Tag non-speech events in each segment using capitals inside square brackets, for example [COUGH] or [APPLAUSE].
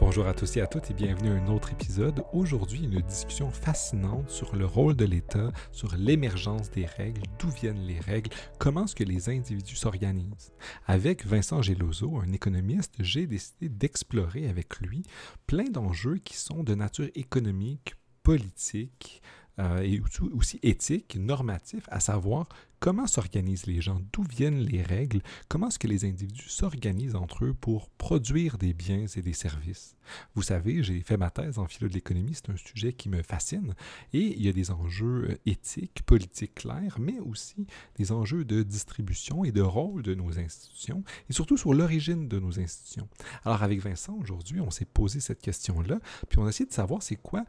Bonjour à tous et à toutes et bienvenue à un autre épisode. Aujourd'hui, une discussion fascinante sur le rôle de l'État, sur l'émergence des règles, d'où viennent les règles, comment est-ce que les individus s'organisent. Avec Vincent Geloso, un économiste, j'ai décidé d'explorer avec lui plein d'enjeux qui sont de nature économique, politique, euh, et aussi éthique, normatif, à savoir comment s'organisent les gens, d'où viennent les règles, comment est-ce que les individus s'organisent entre eux pour produire des biens et des services? Vous savez, j'ai fait ma thèse en philo de l'économie, c'est un sujet qui me fascine, et il y a des enjeux euh, éthiques, politiques clairs, mais aussi des enjeux de distribution et de rôle de nos institutions, et surtout sur l'origine de nos institutions. Alors avec Vincent, aujourd'hui, on s'est posé cette question-là, puis on a essayé de savoir c'est quoi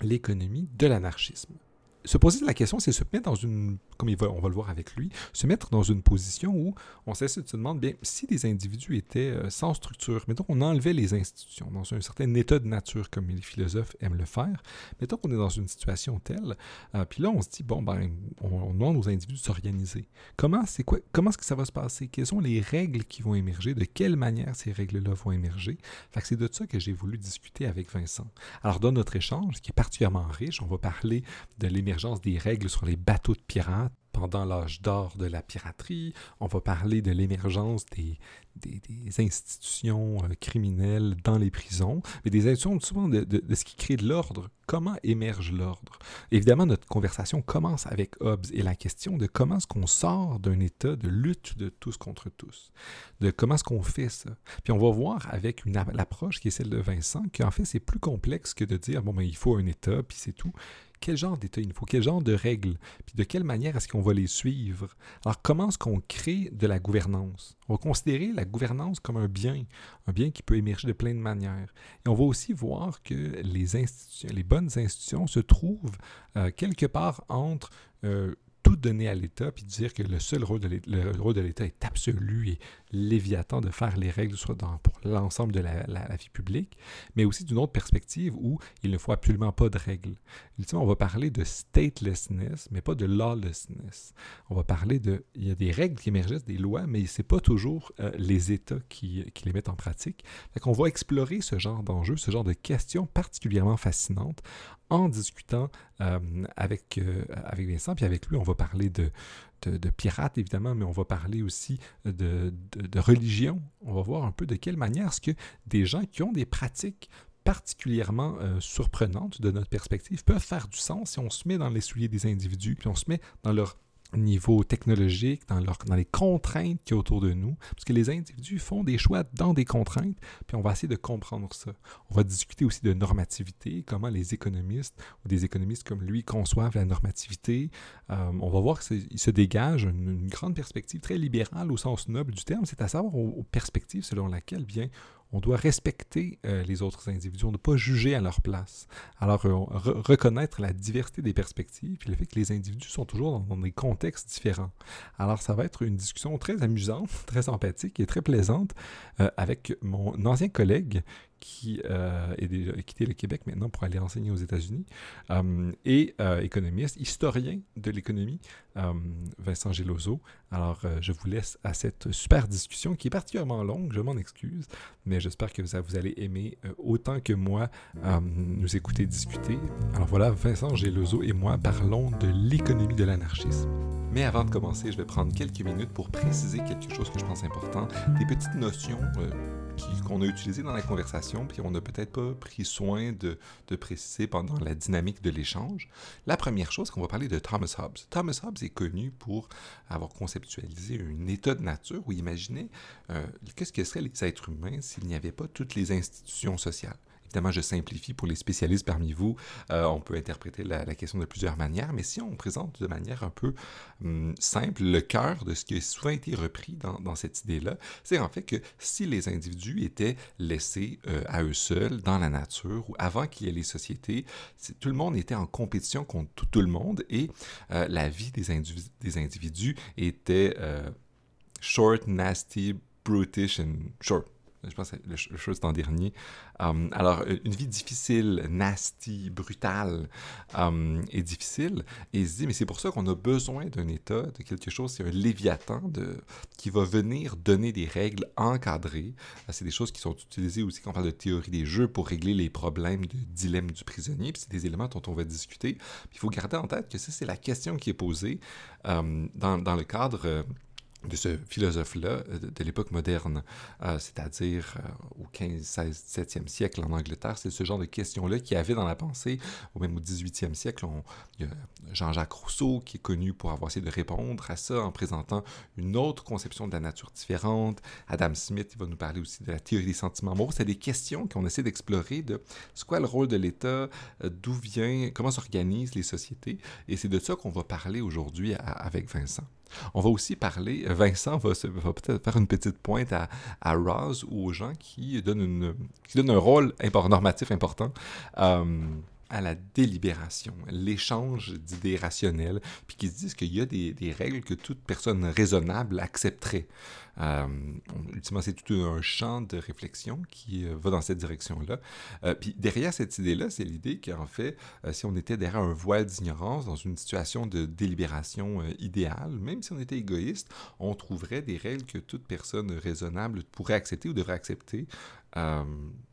l'économie de l'anarchisme. Se poser la question, c'est se mettre dans une comme on va le voir avec lui, se mettre dans une position où on se demande, bien, si les individus étaient euh, sans structure, mettons qu'on enlevait les institutions dans un certain état de nature, comme les philosophes aiment le faire, mettons qu'on est dans une situation telle, euh, puis là, on se dit, bon, ben, on, demande aux individus de s'organiser. Comment, c'est quoi, comment est-ce que ça va se passer? Quelles sont les règles qui vont émerger? De quelle manière ces règles-là vont émerger? Fait que c'est de ça que j'ai voulu discuter avec Vincent. Alors, dans notre échange, qui est particulièrement riche, on va parler de l'émergence des règles sur les bateaux de pirates, pendant l'âge d'or de la piraterie. On va parler de l'émergence des, des, institutions euh, criminelles dans les prisons, mais des institutions souvent de, de, ce qui crée de l'ordre. Comment émerge l'ordre? Évidemment, notre conversation commence avec Hobbes et la question de comment est-ce qu'on sort d'un état de lutte de tous contre tous, de comment est-ce qu'on fait ça? Puis on va voir avec une approche qui est celle de Vincent, qu'en fait c'est plus complexe que de dire, bon, ben, il faut un état, puis c'est tout quel genre d'État il nous faut, quel genre de règles, puis de quelle manière est-ce qu'on va les suivre? Alors, comment est-ce qu'on crée de la gouvernance? On va considérer la gouvernance comme un bien, un bien qui peut émerger de plein de manières. Et on va aussi voir que les bonnes institutions se trouvent euh, quelque part entre euh, tout donner à l'État, puis dire que le seul rôle de l'État est absolu et léviathan de faire les règles soit pour l'ensemble de la, vie publique, mais aussi d'une autre perspective où il ne faut absolument pas de règles. Ultimement, on va parler de statelessness, mais pas de lawlessness. On va parler de... Il y a des règles qui émergent, des lois, mais ce n'est pas toujours euh, les États qui, les mettent en pratique. Fait on va explorer ce genre d'enjeux, ce genre de questions particulièrement fascinantes en discutant euh, avec, euh, avec Vincent, puis avec lui, on va parler de, de, pirates, évidemment, mais on va parler aussi de, de, religion. On va voir un peu de quelle manière est-ce que des gens qui ont des pratiques particulièrement euh, surprenantes de notre perspective peuvent faire du sens si on se met dans les souliers des individus, puis on se met dans leur niveau technologique, dans, dans les contraintes qui y autour de nous, parce que les individus font des choix dans des contraintes, puis on va essayer de comprendre ça. On va discuter aussi de normativité, comment les économistes ou des économistes comme lui conçoivent la normativité. Euh, on va voir qu'il se dégage une, grande perspective très libérale au sens noble du terme, c'est à savoir aux, perspectives selon laquelle, bien, on doit respecter euh, les autres individus, on ne pas juger à leur place. Alors, euh, reconnaître la diversité des perspectives, puis le fait que les individus sont toujours dans, des contextes différents. Alors, ça va être une discussion très amusante, [LAUGHS] très sympathique et très plaisante euh, avec mon ancien collègue qui euh, est déjà quitté le Québec maintenant pour aller enseigner aux États-Unis, euh, et euh, économiste, historien de l'économie, Vincent Geloso. Alors, je vous laisse à cette super discussion qui est particulièrement longue, je m'en excuse, mais j'espère que vous allez aimer autant que moi nous écouter discuter. Alors voilà, Vincent Geloso et moi parlons de l'économie de l'anarchisme. Mais avant de commencer, je vais prendre quelques minutes pour préciser quelque chose que je pense important, des petites notions qu'on a utilisé dans la conversation, puis on n'a peut-être pas pris soin de, préciser pendant la dynamique de l'échange. La première chose, qu'on va parler de Thomas Hobbes. Thomas Hobbes est connu pour avoir conceptualisé un état de nature où il imaginait euh, qu'est-ce que seraient les êtres humains s'il n'y avait pas toutes les institutions sociales? Évidemment, je simplifie pour les spécialistes parmi vous. Euh, on peut interpréter la, question de plusieurs manières, mais si on présente de manière un peu hum, simple le cœur de ce qui a souvent été repris dans, cette idée-là, c'est en fait que si les individus étaient laissés euh, à eux seuls dans la nature ou avant qu'il y ait les sociétés, tout le monde était en compétition contre tout, le monde et euh, la vie des, des individus était short, nasty, brutish and short je pense que le, chose en dernier. Um, alors, une vie difficile, nasty, brutale um, et difficile. Et il se dit, mais c'est pour ça qu'on a besoin d'un État, de quelque chose, c'est un léviathan qui va venir donner des règles encadrées. C'est des choses qui sont utilisées aussi quand on parle de théorie des jeux pour régler les problèmes de dilemme du prisonnier. Puis c'est des éléments dont on va discuter. Il faut garder en tête que ça, c'est la question qui est posée um, dans, dans, le cadre euh, de ce philosophe-là euh, de, l'époque moderne, euh, c'est-à-dire euh, au 15, 16, 17e siècle en Angleterre. C'est ce genre de questions-là qu'il y avait dans la pensée, ou même au 18e siècle. il y a Jean-Jacques Rousseau qui est connu pour avoir essayé de répondre à ça en présentant une autre conception de la nature différente. Adam Smith, il va nous parler aussi de la théorie des sentiments moraux. C'est des questions qu'on essaie d'explorer de c'est quoi le rôle de l'État, d'où vient, comment s'organisent les sociétés. Et c'est de ça qu'on va parler aujourd'hui avec Vincent. On va aussi parler, Vincent va, peut-être faire une petite pointe à, à ou aux gens qui donnent, une, qui donnent un rôle normatif important. Euh, à la délibération, l'échange d'idées rationnelles, puis qui se disent qu'il y a des, règles que toute personne raisonnable accepterait. Euh, ultimement, c'est tout un champ de réflexion qui euh, va dans cette direction-là. Euh, puis derrière cette idée-là, c'est l'idée qu'en fait, si on était derrière un voile d'ignorance, dans une situation de délibération idéale, même si on était égoïste, on trouverait des règles que toute personne raisonnable pourrait accepter ou devrait accepter.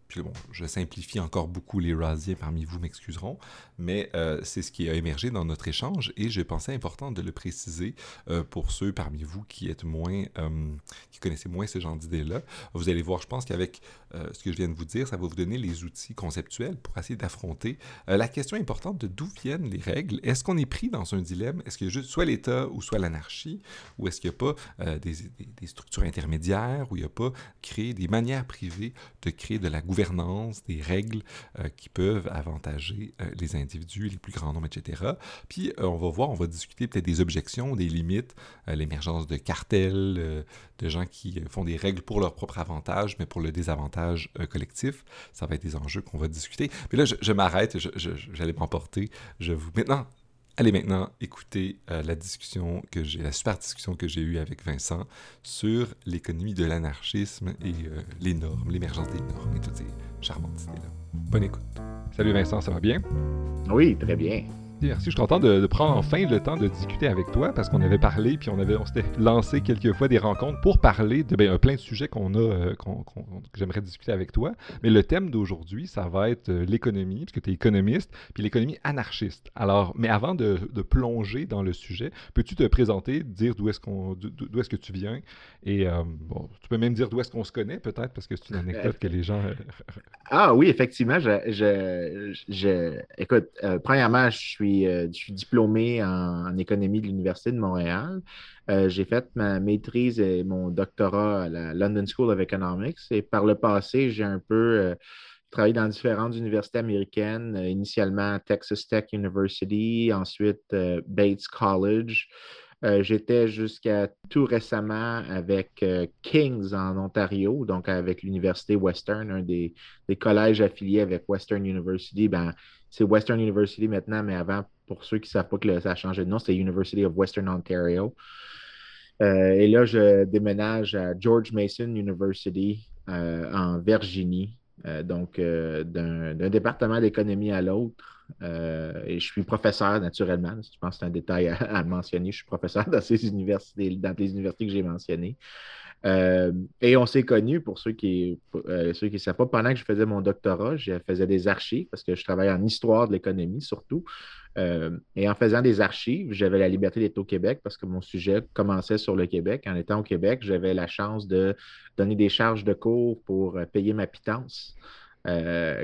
Puis bon, je simplifie encore beaucoup, les rasiers parmi vous m'excuseront, mais euh, c'est ce qui a émergé dans notre échange et je pensais important de le préciser euh, pour ceux parmi vous qui êtes moins, euh, qui moins ce genre d'idées-là. Vous allez voir, je pense qu'avec ce que je viens de vous dire, ça va vous donner les outils conceptuels pour essayer d'affronter la question importante de d'où viennent les règles. Est-ce qu'on est pris dans un dilemme? Est-ce qu'il y a juste soit l'État ou soit l'anarchie? Ou est-ce qu'il n'y a pas des, des, structures intermédiaires, ou il n'y a pas créé des manières privées de créer de la gouvernance des règles euh, qui peuvent avantager euh, les individus, les plus grands nombres, etc. Puis euh, on va voir, on va discuter peut-être des objections, des limites, l'émergence de cartels, de gens qui font des règles pour leur propre avantage, mais pour le désavantage collectif. Ça va être des enjeux qu'on va discuter. Mais là, je, m'arrête, j'allais m'emporter. Je vous maintenant Allez maintenant écouter euh, la discussion que j'ai, la super discussion que j'ai eue avec Vincent sur l'économie de l'anarchisme et euh, les normes, l'émergence des normes et toutes ces charmantes idées-là. Bonne écoute. Salut Vincent, ça va bien? Oui, très bien. Merci, je suis content de, prendre enfin le temps de discuter avec toi parce qu'on avait parlé puis on avait on s'était lancé quelques fois des rencontres pour parler de ben, plein de sujets qu'on a euh, que j'aimerais discuter avec toi. Mais le thème d'aujourd'hui, ça va être euh, l'économie, puisque tu es économiste, puis l'économie anarchiste. Alors, mais avant de, plonger dans le sujet, peux-tu te présenter, dire d'où est-ce qu'on d'où est-ce que tu viens? Et euh, bon, tu peux même dire d'où est-ce qu'on se connaît peut-être parce que c'est une [LAUGHS] anecdote que les gens. ah oui, effectivement, je, je, je écoute, premièrement, je suis euh, je suis diplômé en, économie de l'Université de Montréal. Euh, j'ai fait ma maîtrise et mon doctorat à la London School of Economics. Et par le passé, j'ai un peu euh, travaillé dans différentes universités américaines, initialement Texas Tech University, ensuite Bates College. J'étais jusqu'à tout récemment avec King's en Ontario, donc avec l'Université Western, un des, des, collèges affiliés avec Western University. Ben, c'est Western University maintenant, mais avant, pour ceux qui ne savent pas que ça a changé de nom, c'est University of Western Ontario. Euh, et là, je déménage à George Mason University euh, en Virginie, euh, donc d'un département d'économie à l'autre. et je suis professeur naturellement. Je pense que c'est un détail à, mentionner. Je suis professeur dans ces universités, dans les universités que j'ai mentionnées. Euh, et on s'est connus, pour ceux qui euh, ne savent pas, pendant que je faisais mon doctorat, je faisais des archives parce que je travaillais en histoire de l'économie surtout. Euh, et en faisant des archives, j'avais la liberté d'être au Québec parce que mon sujet commençait sur le Québec. En étant au Québec, j'avais la chance de donner des charges de cours pour payer ma pitance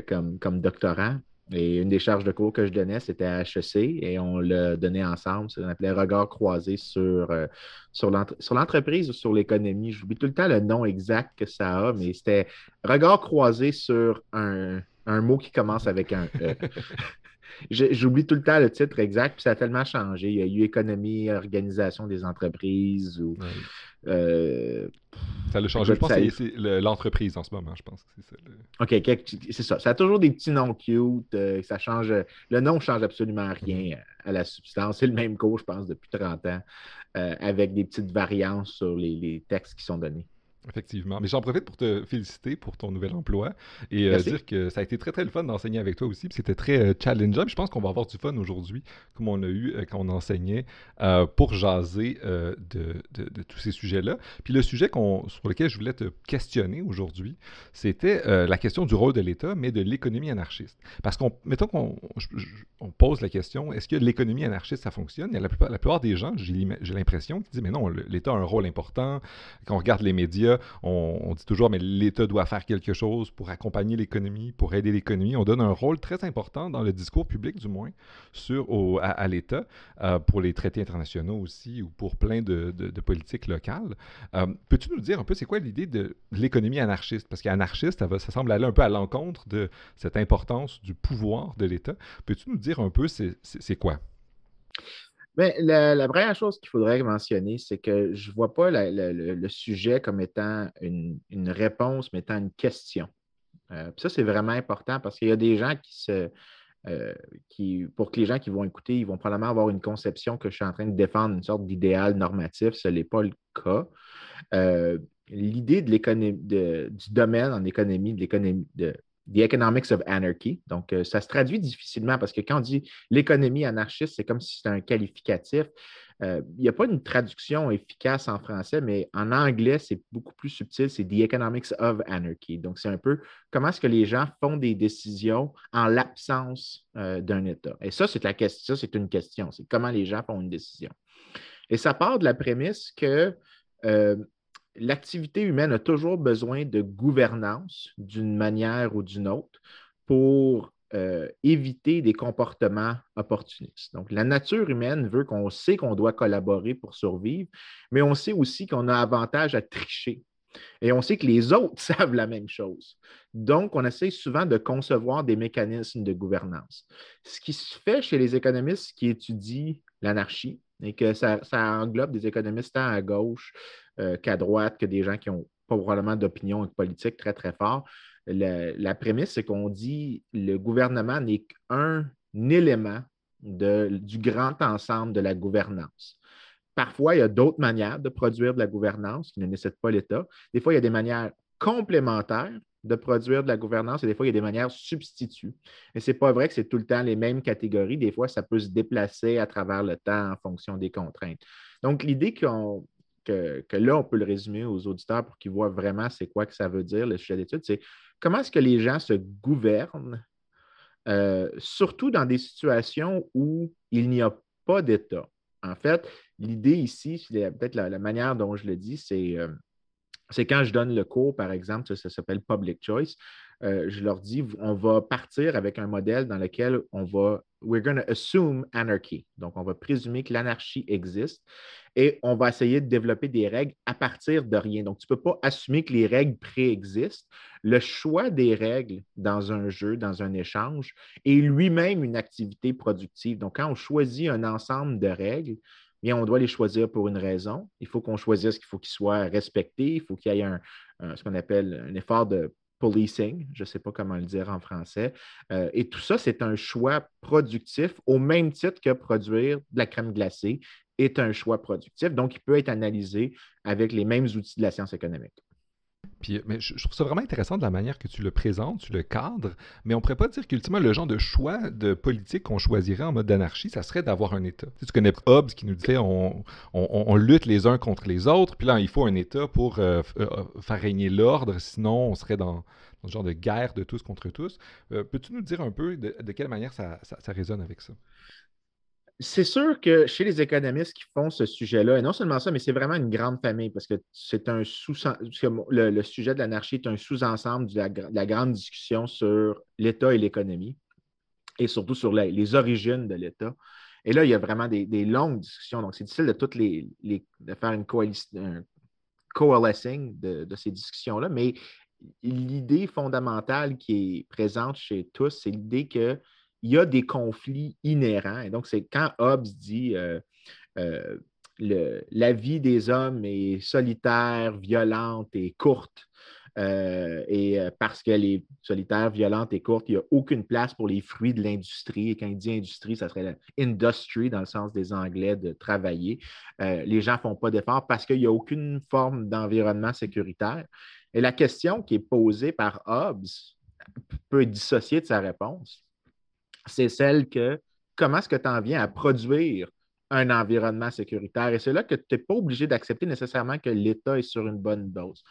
comme, comme doctorant. Et une des charges de cours que je donnais, c'était à HEC et on le donnait ensemble. Ça s'appelait Regard croisé sur, euh, sur l'entreprise ou sur l'économie. J'oublie tout le temps le nom exact que ça a, mais c'était Regard croisé sur un, mot qui commence avec un E. [LAUGHS] J'oublie tout le temps le titre exact, puis ça a tellement changé. Il y a eu économie, organisation des entreprises ou. Euh, ça l'a changé. Je pense que c'est l'entreprise en ce moment, je pense que c'est ça. OK, c'est ça. Ça a toujours des petits noms cute. Euh, ça change. Le nom ne change absolument rien à la substance. C'est le même cours, je pense, depuis 30 ans, euh, avec des petites variances sur les, textes qui sont donnés. Effectivement. Mais j'en profite pour te féliciter pour ton nouvel emploi et euh, dire que ça a été très, très le fun d'enseigner avec toi aussi. C'était très euh, challengeant. Je pense qu'on va avoir du fun aujourd'hui, comme on a eu euh, quand on enseignait, pour jaser de, de, tous ces sujets-là. Puis le sujet sur lequel je voulais te questionner aujourd'hui, c'était la question du rôle de l'État, mais de l'économie anarchiste. Parce qu'on, mettons qu'on on pose la question, est-ce que l'économie anarchiste, ça fonctionne? Il y a la plupart, la plupart des gens, j'ai l'impression, qui disent, mais non, l'État a un rôle important. Quand on regarde les médias, on, dit toujours, mais l'État doit faire quelque chose pour accompagner l'économie, pour aider l'économie. On donne un rôle très important dans le discours public, du moins, sur, à, l'État, euh, pour les traités internationaux aussi, ou pour plein de, politiques locales. Euh, peux-tu nous dire un peu, c'est quoi l'idée de l'économie anarchiste? Parce qu'anarchiste, ça, ça semble aller un peu à l'encontre de cette importance du pouvoir de l'État. Peux-tu nous dire un peu, c'est quoi? Bien, la, première chose qu'il faudrait mentionner, c'est que je ne vois pas le, sujet comme étant une, réponse, mais étant une question. Euh, ça, c'est vraiment important parce qu'il y a des gens qui se. Euh, qui, pour que les gens qui vont écouter, ils vont probablement avoir une conception que je suis en train de défendre une sorte d'idéal normatif. Ce n'est pas le cas. Euh, l'idée de l'économie, du domaine en économie, de l'économie, de, The Economics of Anarchy. Donc, euh, ça se traduit difficilement parce que quand on dit l'économie anarchiste, c'est comme si c'était un qualificatif. Euh, il n'y a pas une traduction efficace en français, mais en anglais, c'est beaucoup plus subtil. C'est The Economics of Anarchy. Donc, c'est un peu comment est-ce que les gens font des décisions en l'absence euh, d'un État. Et ça, c'est la question, c'est une question. C'est comment les gens font une décision. Et ça part de la prémisse que l'activité humaine a toujours besoin de gouvernance d'une manière ou d'une autre pour euh, éviter des comportements opportunistes. Donc, la nature humaine veut qu'on sait qu'on doit collaborer pour survivre, mais on sait aussi qu'on a avantage à tricher. Et on sait que les autres [LAUGHS] savent la même chose. Donc, on essaie souvent de concevoir des mécanismes de gouvernance. Ce qui se fait chez les économistes qui étudient l'anarchie, et que ça, englobe des économistes tant à gauche euh, qu'à droite, que des gens qui ont probablement d'opinion politique très, très fort. La, prémisse, c'est qu'on dit le gouvernement n'est qu'un élément du grand ensemble de la gouvernance. Parfois, il y a d'autres manières de produire de la gouvernance qui ne nécessitent pas l'État. Des fois, il y a des manières complémentaires de produire de la gouvernance et des fois, il y a des manières substituts. Et ce n'est pas vrai que c'est tout le temps les mêmes catégories. Des fois, ça peut se déplacer à travers le temps en fonction des contraintes. Donc, l'idée que, que, là, on peut le résumer aux auditeurs pour qu'ils voient vraiment c'est quoi que ça veut dire, le sujet d'étude, c'est comment est-ce que les gens se gouvernent, euh, surtout dans des situations où il n'y a pas d'État. En fait, l'idée ici, peut-être la, manière dont je le dis, c'est euh, c'est quand je donne le cours, par exemple, ça, s'appelle Public Choice, euh, je leur dis, on va partir avec un modèle dans lequel on va, we're going to assume anarchy. Donc, on va présumer que l'anarchie existe et on va essayer de développer des règles à partir de rien. Donc, tu ne peux pas assumer que les règles préexistent. Le choix des règles dans un jeu, dans un échange, est lui-même une activité productive. Donc, quand on choisit un ensemble de règles, on doit les choisir pour une raison. Il faut qu'on choisisse qu'il faut qu'ils soient respectés, il faut qu'il y ait un, ce qu'on appelle un effort de policing, je ne sais pas comment le dire en français. Euh, et tout ça, c'est un choix productif au même titre que produire de la crème glacée est un choix productif. Donc, il peut être analysé avec les mêmes outils de la science économique. Puis, mais je, trouve ça vraiment intéressant de la manière que tu le présentes, tu le cadres, mais on ne pourrait pas dire qu'ultimement, le genre de choix de politique qu'on choisirait en mode d'anarchie, ça serait d'avoir un État. Tu, connais Hobbes qui nous disait on, lutte les uns contre les autres, puis là, il faut un État pour euh, euh, faire régner l'ordre, sinon on serait dans, ce genre de guerre de tous contre tous. Euh, peux-tu nous dire un peu de, quelle manière ça résonne avec ça? C'est sûr que chez les économistes qui font ce sujet-là, et non seulement ça, mais c'est vraiment une grande famille parce que c'est un sous le, le, sujet de l'anarchie est un sous-ensemble de, la, grande discussion sur l'État et l'économie et surtout sur les origines de l'État. Et là, il y a vraiment des, longues discussions. Donc, c'est difficile de les, faire une un coalescing de ces discussions-là, mais l'idée fondamentale qui est présente chez tous, c'est l'idée que il y a des conflits inhérents. Et donc, c'est quand Hobbes dit euh, euh, la vie des hommes est solitaire, violente et courte. Euh, et euh, parce qu'elle est solitaire, violente et courte, il n'y a aucune place pour les fruits de l'industrie. Et quand il dit industrie, ça serait l'industrie dans le sens des Anglais de travailler. les gens ne font pas d'efforts parce qu'il n'y a aucune forme d'environnement sécuritaire. Et la question qui est posée par Hobbes peut être dissociée de sa réponse. C'est celle que comment est-ce que tu en viens à produire un environnement sécuritaire? Et c'est là que tu n'es pas obligé d'accepter nécessairement que l'État est sur une bonne dose.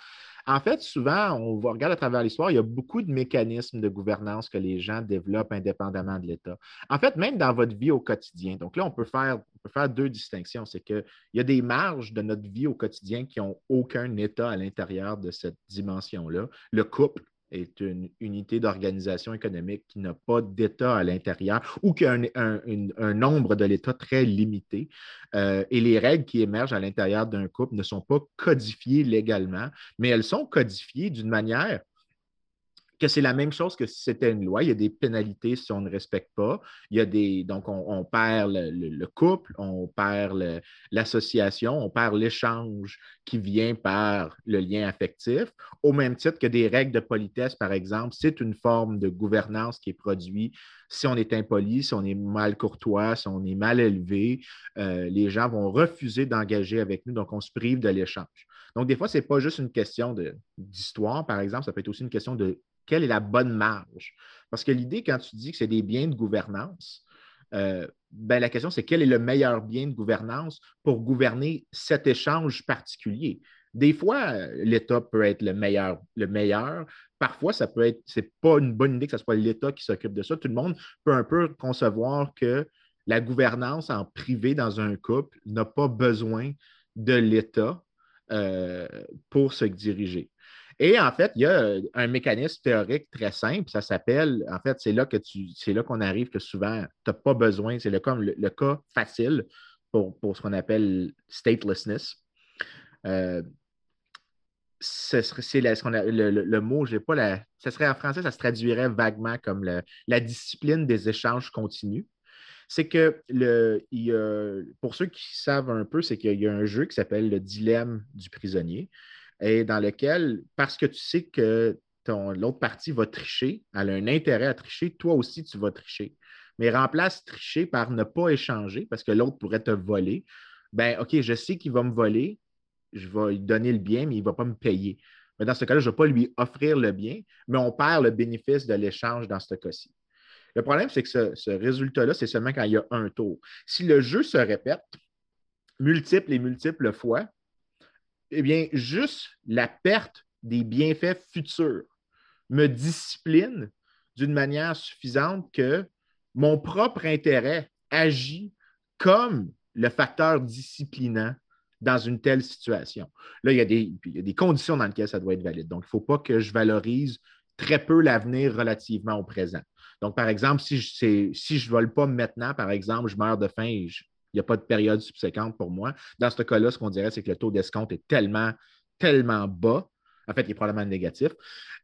En fait, souvent, on regarde à travers l'histoire, il y a beaucoup de mécanismes de gouvernance que les gens développent indépendamment de l'État. En fait, même dans votre vie au quotidien. Donc là, on peut faire, deux distinctions. C'est qu'il y a des marges de notre vie au quotidien qui n'ont aucun État à l'intérieur de cette dimension-là. Le couple, est une unité d'organisation économique qui n'a pas d'État à l'intérieur ou qui a un, nombre de l'État très limité. Euh, et les règles qui émergent à l'intérieur d'un couple ne sont pas codifiées légalement, mais elles sont codifiées d'une manière que c'est la même chose que si c'était une loi. Il y a des pénalités si on ne respecte pas. Il y a des, donc, on, perd le, couple, on perd l'association, on perd l'échange qui vient par le lien affectif, au même titre que des règles de politesse, par exemple. C'est une forme de gouvernance qui est produite si on est impoli, si on est mal courtois, si on est mal élevé, euh, les gens vont refuser d'engager avec nous, donc on se prive de l'échange. Donc, des fois, ce n'est pas juste une question d'histoire, par exemple, ça peut être aussi une question de quelle est la bonne marge? Parce que l'idée, quand tu dis que c'est des biens de gouvernance, euh, ben, la question, c'est quel est le meilleur bien de gouvernance pour gouverner cet échange particulier? Des fois, l'État peut être le meilleur, le meilleur. Parfois, ça peut être, c'est pas une bonne idée que ce soit l'État qui s'occupe de ça. Tout le monde peut un peu concevoir que la gouvernance en privé dans un couple n'a pas besoin de l'État euh, pour se diriger. Et en fait, il y a euh, un mécanisme théorique très simple, ça s'appelle, en fait, c'est là que tu, c'est là qu'on arrive que souvent, tu n'as pas besoin, c'est le, comme le, cas facile pour, ce qu'on appelle statelessness. Euh, ce serait, le, mot, j'ai pas la. Ce serait en français, ça se traduirait vaguement comme la discipline des échanges continus. C'est que le, pour ceux qui savent un peu, c'est qu'il y a un jeu qui s'appelle le dilemme du prisonnier et dans lequel, parce que tu sais que l'autre partie va tricher, elle a un intérêt à tricher, toi aussi, tu vas tricher. Mais remplace tricher par ne pas échanger parce que l'autre pourrait te voler. Ben, OK, je sais qu'il va me voler, je vais lui donner le bien, mais il ne va pas me payer. Mais dans ce cas-là, je ne vais pas lui offrir le bien, mais on perd le bénéfice de l'échange dans ce cas-ci. Le problème, c'est que ce, ce résultat-là, c'est seulement quand il y a un tour. Si le jeu se répète multiples et multiples fois, eh bien, juste la perte des bienfaits futurs me discipline d'une manière suffisante que mon propre intérêt agit comme le facteur disciplinant dans une telle situation. Là, il y, a des, conditions dans lesquelles ça doit être valide. Donc, il ne faut pas que je valorise très peu l'avenir relativement au présent. Donc, par exemple, si je ne vole pas maintenant, par exemple, je meurs de faim et je, n'y a pas de période subséquente pour moi. Dans ce cas-là, ce qu'on dirait, c'est que le taux d'escompte est tellement, tellement bas, en fait, il est probablement négatif,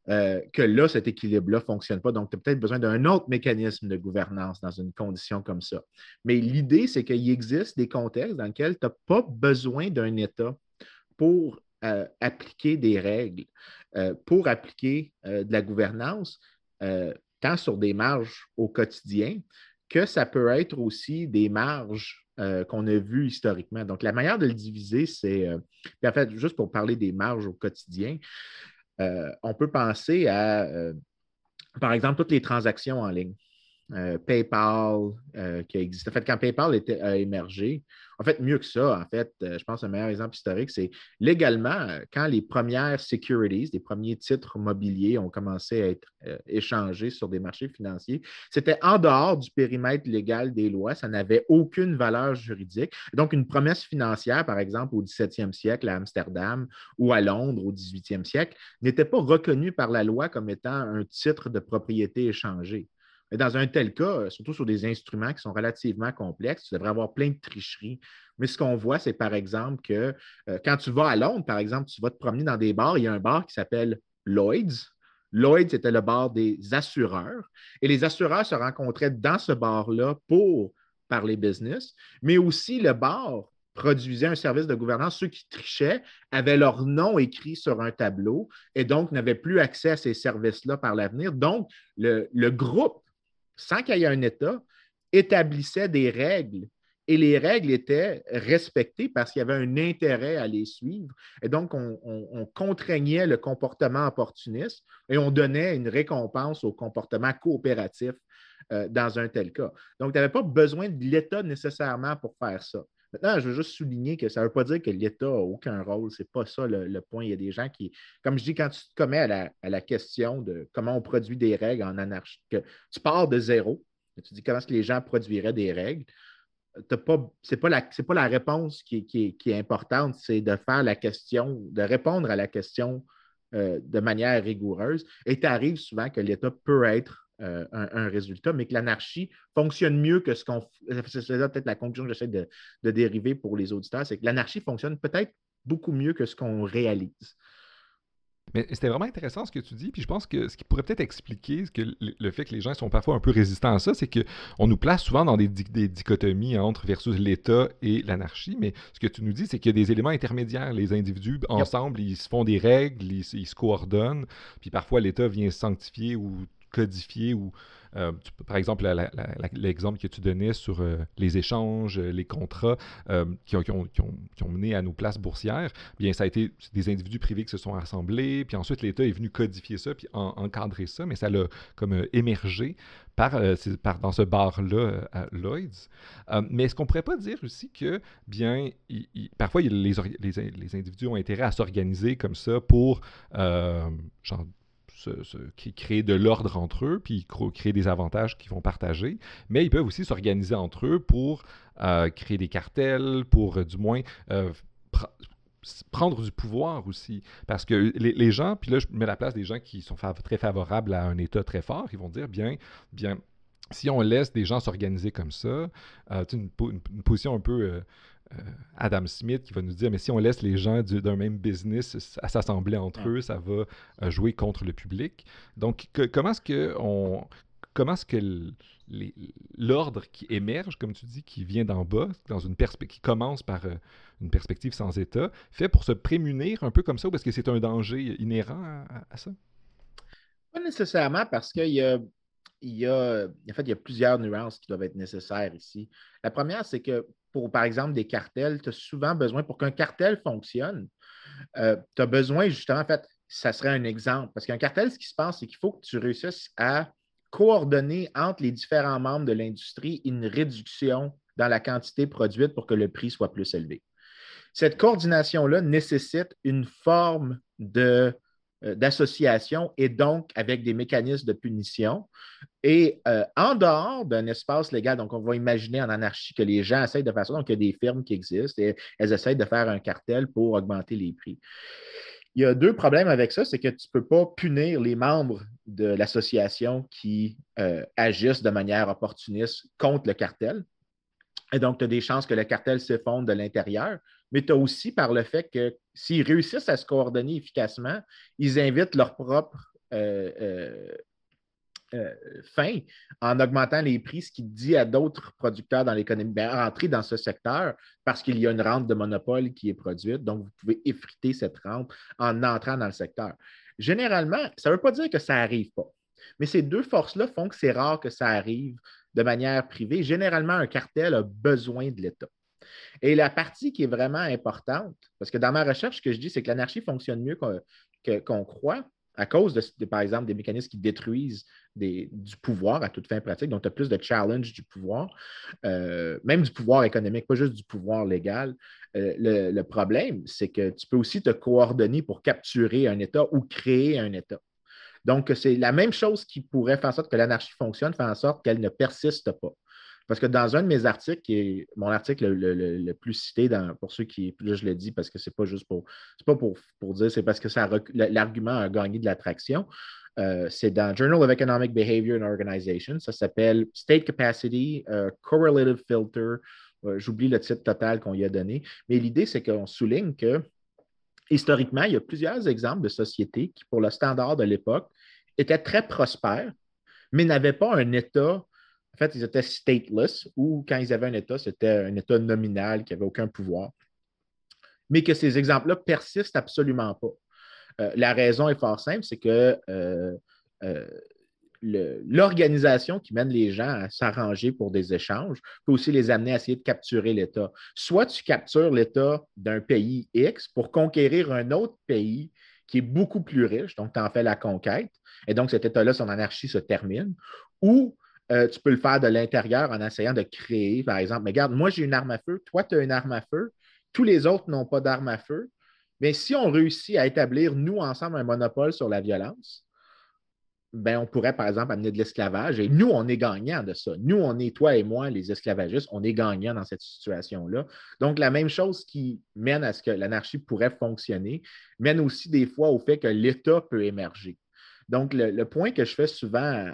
euh, que là, cet équilibre-là ne fonctionne pas. Donc, tu as peut-être besoin d'un autre mécanisme de gouvernance dans une condition comme ça. Mais l'idée, c'est qu'il existe des contextes dans lesquels tu n'as pas besoin d'un État pour euh, appliquer des règles, euh, pour appliquer de la gouvernance, tant sur des marges au quotidien que ça peut être aussi des marges euh, qu'on a vues historiquement. Donc, la manière de le diviser, c'est, euh, en fait, juste pour parler des marges au quotidien, euh, on peut penser à, par exemple, toutes les transactions en ligne. PayPal qui existe. En fait, quand PayPal était, a émergé, en fait, mieux que ça, en fait, euh, je pense un meilleur exemple historique, c'est légalement, euh, quand les premières securities, les premiers titres mobiliers ont commencé à être euh, échangés sur des marchés financiers, c'était en dehors du périmètre légal des lois, ça n'avait aucune valeur juridique. Donc, une promesse financière, par exemple, au 17e siècle à Amsterdam ou à Londres au 18e siècle, n'était pas reconnue par la loi comme étant un titre de propriété échangé. Mais dans un tel cas, euh, surtout sur des instruments qui sont relativement complexes, tu devrais avoir plein de tricheries. Mais ce qu'on voit, c'est par exemple que euh, quand tu vas à Londres, par exemple, tu vas te promener dans des bars, il y a un bar qui s'appelle Lloyd's. Lloyd's était le bar des assureurs. Et les assureurs se rencontraient dans ce bar-là pour parler business, mais aussi le bar produisaient un service de gouvernance, ceux qui trichaient avaient leur nom écrit sur un tableau et donc n'avaient plus accès à ces services-là par l'avenir. Donc, le, groupe, sans qu'il y ait un État, établissait des règles et les règles étaient respectées parce qu'il y avait un intérêt à les suivre. Et donc, on, contraignait le comportement opportuniste et on donnait une récompense au comportement coopératif euh, dans un tel cas. Donc, tu n'avais pas besoin de l'État nécessairement pour faire ça. Maintenant, je veux juste souligner que ça ne veut pas dire que l'État n'a aucun rôle. Ce n'est pas ça le, point. Il y a des gens qui, comme je dis, quand tu te commets à la, question de comment on produit des règles en anarchie, que tu pars de zéro, tu dis comment est-ce que les gens produiraient des règles, ce n'est pas, la, pas la réponse qui, est importante, c'est de faire la question, de répondre à la question euh, de manière rigoureuse. Et tu arrives souvent que l'État peut être euh, un, résultat, mais que l'anarchie fonctionne mieux que ce qu'on. C'est peut-être la conclusion que j'essaie de, dériver pour les auditeurs, c'est que l'anarchie fonctionne peut-être beaucoup mieux que ce qu'on réalise. Mais c'était vraiment intéressant ce que tu dis, puis je pense que ce qui pourrait peut-être expliquer que le fait que les gens sont parfois un peu résistants à ça, c'est qu'on nous place souvent dans des, dichotomies entre versus l'État et l'anarchie, mais ce que tu nous dis, c'est qu'il y a des éléments intermédiaires. Les individus, ensemble, ils se font des règles, ils se coordonnent, puis parfois l'État vient sanctifier ou codifié ou, euh, par exemple, l'exemple que tu donnais sur euh, les échanges, euh, les contrats qui, ont, mené à nos places boursières, bien, ça a été des individus privés qui se sont rassemblés, puis ensuite l'État est venu codifier ça, puis encadrer ça, mais ça l'a comme émergé par, dans ce bar-là à Lloyds. mais est-ce qu'on pourrait pas dire aussi que, bien, parfois, les, les, individus ont intérêt à s'organiser comme ça pour, genre, qui créer de l'ordre entre eux, puis créer des avantages qu'ils vont partager, mais ils peuvent aussi s'organiser entre eux pour euh, créer des cartels, pour euh, du moins euh, prendre du pouvoir aussi. Parce que les, gens, puis là je mets la place des gens qui sont très favorables à un État très fort, ils vont dire, bien, bien si on laisse des gens s'organiser comme ça, une, une, position un peu euh, Adam Smith qui va nous dire mais si on laisse les gens d'un même business s'assembler entre eux, ça va euh, jouer contre le public. Donc comment est-ce que on comment est-ce que l'ordre qui émerge, comme tu dis, qui vient d'en bas, dans une qui commence par euh, une perspective sans État, fait pour se prémunir un peu comme ça, ou parce que c'est un danger inhérent à, ça? Pas nécessairement, parce qu'il y a, il y a, en fait, il y a plusieurs nuances qui doivent être nécessaires ici. La première, c'est que pour, par exemple, des cartels, tu as souvent besoin, pour qu'un cartel fonctionne, euh, tu as besoin justement, en fait, ça serait un exemple. Parce qu'un cartel, ce qui se passe, c'est qu'il faut que tu réussisses à coordonner entre les différents membres de l'industrie une réduction dans la quantité produite pour que le prix soit plus élevé. Cette coordination-là nécessite une forme de d'association et donc avec des mécanismes de punition. Et euh, en dehors d'un espace légal, donc on va imaginer en anarchie que les gens essayent de faire ça, donc il y a des firmes qui existent et elles essayent de faire un cartel pour augmenter les prix. Il y a deux problèmes avec ça, c'est que tu ne peux pas punir les membres de l'association qui euh, agissent de manière opportuniste contre le cartel. Et donc, tu as des chances que le cartel s'effondre de l'intérieur mais tu as aussi par le fait que s'ils réussissent à se coordonner efficacement, ils invitent leur propre euh, euh, euh, fin en augmentant les prix, ce qui dit à d'autres producteurs dans l'économie, rentrer dans ce secteur parce qu'il y a une rente de monopole qui est produite. Donc, vous pouvez effriter cette rente en entrant dans le secteur. Généralement, ça ne veut pas dire que ça n'arrive pas. Mais ces deux forces-là font que c'est rare que ça arrive de manière privée. Généralement, un cartel a besoin de l'État. Et la partie qui est vraiment importante, parce que dans ma recherche, ce que je dis, c'est que l'anarchie fonctionne mieux qu'on croit à cause, de, par exemple, des mécanismes qui détruisent du pouvoir à toute fin pratique. Donc, tu as plus de challenge du pouvoir, euh, même du pouvoir économique, pas juste du pouvoir légal. Euh, le, problème, c'est que tu peux aussi te coordonner pour capturer un État ou créer un État. Donc, c'est la même chose qui pourrait faire en sorte que l'anarchie fonctionne, faire en sorte qu'elle ne persiste pas. Parce que dans un de mes articles, qui est mon article le, plus cité pour ceux qui, là je le dis parce que c'est pas juste pour, c'est pas pour, pour dire, c'est parce que l'argument a gagné de l'attraction. Euh, c'est dans Journal of Economic Behavior and Organization. Ça s'appelle State Capacity euh, Correlative Filter. Euh, j'oublie le titre total qu'on y a donné. Mais l'idée, c'est qu'on souligne que historiquement, il y a plusieurs exemples de sociétés qui, pour le standard de l'époque, étaient très prospères, mais n'avaient pas un État En fait, ils étaient stateless, ou quand ils avaient un État, c'était un État nominal qui n'avait aucun pouvoir. Mais que ces exemples-là persistent absolument pas. Euh, la raison est fort simple, c'est que euh, euh, l'organisation qui mène les gens à s'arranger pour des échanges peut aussi les amener à essayer de capturer l'État. Soit tu captures l'État d'un pays X pour conquérir un autre pays qui est beaucoup plus riche, donc tu en fais la conquête, et donc cet État-là, son anarchie se termine, ou tu peux le faire de l'intérieur en essayant de créer, par exemple, mais regarde, moi j'ai une arme à feu, toi tu as une arme à feu, tous les autres n'ont pas d'arme à feu, mais si on réussit à établir, nous, ensemble, un monopole sur la violence, ben, on pourrait, par exemple, amener de l'esclavage. Et nous, on est gagnants de ça. Nous, on est, toi et moi, les esclavagistes, on est gagnants dans cette situation-là. Donc, la même chose qui mène à ce que l'anarchie pourrait fonctionner, mène aussi des fois au fait que l'État peut émerger. Donc, le, point que je fais souvent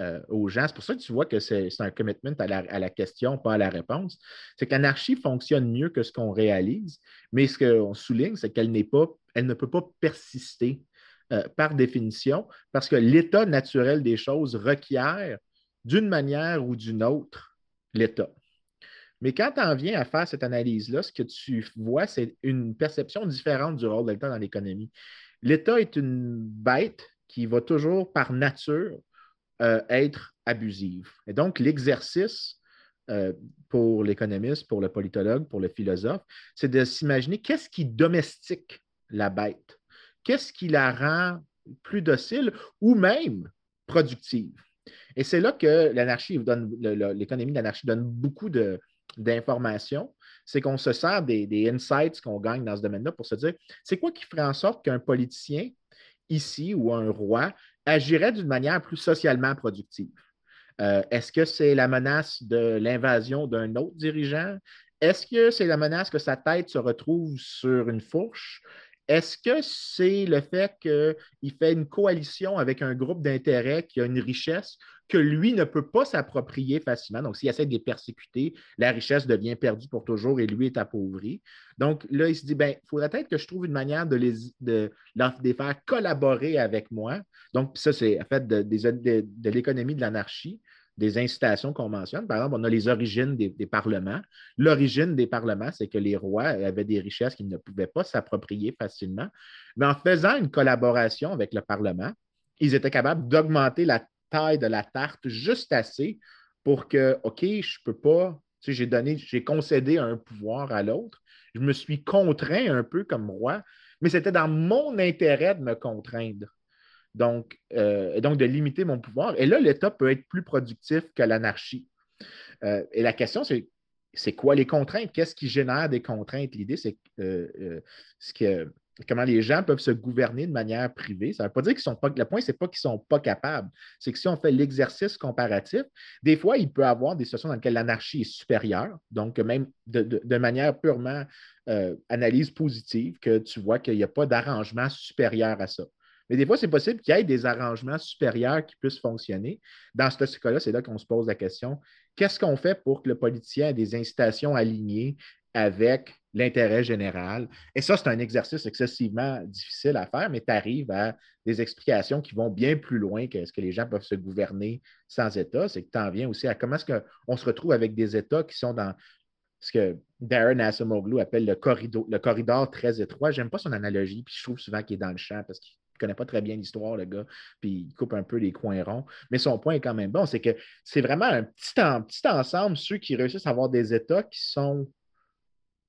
euh, aux gens, c'est pour ça que tu vois que c'est un commitment à la, à la, question, pas à la réponse, c'est que l'anarchie fonctionne mieux que ce qu'on réalise, mais ce qu'on souligne, c'est qu'elle n'est pas, elle ne peut pas persister euh, par définition, parce que l'état naturel des choses requiert d'une manière ou d'une autre l'état. Mais quand tu en viens à faire cette analyse-là, ce que tu vois, c'est une perception différente du rôle de l'État dans l'économie. L'État est une bête qui va toujours, par nature, euh, être abusive. Et donc, l'exercice euh, pour l'économiste, pour le politologue, pour le philosophe, c'est de s'imaginer qu'est-ce qui domestique la bête qu'est-ce qui la rend plus docile ou même productive? Et c'est là que l'anarchie l'économie de l'anarchie donne beaucoup d'informations. C'est qu'on se sert des, insights qu'on gagne dans ce domaine-là pour se dire c'est quoi qui ferait en sorte qu'un politicien ici ou un roi agirait d'une manière plus socialement productive? Euh, est-ce que c'est la menace de l'invasion d'un autre dirigeant? Est-ce que c'est la menace que sa tête se retrouve sur une fourche? Est-ce que c'est le fait qu'il fait une coalition avec un groupe d'intérêts qui a une richesse? Que lui ne peut pas s'approprier facilement? Donc, s'il essaie de les persécuter, la richesse devient perdue pour toujours et lui est appauvri. Donc, là, il se dit, ben, il faudrait peut-être que je trouve une manière de les, de, les faire collaborer avec moi. Donc, ça, c'est en fait de l'économie de l'anarchie des incitations qu'on mentionne. Par exemple, on a les origines des, parlements. L'origine des parlements, c'est que les rois avaient des richesses qu'ils ne pouvaient pas s'approprier facilement. Mais en faisant une collaboration avec le Parlement, ils étaient capables d'augmenter la taille de la tarte juste assez pour que, OK, je ne peux pas, tu sais, j'ai donné, j'ai concédé un pouvoir à l'autre. Je me suis contraint un peu comme roi, mais c'était dans mon intérêt de me contraindre. Donc, euh, donc, de limiter mon pouvoir. Et là, l'État peut être plus productif que l'anarchie. Euh, et la question, c'est c'est quoi les contraintes? Qu'est-ce qui génère des contraintes? L'idée, c'est euh, que, comment les gens peuvent se gouverner de manière privée. Ça ne veut pas dire qu'ils sont pas. Le point, ce n'est pas qu'ils ne sont pas capables. C'est que si on fait l'exercice comparatif, des fois, il peut y avoir des situations dans lesquelles l'anarchie est supérieure. Donc, même de, manière purement analyse positive, que tu vois qu'il n'y a pas d'arrangement supérieur à ça. Mais des fois, c'est possible qu'il y ait des arrangements supérieurs qui puissent fonctionner. Dans ce cas-là, c'est là, qu'on se pose la question qu'est-ce qu'on fait pour que le politicien ait des incitations alignées avec l'intérêt général? Et ça, c'est un exercice excessivement difficile à faire, mais tu arrives à des explications qui vont bien plus loin que ce que les gens peuvent se gouverner sans État. C'est que tu en viens aussi à comment est-ce qu'on se retrouve avec des États qui sont dans ce que Darren Asimoglu appelle le corridor, le corridor très étroit. J'aime pas son analogie, puis je trouve souvent qu'il est dans le champ parce qu'il ne connaît pas très bien l'histoire, le gars, puis il coupe un peu les coins ronds. Mais son point est quand même bon, c'est que c'est vraiment un petit ensemble, ceux qui réussissent à avoir des États qui sont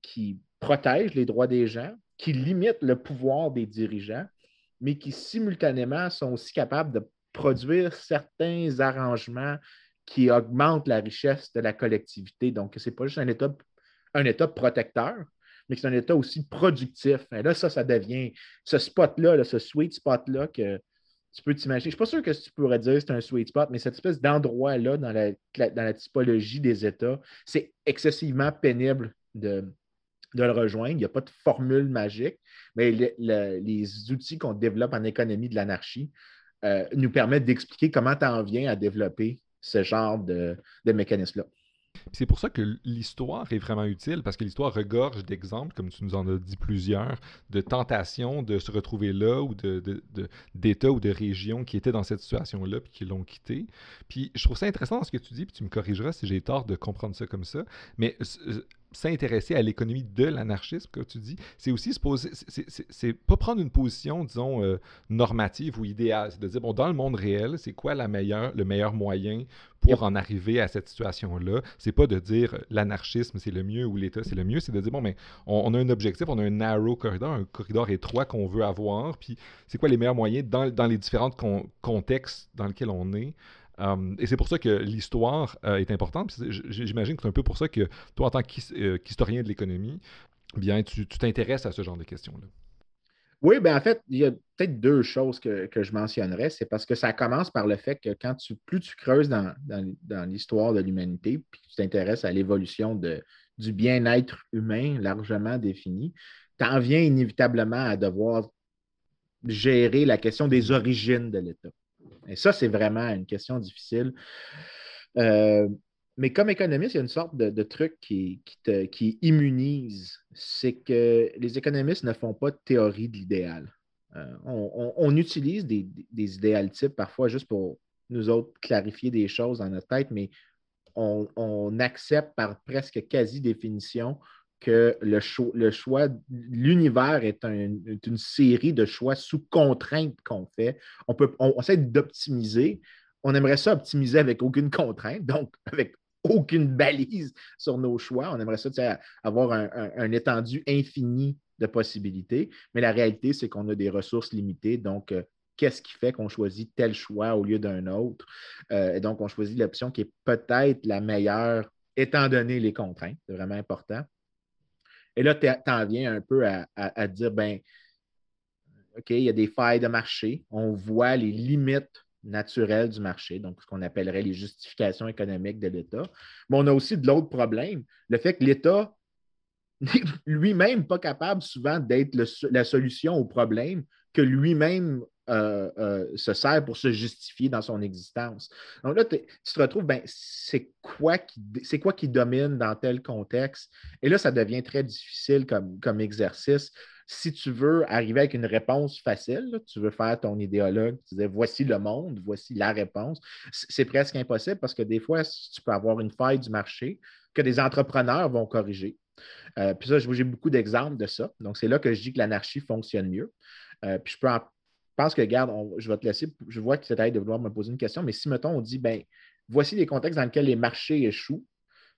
qui protègent les droits des gens, qui limitent le pouvoir des dirigeants, mais qui simultanément sont aussi capables de produire certains arrangements qui augmentent la richesse de la collectivité. Donc, ce n'est pas juste un État, un État protecteur, mais c'est un État aussi productif. Et là, ça, ça devient ce spot-là, ce sweet spot-là que tu peux t'imaginer. Je ne suis pas sûr que tu pourrais dire que c'est un sweet spot, mais cette espèce d'endroit-là dans la, dans la typologie des États, c'est excessivement pénible de, de le rejoindre. Il n'y a pas de formule magique, mais les outils qu'on développe en économie de l'anarchie euh, nous permettent d'expliquer comment tu en viens à développer ce genre de, de mécanisme-là. C'est pour ça que l'histoire est vraiment utile, parce que l'histoire regorge d'exemples, comme tu nous en as dit plusieurs, de tentations de se retrouver là, ou d'États de, ou de régions qui étaient dans cette situation-là, puis qui l'ont quitté. Puis je trouve ça intéressant dans ce que tu dis, puis tu me corrigeras si j'ai tort de comprendre ça comme ça, mais s'intéresser à l'économie de l'anarchisme, comme tu dis, c'est aussi se poser, c'est pas prendre une position, disons, euh, normative ou idéale. C'est de dire, bon, dans le monde réel, c'est quoi la meilleure, le meilleur moyen pour en arriver à cette situation-là? C'est pas de dire euh, l'anarchisme, c'est le mieux ou l'État, c'est le mieux. C'est de dire, bon, mais on, a un objectif, on a un narrow corridor, un corridor étroit qu'on veut avoir, puis c'est quoi les meilleurs moyens dans, dans les différents contextes dans lesquels on est euh, et c'est pour ça que l'histoire euh, est importante. J'imagine que c'est un peu pour ça que toi, en tant euh, qu'historien de l'économie, bien, tu t'intéresses à ce genre de questions-là. Oui, bien en fait, il y a peut-être deux choses que, je mentionnerais. C'est parce que ça commence par le fait que quand tu, plus tu creuses dans, l'histoire de l'humanité, puis tu t'intéresses à l'évolution du bien-être humain largement défini, tu en viens inévitablement à devoir gérer la question des origines de l'État. Et ça, c'est vraiment une question difficile. Euh, mais comme économiste, il y a une sorte de, truc qui, qui, immunise. C'est que les économistes ne font pas de théorie de l'idéal. Euh, on, utilise des, idéal types parfois juste pour nous autres clarifier des choses dans notre tête, mais on accepte par presque quasi définition que le, choix, l'univers est, une série de choix sous contrainte qu'on fait. On, peut, on, essaie d'optimiser. On aimerait ça optimiser avec aucune contrainte, donc [LAUGHS] avec aucune balise sur nos choix. On aimerait ça avoir un, étendu infini de possibilités, mais la réalité, c'est qu'on a des ressources limitées. Donc, euh, qu'est-ce qui fait qu'on choisit tel choix au lieu d'un autre? Euh, et donc, on choisit l'option qui est peut-être la meilleure étant donné les contraintes. C'est vraiment important. Et là, tu en viens un peu à, dire, ben, OK, il y a des failles de marché. On voit les limites naturelles du marché, donc ce qu'on appellerait les justifications économiques de l'État. Mais on a aussi de l'autre problème, le fait que l'État [LAUGHS] n'est lui-même pas capable souvent d'être la solution au problème que lui-même euh, euh, se sert pour se justifier dans son existence. Donc là, tu te retrouves, ben, c'est quoi, qui, quoi qui domine dans tel contexte? Et là, ça devient très difficile comme, comme exercice. Si tu veux arriver avec une réponse facile, tu veux faire ton idéologue, tu disais voici le monde, voici la réponse, c'est presque impossible parce que des fois, tu peux avoir une faille du marché que des entrepreneurs vont corriger. Euh, puis ça, j'ai beaucoup d'exemples de ça. Donc, c'est là que je dis que l'anarchie fonctionne mieux. puis je peux en pense que, regarde, je vais te laisser, je vois que c'est à de vouloir me poser une question, mais si, mettons, on dit, ben, voici les contextes dans lesquels les marchés échouent,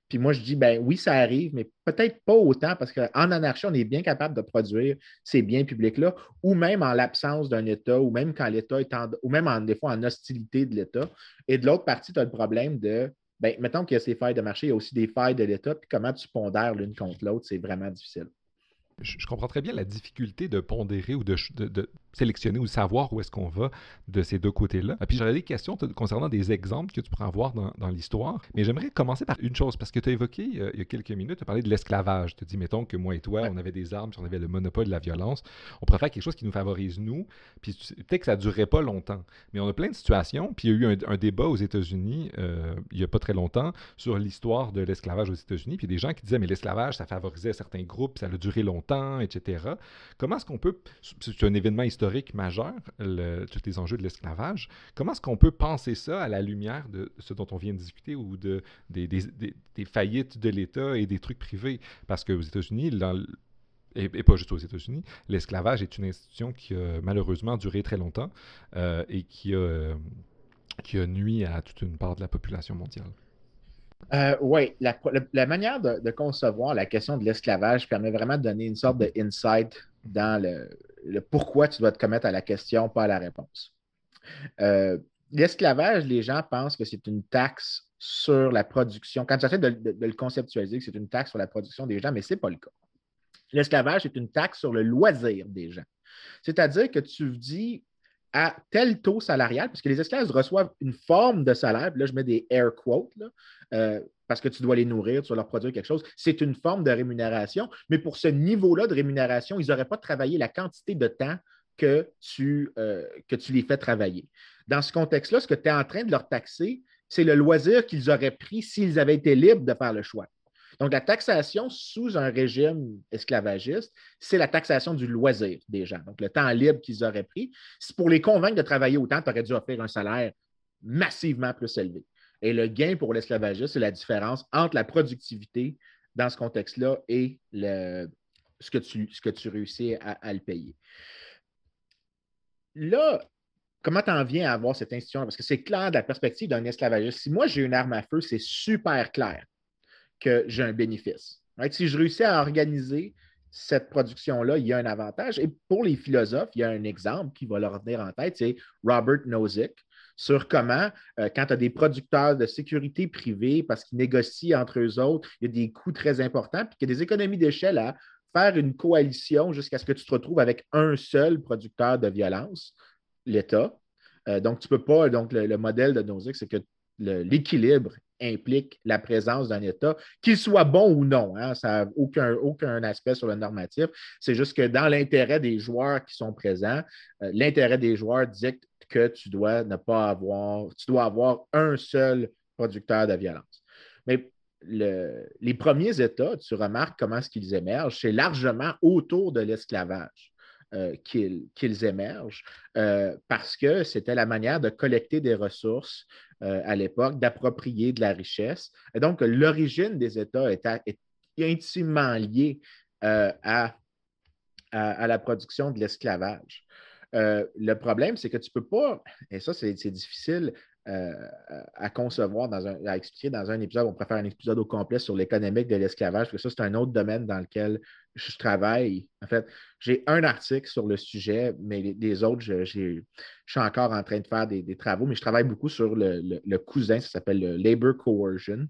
puis moi, je dis, ben oui, ça arrive, mais peut-être pas autant, parce qu'en anarchie, on est bien capable de produire ces biens publics-là, ou même en l'absence d'un État, ou même quand l'État est en, ou même en, des fois en hostilité de l'État. Et de l'autre partie, tu as le problème de, ben, mettons qu'il y a ces failles de marché, il y a aussi des failles de l'État, puis comment tu pondères l'une contre l'autre, c'est vraiment difficile. Je, comprends très bien la difficulté de pondérer ou de, sélectionner ou savoir où est-ce qu'on va de ces deux côtés-là. Puis j'aurais des questions concernant des exemples que tu pourrais avoir dans, dans l'histoire, mais j'aimerais commencer par une chose, parce que tu as évoqué euh, il y a quelques minutes, tu as parlé de l'esclavage. Tu as dit, mettons que moi et toi, on avait des armes, puis on avait le monopole de la violence, on pourrait faire quelque chose qui nous favorise nous, puis peut-être que ça ne durerait pas longtemps. Mais on a plein de situations, puis il y a eu un, débat aux États-Unis euh, il n'y a pas très longtemps sur l'histoire de l'esclavage aux États-Unis, puis des gens qui disaient, mais l'esclavage, ça favorisait certains groupes, ça a duré longtemps, etc. Comment est-ce qu'on peut, c'est un événement historique, historique majeur, tous les enjeux de l'esclavage. Comment est-ce qu'on peut penser ça à la lumière de ce dont on vient de discuter ou de, des, faillites de l'État et des trucs privés? Parce qu'aux États-Unis, et, pas juste aux États-Unis, l'esclavage est une institution qui a malheureusement duré très longtemps euh, et qui a, qui a nuit à toute une part de la population mondiale. Euh, oui, la, manière de, de, concevoir la question de l'esclavage permet vraiment de donner une sorte d'insight dans le, le pourquoi tu dois te commettre à la question, pas à la réponse. Euh, l'esclavage, les gens pensent que c'est une taxe sur la production. Quand tu essaies de, le conceptualiser, que c'est une taxe sur la production des gens, mais ce n'est pas le cas. L'esclavage est une taxe sur le loisir des gens. C'est-à-dire que tu dis à tel taux salarial, parce que les esclaves reçoivent une forme de salaire, là je mets des air quotes, euh, parce que tu dois les nourrir, tu dois leur produire quelque chose. C'est une forme de rémunération, mais pour ce niveau-là de rémunération, ils n'auraient pas travaillé la quantité de temps que tu, euh, que tu les fais travailler. Dans ce contexte-là, ce que tu es en train de leur taxer, c'est le loisir qu'ils auraient pris s'ils avaient été libres de faire le choix. Donc, la taxation sous un régime esclavagiste, c'est la taxation du loisir des gens. Donc, le temps libre qu'ils auraient pris. C'est pour les convaincre de travailler autant, tu aurais dû offrir un salaire massivement plus élevé. Et le gain pour l'esclavagiste, c'est la différence entre la productivité dans ce contexte-là et le, ce, que tu, ce que tu réussis à, le payer. Là, comment tu en viens à avoir cette institution? Parce que c'est clair de la perspective d'un esclavagiste. Si moi j'ai une arme à feu, c'est super clair que j'ai un bénéfice. Si je réussis à organiser cette production-là, il y a un avantage. Et pour les philosophes, il y a un exemple qui va leur venir en tête, c'est Robert Nozick, sur comment, euh, quand tu as des producteurs de sécurité privée, parce qu'ils négocient entre eux autres, il y a des coûts très importants, puis qu'il y a des économies d'échelle à faire une coalition jusqu'à ce que tu te retrouves avec un seul producteur de violence, l'État. Euh, donc, tu ne peux pas, donc le, modèle de Nozick, c'est que l'équilibre implique la présence d'un État, qu'il soit bon ou non. Hein, ça n'a aucun, aspect sur le normatif. C'est juste que dans l'intérêt des joueurs qui sont présents, euh, l'intérêt des joueurs dicte que tu dois ne pas avoir, tu dois avoir un seul producteur de violence. Mais les premiers États, tu remarques comment est-ce qu'ils émergent, c'est largement autour de l'esclavage. Euh, qu'ils émergent euh, parce que c'était la manière de collecter des ressources euh, à l'époque, d'approprier de la richesse. Et donc, l'origine des États est, intimement liée à, la production de l'esclavage. le problème, c'est que tu ne peux pas, et ça, c'est difficile à concevoir, dans un, à expliquer dans un épisode. On faire un épisode au complet sur l'économique de l'esclavage, parce que ça, c'est un autre domaine dans lequel je travaille. En fait, j'ai un article sur le sujet, mais les, autres, je, suis encore en train de faire des, travaux, mais je travaille beaucoup sur le, cousin, ça s'appelle le labor coercion,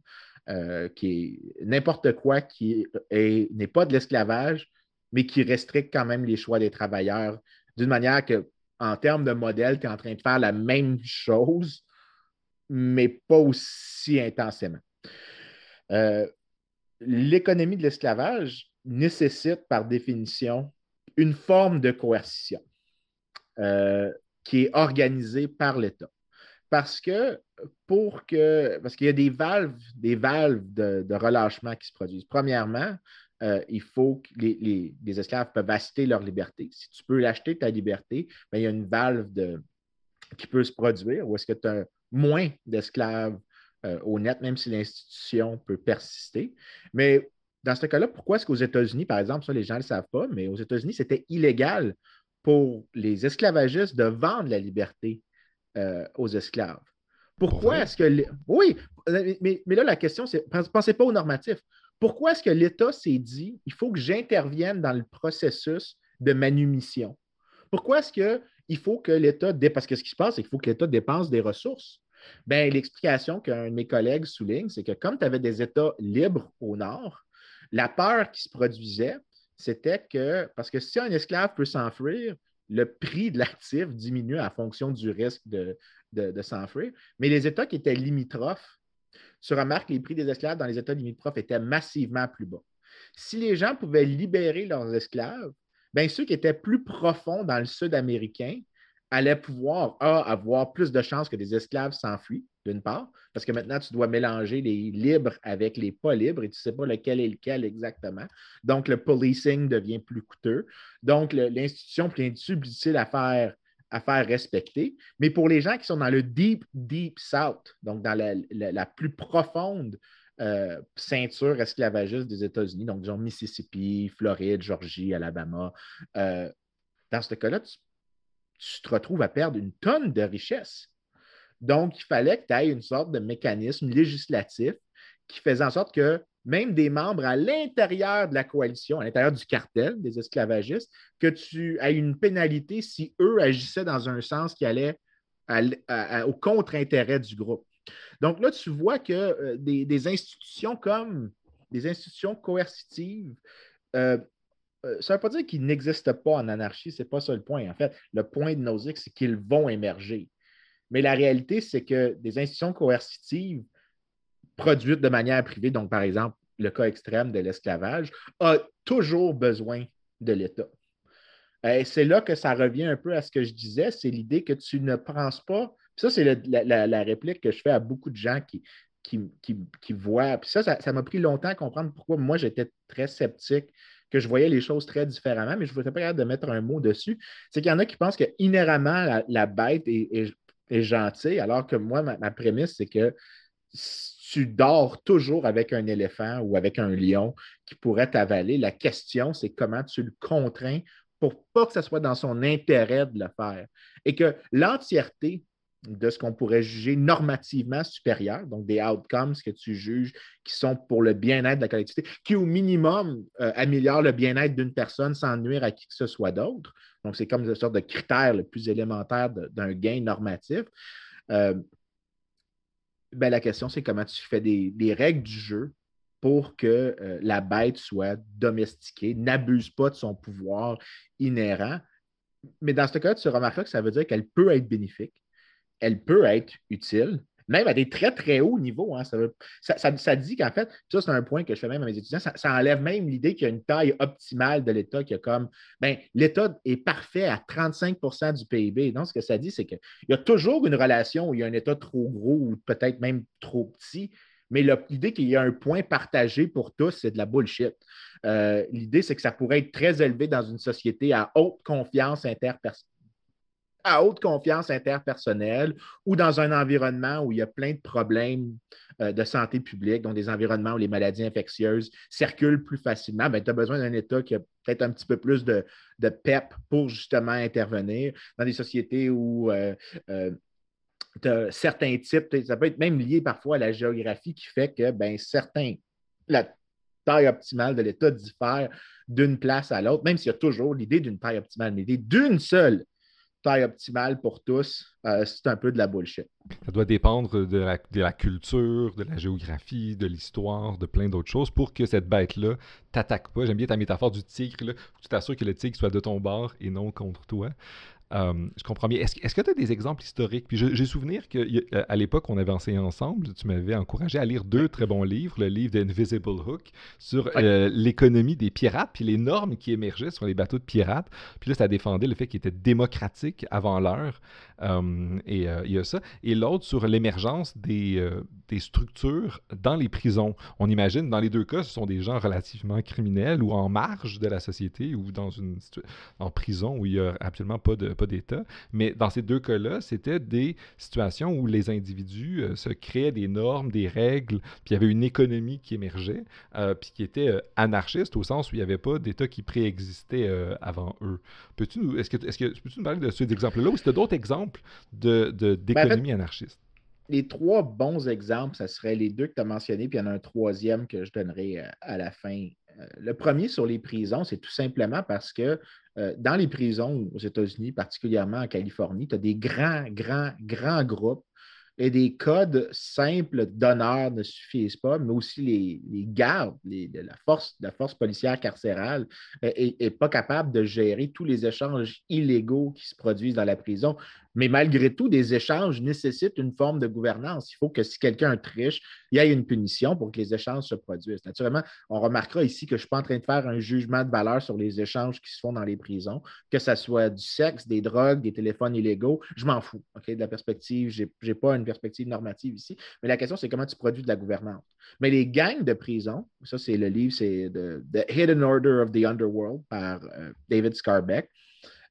euh, qui est n'importe quoi qui n'est pas de l'esclavage, mais qui restricte quand même les choix des travailleurs d'une manière que, en termes de modèle, tu es en train de faire la même chose, mais pas aussi intensément. Euh, l'économie de l'esclavage nécessite par définition une forme de coercition euh, qui est organisée par l'État. Parce que pour que parce qu'il y a des valves, des valves de, relâchement qui se produisent. Premièrement, euh, il faut que les, esclaves peuvent acheter leur liberté. Si tu peux l'acheter, ta liberté, ben, il y a une valve qui peut se produire où est-ce que tu as moins d'esclaves euh, au net, même si l'institution peut persister. Mais dans ce cas-là, pourquoi est-ce qu'aux États-Unis, par exemple, ça, les gens ne le savent pas, mais aux États-Unis, c'était illégal pour les esclavagistes de vendre la liberté euh, aux esclaves? Pourquoi est-ce que. Oui, mais, mais, là, la question, c'est pensez pas au normatif. Pourquoi est-ce que l'État s'est dit il faut que j'intervienne dans le processus de manumission? Pourquoi est-ce que il faut que l'État, parce que ce qui se passe, c'est qu'il faut que l'État dépense des ressources? Bien, l'explication qu'un de mes collègues souligne, c'est que comme tu avais des États libres au nord, la peur qui se produisait, c'était que, parce que si un esclave peut s'enfuir, le prix de l'actif diminue en fonction du risque de, s'enfuir. Mais les États qui étaient limitrophes, tu remarques que les prix des esclaves dans les États limitrophes étaient massivement plus bas. Si les gens pouvaient libérer leurs esclaves, bien, ceux qui étaient plus profonds dans le sud américain allaient pouvoir, avoir plus de chances que des esclaves s'enfuient, d'une part, parce que maintenant, tu dois mélanger les libres avec les pas libres et tu ne sais pas lequel est lequel exactement. Donc, le policing devient plus coûteux. Donc, l'institution devient plus difficile à faire, à faire respecter. Mais pour les gens qui sont dans le deep, deep south, donc dans la plus profonde euh, ceinture esclavagiste des États-Unis, donc disons Mississippi, Floride, Georgie, Alabama. Euh, dans ce cas-là, tu, te retrouves à perdre une tonne de richesses. Donc, il fallait que tu aies une sorte de mécanisme législatif qui faisait en sorte que même des membres à l'intérieur de la coalition, à l'intérieur du cartel des esclavagistes, que tu aies une pénalité si eux agissaient dans un sens qui allait au contre-intérêt du groupe. Donc là, tu vois que euh, des, institutions comme des institutions coercitives, euh, ça ne veut pas dire qu'ils n'existent pas en anarchie, ce n'est pas ça le point. En fait, le point de Nozick, c'est qu'ils vont émerger. Mais la réalité, c'est que des institutions coercitives produites de manière privée, donc par exemple le cas extrême de l'esclavage, a toujours besoin de l'État. c'est là que ça revient un peu à ce que je disais, c'est l'idée que tu ne penses pas Ça, c'est la, réplique que je fais à beaucoup de gens qui, qui, voient. Puis ça, ça m'a pris longtemps à comprendre pourquoi moi, j'étais très sceptique que je voyais les choses très différemment, mais je ne voudrais pas de mettre un mot dessus. C'est qu'il y en a qui pensent que inhéremment, la, bête est, gentille, alors que moi, ma, prémisse, c'est que tu dors toujours avec un éléphant ou avec un lion qui pourrait t'avaler. La question, c'est comment tu le contrains pour pas que ce soit dans son intérêt de le faire. Et que l'entièreté de ce qu'on pourrait juger normativement supérieur, donc des outcomes que tu juges qui sont pour le bien-être de la collectivité, qui au minimum euh, améliorent le bien-être d'une personne sans nuire à qui que ce soit d'autre. Donc, c'est comme une sorte de critère le plus élémentaire d'un gain normatif. Euh, ben, la question, c'est comment tu fais des, règles du jeu pour que euh, la bête soit domestiquée, n'abuse pas de son pouvoir inhérent. Mais dans ce cas, tu remarqueras que ça veut dire qu'elle peut être bénéfique elle peut être utile, même à des très, très hauts niveaux. Hein. Ça, dit qu'en fait, ça, c'est un point que je fais même à mes étudiants, ça, enlève même l'idée qu'il y a une taille optimale de l'État, qui a comme, ben, l'État est parfait à 35% du PIB. Donc, ce que ça dit, c'est qu'il y a toujours une relation où il y a un État trop gros ou peut-être même trop petit. Mais l'idée qu'il y a un point partagé pour tous, c'est de la bullshit. Euh, l'idée, c'est que ça pourrait être très élevé dans une société à haute confiance interpersonnelle à haute confiance interpersonnelle ou dans un environnement où il y a plein de problèmes euh, de santé publique, donc des environnements où les maladies infectieuses circulent plus facilement, ben, tu as besoin d'un État qui a peut-être un petit peu plus de, PEP pour justement intervenir. Dans des sociétés où euh, euh, certains types, ça peut être même lié parfois à la géographie qui fait que ben, certains, la taille optimale de l'État diffère d'une place à l'autre, même s'il y a toujours l'idée d'une taille optimale, mais l'idée d'une seule taille optimale pour tous, euh, c'est un peu de la bullshit. Ça doit dépendre de la, culture, de la géographie, de l'histoire, de plein d'autres choses pour que cette bête-là t'attaque pas. J'aime bien ta métaphore du tigre. Là. Tu t'assures que le tigre soit de ton bord et non contre toi. Euh, je comprends bien. Est-ce, que tu as des exemples historiques? Puis j'ai souvenir qu'à l'époque, on avait enseigné ensemble, tu m'avais encouragé à lire deux très bons livres. Le livre d'Invisible Hook sur euh, l'économie des pirates, puis les normes qui émergeaient sur les bateaux de pirates. Puis là, ça défendait le fait qu'ils étaient démocratiques avant l'heure. Euh, et il y a ça. Et l'autre sur l'émergence des, des structures dans les prisons. On imagine, dans les deux cas, ce sont des gens relativement criminels ou en marge de la société ou dans une en prison où il n'y a absolument pas de d'État. Mais dans ces deux cas-là, c'était des situations où les individus euh, se créaient des normes, des règles, puis il y avait une économie qui émergeait, euh, puis qui était euh, anarchiste au sens où il n'y avait pas d'État qui préexistait avant eux. Peux-tu est-ce que, est-ce que peux-tu nous parler de ces exemples-là ou c'était d'autres exemples de, ben, d'économie anarchiste? les trois bons exemples, ce seraient les deux que tu as mentionnés, puis il y en a un troisième que je donnerai à la fin. Le premier sur les prisons, c'est tout simplement parce que euh, dans les prisons aux États-Unis, particulièrement en Californie, tu as des grands, grands, grands groupes et des codes simples d'honneur ne suffisent pas, mais aussi les, gardes, la, force, la force policière carcérale n'est euh, pas capable de gérer tous les échanges illégaux qui se produisent dans la prison. Mais malgré tout, des échanges nécessitent une forme de gouvernance. Il faut que si quelqu'un triche, il y ait une punition pour que les échanges se produisent. Naturellement, on remarquera ici que je ne suis pas en train de faire un jugement de valeur sur les échanges qui se font dans les prisons, que ce soit du sexe, des drogues, des téléphones illégaux. Je m'en fous de la perspective. Je n'ai pas une perspective normative ici. Mais la question, c'est comment tu produis de la gouvernance. Mais les gangs de prison, ça, c'est le livre, c'est The Hidden Order of the Underworld par euh, David Scarbeck.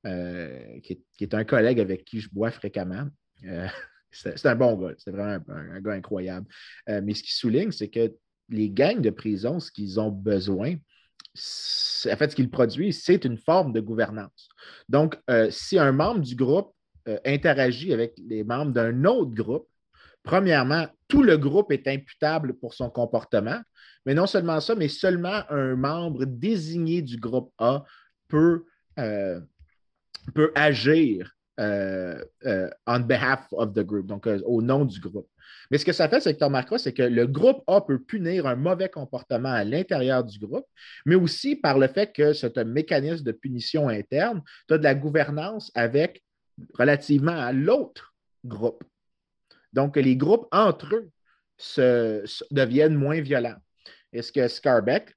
Euh, qui, est, un collègue avec qui je bois fréquemment. Euh, [LAUGHS] c'est un bon gars, c'est vraiment un, gars incroyable. Euh, mais ce qu'il souligne, c'est que les gangs de prison, ce qu'ils ont besoin, en fait, ce qu'ils produisent, c'est une forme de gouvernance. Donc, si un membre du groupe interagit avec les membres d'un autre groupe, premièrement, tout le groupe est imputable pour son comportement, mais non seulement ça, mais seulement un membre désigné du groupe A peut peut agir euh, euh, on behalf of the group, donc euh, au nom du groupe. Mais ce que ça fait, c'est que tu remarqueras, c'est que le groupe A peut punir un mauvais comportement à l'intérieur du groupe, mais aussi par le fait que c'est un mécanisme de punition interne, tu as de la gouvernance avec relativement à l'autre groupe. Donc, les groupes entre eux se, deviennent moins violents. Et ce que Scarbeck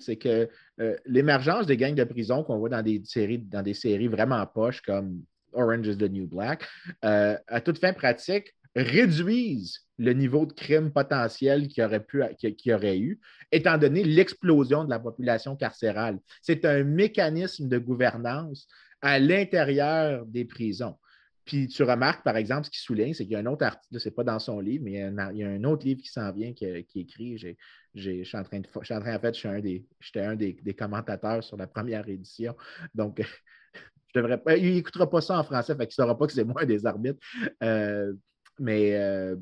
c'est que euh, l'émergence des gangs de prison qu'on voit dans des séries, dans des séries vraiment poches comme Orange is the New Black, à toute fin pratique, réduisent le niveau de crime potentiel qu'il aurait, pu, qu'il aurait eu, étant donné l'explosion de la population carcérale. C'est un mécanisme de gouvernance à l'intérieur des prisons. Puis tu remarques, par exemple, ce qu'il souligne, c'est qu'il y a un autre article, ce n'est pas dans son livre, mais il y, a un, autre livre qui s'en vient, qui, est écrit. je suis en train de. Je en train, en fait, j'étais un, des, commentateurs sur la première édition. Donc, [LAUGHS] je devrais pas. Il n'écoutera pas ça en français, fait qu'il ne saura pas que c'est moi des arbitres. Euh, mais euh,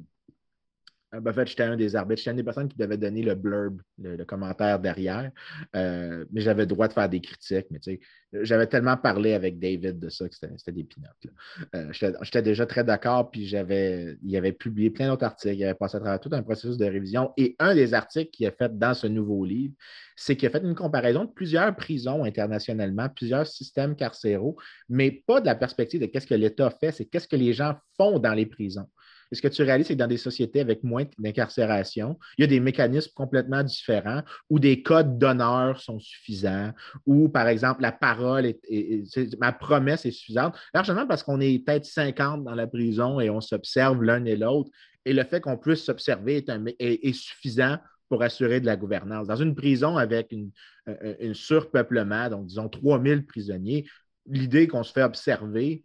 en fait, j'étais un des arbitres. J'étais une des personnes qui devait donner le blurb, le, commentaire derrière. Euh, mais j'avais le droit de faire des critiques. Mais tu sais, j'avais tellement parlé avec David de ça que c'était des pinottes. Euh, j'étais déjà très d'accord. Puis j'avais, il avait publié plein d'autres articles. Il avait passé à travers tout un processus de révision. Et un des articles qu'il a fait dans ce nouveau livre, c'est qu'il a fait une comparaison de plusieurs prisons internationalement, plusieurs systèmes carcéraux, mais pas de la perspective de qu'est-ce que l'État fait, c'est qu'est-ce que les gens font dans les prisons ce que tu réalises, c'est que dans des sociétés avec moins d'incarcération, il y a des mécanismes complètement différents où des codes d'honneur sont suffisants, où, par exemple, la parole, est, ma promesse est suffisante, largement parce qu'on est peut-être 50 dans la prison et on s'observe l'un et l'autre. Et le fait qu'on puisse s'observer est, suffisant pour assurer de la gouvernance. Dans une prison avec une, un surpeuplement, donc disons 3000 prisonniers, l'idée qu'on se fait observer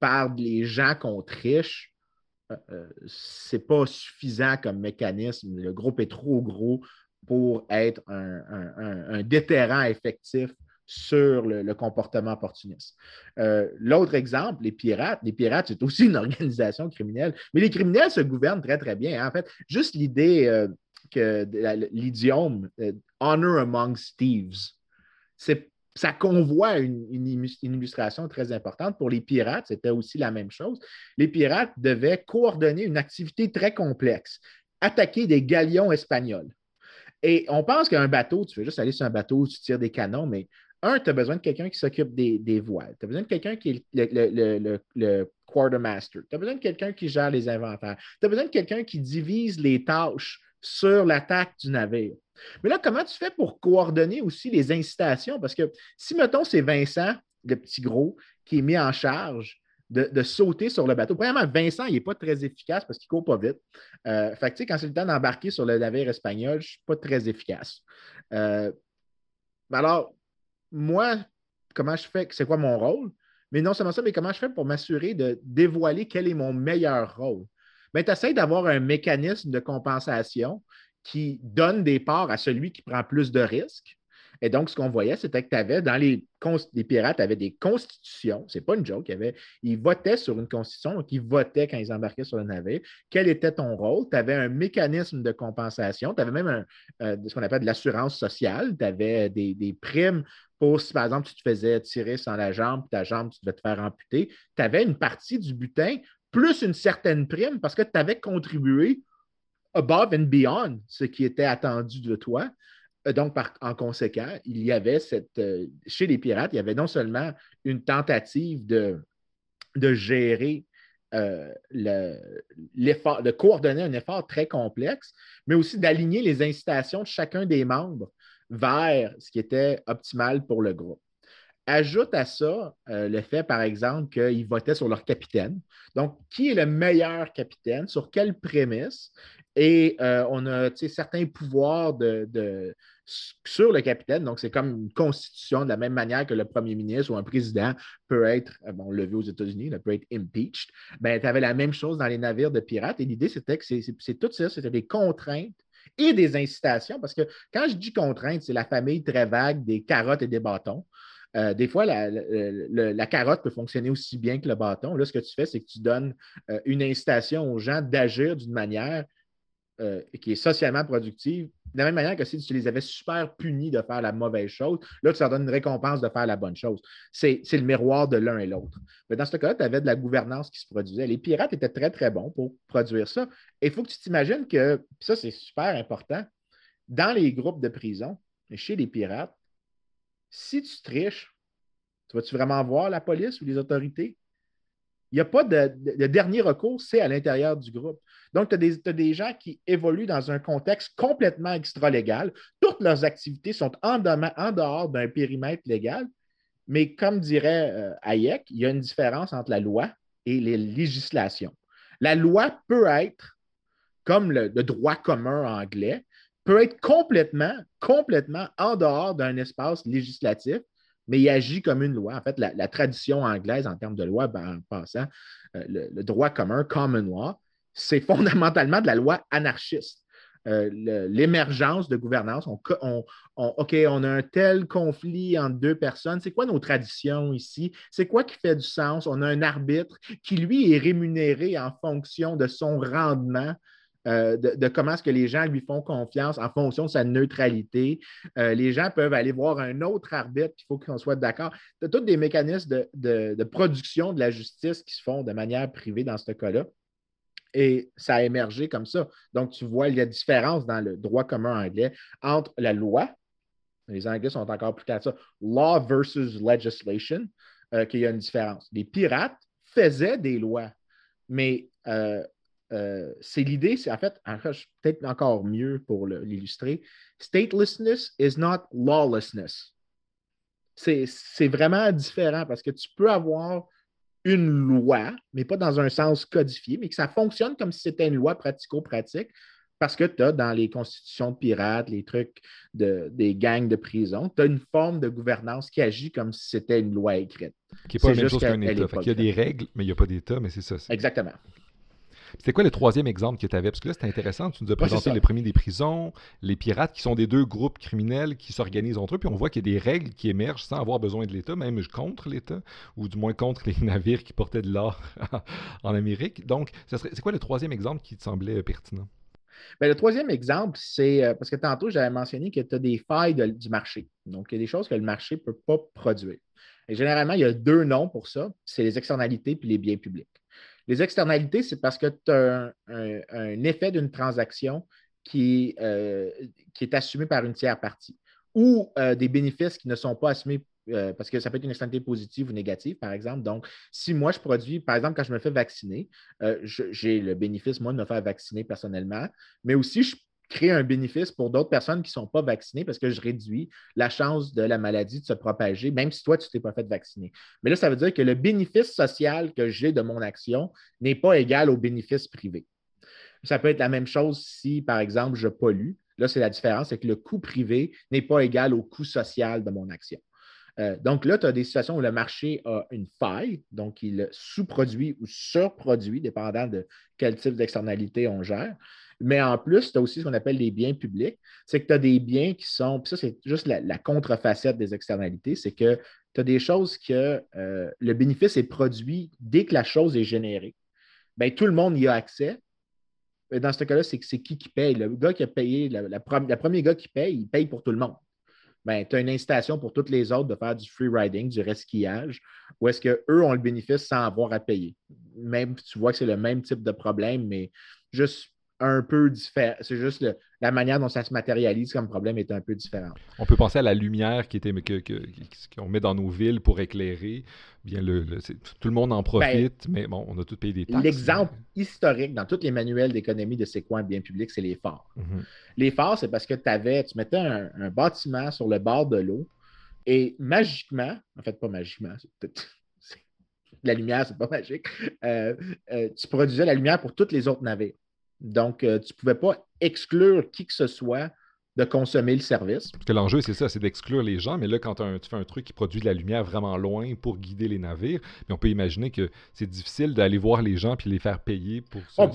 par les gens qu'on triche, euh, euh, c'est pas suffisant comme mécanisme. Le groupe est trop gros pour être un, déterrent effectif sur le, comportement opportuniste. Euh, l'autre exemple, les pirates. Les pirates, c'est aussi [LAUGHS] une organisation criminelle, mais les criminels se gouvernent très, très bien. En fait, juste l'idée que l'idiome honor among thieves, c'est ça convoie une, illustration très importante. Pour les pirates, c'était aussi la même chose. Les pirates devaient coordonner une activité très complexe, attaquer des galions espagnols. Et on pense qu'un bateau, tu fais juste aller sur un bateau, tu tires des canons, mais un, tu as besoin de quelqu'un qui s'occupe des, voiles. Tu as besoin de quelqu'un qui est le, quartermaster. Tu as besoin de quelqu'un qui gère les inventaires. Tu as besoin de quelqu'un qui divise les tâches sur l'attaque du navire. Mais là, comment tu fais pour coordonner aussi les incitations? Parce que si, mettons, c'est Vincent, le petit gros, qui est mis en charge de, sauter sur le bateau. Premièrement, Vincent, il n'est pas très efficace parce qu'il ne court pas vite. Euh, fait que, quand c'est le temps d'embarquer sur le navire espagnol, je ne suis pas très efficace. Euh, alors, moi, comment je fais? C'est quoi mon rôle? Mais non seulement ça, mais comment je fais pour m'assurer de dévoiler quel est mon meilleur rôle? Bien, tu essaies d'avoir un mécanisme de compensation qui donne des parts à celui qui prend plus de risques. Et donc, ce qu'on voyait, c'était que tu avais dans les, les pirates, tu avais des constitutions, c'est pas une joke, ils votaient sur une constitution, donc ils votaient quand ils embarquaient sur le navire. Quel était ton rôle? Tu avais un mécanisme de compensation, tu avais même euh, ce qu'on appelle de l'assurance sociale, tu avais des, primes pour si, par exemple, tu te faisais tirer sans la jambe, ta jambe, tu devais te faire amputer. Tu avais une partie du butin plus une certaine prime parce que tu avais contribué above and beyond ce qui était attendu de toi. Euh, donc, en conséquent, il y avait cette. Euh, chez les pirates, il y avait non seulement une tentative de, de gérer euh, l'effort, de coordonner un effort très complexe, mais aussi d'aligner les incitations de chacun des membres vers ce qui était optimal pour le groupe. Ajoute à ça le fait, par exemple, qu'ils votaient sur leur capitaine. Donc, qui est le meilleur capitaine? Sur quelle prémisse? Et euh, on a certains pouvoirs de, sur le capitaine. Donc, c'est comme une constitution de la même manière que le premier ministre ou un président peut être, euh, bon, levé aux États-Unis, peut être impeached. Ben, tu avais la même chose dans les navires de pirates. Et l'idée, c'était que c'est tout ça, c'était des contraintes et des incitations. Parce que quand je dis contraintes, c'est la famille très vague des carottes et des bâtons. Euh, des fois, la, carotte peut fonctionner aussi bien que le bâton. Là, ce que tu fais, c'est que tu donnes une incitation aux gens d'agir d'une manière euh, qui est socialement productive, de la même manière que si tu les avais super punis de faire la mauvaise chose, là, tu leur donnes une récompense de faire la bonne chose. C'est le miroir de l'un et l'autre. Mais dans ce cas-là, tu avais de la gouvernance qui se produisait. Les pirates étaient très, très bons pour produire ça. Et il faut que tu t'imagines que, ça, c'est super important, dans les groupes de prison, chez les pirates, si tu triches, tu vas-tu vraiment voir la police ou les autorités? Il n'y a pas de, de, dernier recours, c'est à l'intérieur du groupe. Donc, tu as, des gens qui évoluent dans un contexte complètement extra-légal. Toutes leurs activités sont en, dehors d'un périmètre légal. Mais comme dirait euh, Hayek, il y a une différence entre la loi et les législations. La loi peut être, comme le, droit commun anglais, peut être complètement, complètement en dehors d'un espace législatif, mais il agit comme une loi. En fait, la, tradition anglaise en termes de loi, ben, en passant, euh, le, droit commun, common law, c'est fondamentalement de la loi anarchiste. Euh, l'émergence de gouvernance. OK, on a un tel conflit entre deux personnes. C'est quoi nos traditions ici? C'est quoi qui fait du sens? On a un arbitre qui, lui, est rémunéré en fonction de son rendement. Euh, de, comment est-ce que les gens lui font confiance en fonction de sa neutralité. Euh, les gens peuvent aller voir un autre arbitre, il faut qu'on soit d'accord. Tu tous des mécanismes de, production de la justice qui se font de manière privée dans ce cas-là. Et ça a émergé comme ça. Donc, tu vois, il y a différence dans le droit commun anglais entre la loi, les Anglais sont encore plus clairs ça, law versus legislation, euh, qu'il y a une différence. Les pirates faisaient des lois, mais euh, c'est l'idée, c'est en fait, peut-être encore mieux pour l'illustrer, statelessness is not lawlessness. C'est vraiment différent parce que tu peux avoir une loi, mais pas dans un sens codifié, mais que ça fonctionne comme si c'était une loi pratico-pratique, parce que tu as dans les constitutions de pirates, les trucs de, des gangs de prison, tu as une forme de gouvernance qui agit comme si c'était une loi écrite. Qui n'est pas la même chose qu'un État. Il y a des règles, mais il n'y a pas d'État, mais c'est ça. Exactement. C'était quoi le troisième exemple que tu avais? Parce que là, c'était intéressant. Tu nous as présenté les premiers des prisons, les pirates, qui sont des deux groupes criminels qui s'organisent entre eux. Puis on voit qu'il y a des règles qui émergent sans avoir besoin de l'État, même contre l'État, ou du moins contre les [LAUGHS] navires qui portaient de l'or [LAUGHS] en Amérique. Donc, c'est quoi le troisième exemple qui te semblait pertinent? Bien, le troisième exemple, c'est euh, parce que tantôt, j'avais mentionné que tu as des failles du marché. Donc, il y a des choses que le marché ne peut pas produire. Et généralement, il y a deux noms pour ça c'est les externalités puis les biens publics. Les externalités, c'est parce que tu as un, effet d'une transaction qui, euh, qui, est assumé par une tiers partie ou euh, des bénéfices qui ne sont pas assumés euh, parce que ça peut être une externalité positive ou négative, par exemple. Donc, si moi, je produis, par exemple, quand je me fais vacciner, j'ai le bénéfice, moi, de me faire vacciner personnellement, mais aussi, je créer un bénéfice pour d'autres personnes qui ne sont pas vaccinées parce que je réduis la chance de la maladie de se propager, même si toi, tu ne t'es pas fait vacciner. Mais là, ça veut dire que le bénéfice social que j'ai de mon action n'est pas égal au bénéfice privé. Ça peut être la même chose si, par exemple, je pollue. Là, c'est la différence, c'est que le coût privé n'est pas égal au coût social de mon action. Euh, donc là, tu as des situations où le marché a une faille, donc il sous-produit ou surproduit, dépendant de quel type d'externalité on gère. Mais en plus, tu as aussi ce qu'on appelle les biens publics. C'est que tu as des biens qui sont, puis ça, c'est juste la, contrefacette des externalités, c'est que tu as des choses que euh, le bénéfice est produit dès que la chose est générée. Bien, tout le monde y a accès. dans ce cas-là, c'est qui qui paye? Le gars qui a payé, le premier gars qui paye, il paye pour tout le monde. Ben, tu as une incitation pour toutes les autres de faire du free riding, du resquillage, ou est-ce qu'eux ont le bénéfice sans avoir à payer? Même, tu vois que c'est le même type de problème, mais juste un peu différent. C'est juste la manière dont ça se matérialise comme problème est un peu différente. On peut penser à la lumière qui était que, qu'on met dans nos villes pour éclairer. Bien le, tout le monde en profite, ben, mais bon, on a tout payé des taxes. L'exemple historique dans tous les manuels d'économie de c'est quoi un bien public, c'est les phares. Mhm. Les phares, c'est parce que avais, tu mettais un, bâtiment sur le bord de l'eau et magiquement, en fait pas magiquement, [LAUGHS] la lumière, c'est pas magique, euh, euh, tu produisais la lumière pour tous les autres navires. Donc, euh, tu ne pouvais pas exclure qui que ce soit de consommer le service. Parce que l'enjeu, c'est ça, c'est d'exclure les gens. Mais là, quand tu fais un truc qui produit de la lumière vraiment loin pour guider les navires, on peut imaginer que c'est difficile d'aller voir les gens puis les faire payer pour ça. Oh,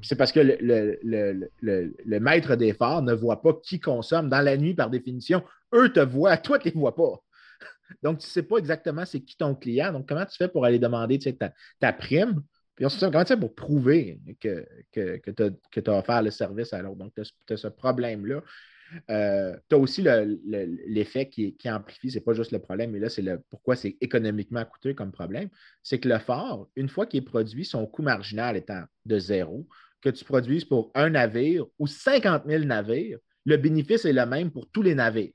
c'est parce que le, maître des phares ne voit pas qui consomme. Dans la nuit, par définition, eux te voient, toi, tu ne les vois pas. [LAUGHS] Donc, tu ne sais pas exactement c'est qui ton client. Donc, comment tu fais pour aller demander ta, ta prime? Puis on se comment tu pour prouver que, que, tu as, offert le service à l'autre? Donc, tu as, ce problème-là. Euh, tu as aussi l'effet qui, qui, amplifie, ce n'est pas juste le problème, mais là, c'est pourquoi c'est économiquement coûteux comme problème. C'est que le phare, une fois qu'il est produit, son coût marginal étant de zéro, que tu produises pour un navire ou 50 000 navires, le bénéfice est le même pour tous les navires.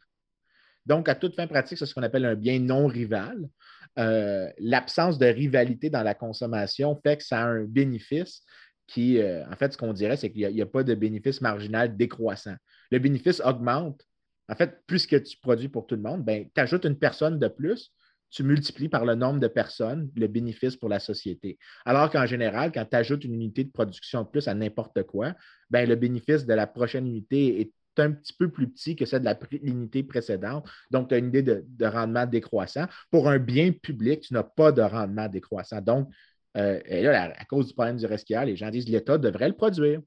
Donc, à toute fin pratique, c'est ce qu'on appelle un bien non rival. Euh, l'absence de rivalité dans la consommation fait que ça a un bénéfice qui, euh, en fait, ce qu'on dirait, c'est qu'il n'y a, pas de bénéfice marginal décroissant. Le bénéfice augmente. En fait, plus que tu produis pour tout le monde, ben, tu ajoutes une personne de plus, tu multiplies par le nombre de personnes le bénéfice pour la société. Alors qu'en général, quand tu ajoutes une unité de production de plus à n'importe quoi, ben, le bénéfice de la prochaine unité est un petit peu plus petit que celle de l'unité précédente. Donc, tu as une idée de, rendement décroissant. Pour un bien public, tu n'as pas de rendement décroissant. Donc, euh, là, à, cause du problème du resquière, les gens disent l'État devrait le produire.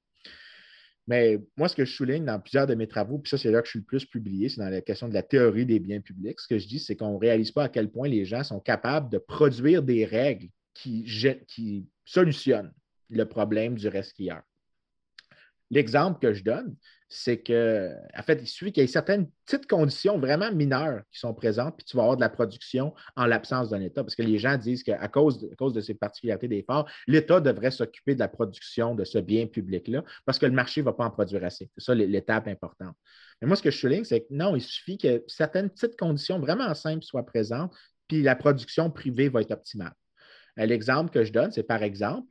Mais moi, ce que je souligne dans plusieurs de mes travaux, puis ça, c'est là que je suis le plus publié, c'est dans la question de la théorie des biens publics. Ce que je dis, c'est qu'on ne réalise pas à quel point les gens sont capables de produire des règles qui, qui solutionnent le problème du resquilleur. L'exemple que je donne, c'est que, en fait, il suffit qu'il y ait certaines petites conditions vraiment mineures qui sont présentes, puis tu vas avoir de la production en l'absence d'un État. Parce que les gens disent qu'à cause, cause de ces particularités des phares, l'État devrait s'occuper de la production de ce bien public-là, parce que le marché ne va pas en produire assez. C'est ça l'étape importante. Mais moi, ce que je souligne, c'est que non, il suffit que certaines petites conditions vraiment simples soient présentes, puis la production privée va être optimale. Euh, l'exemple que je donne, c'est par exemple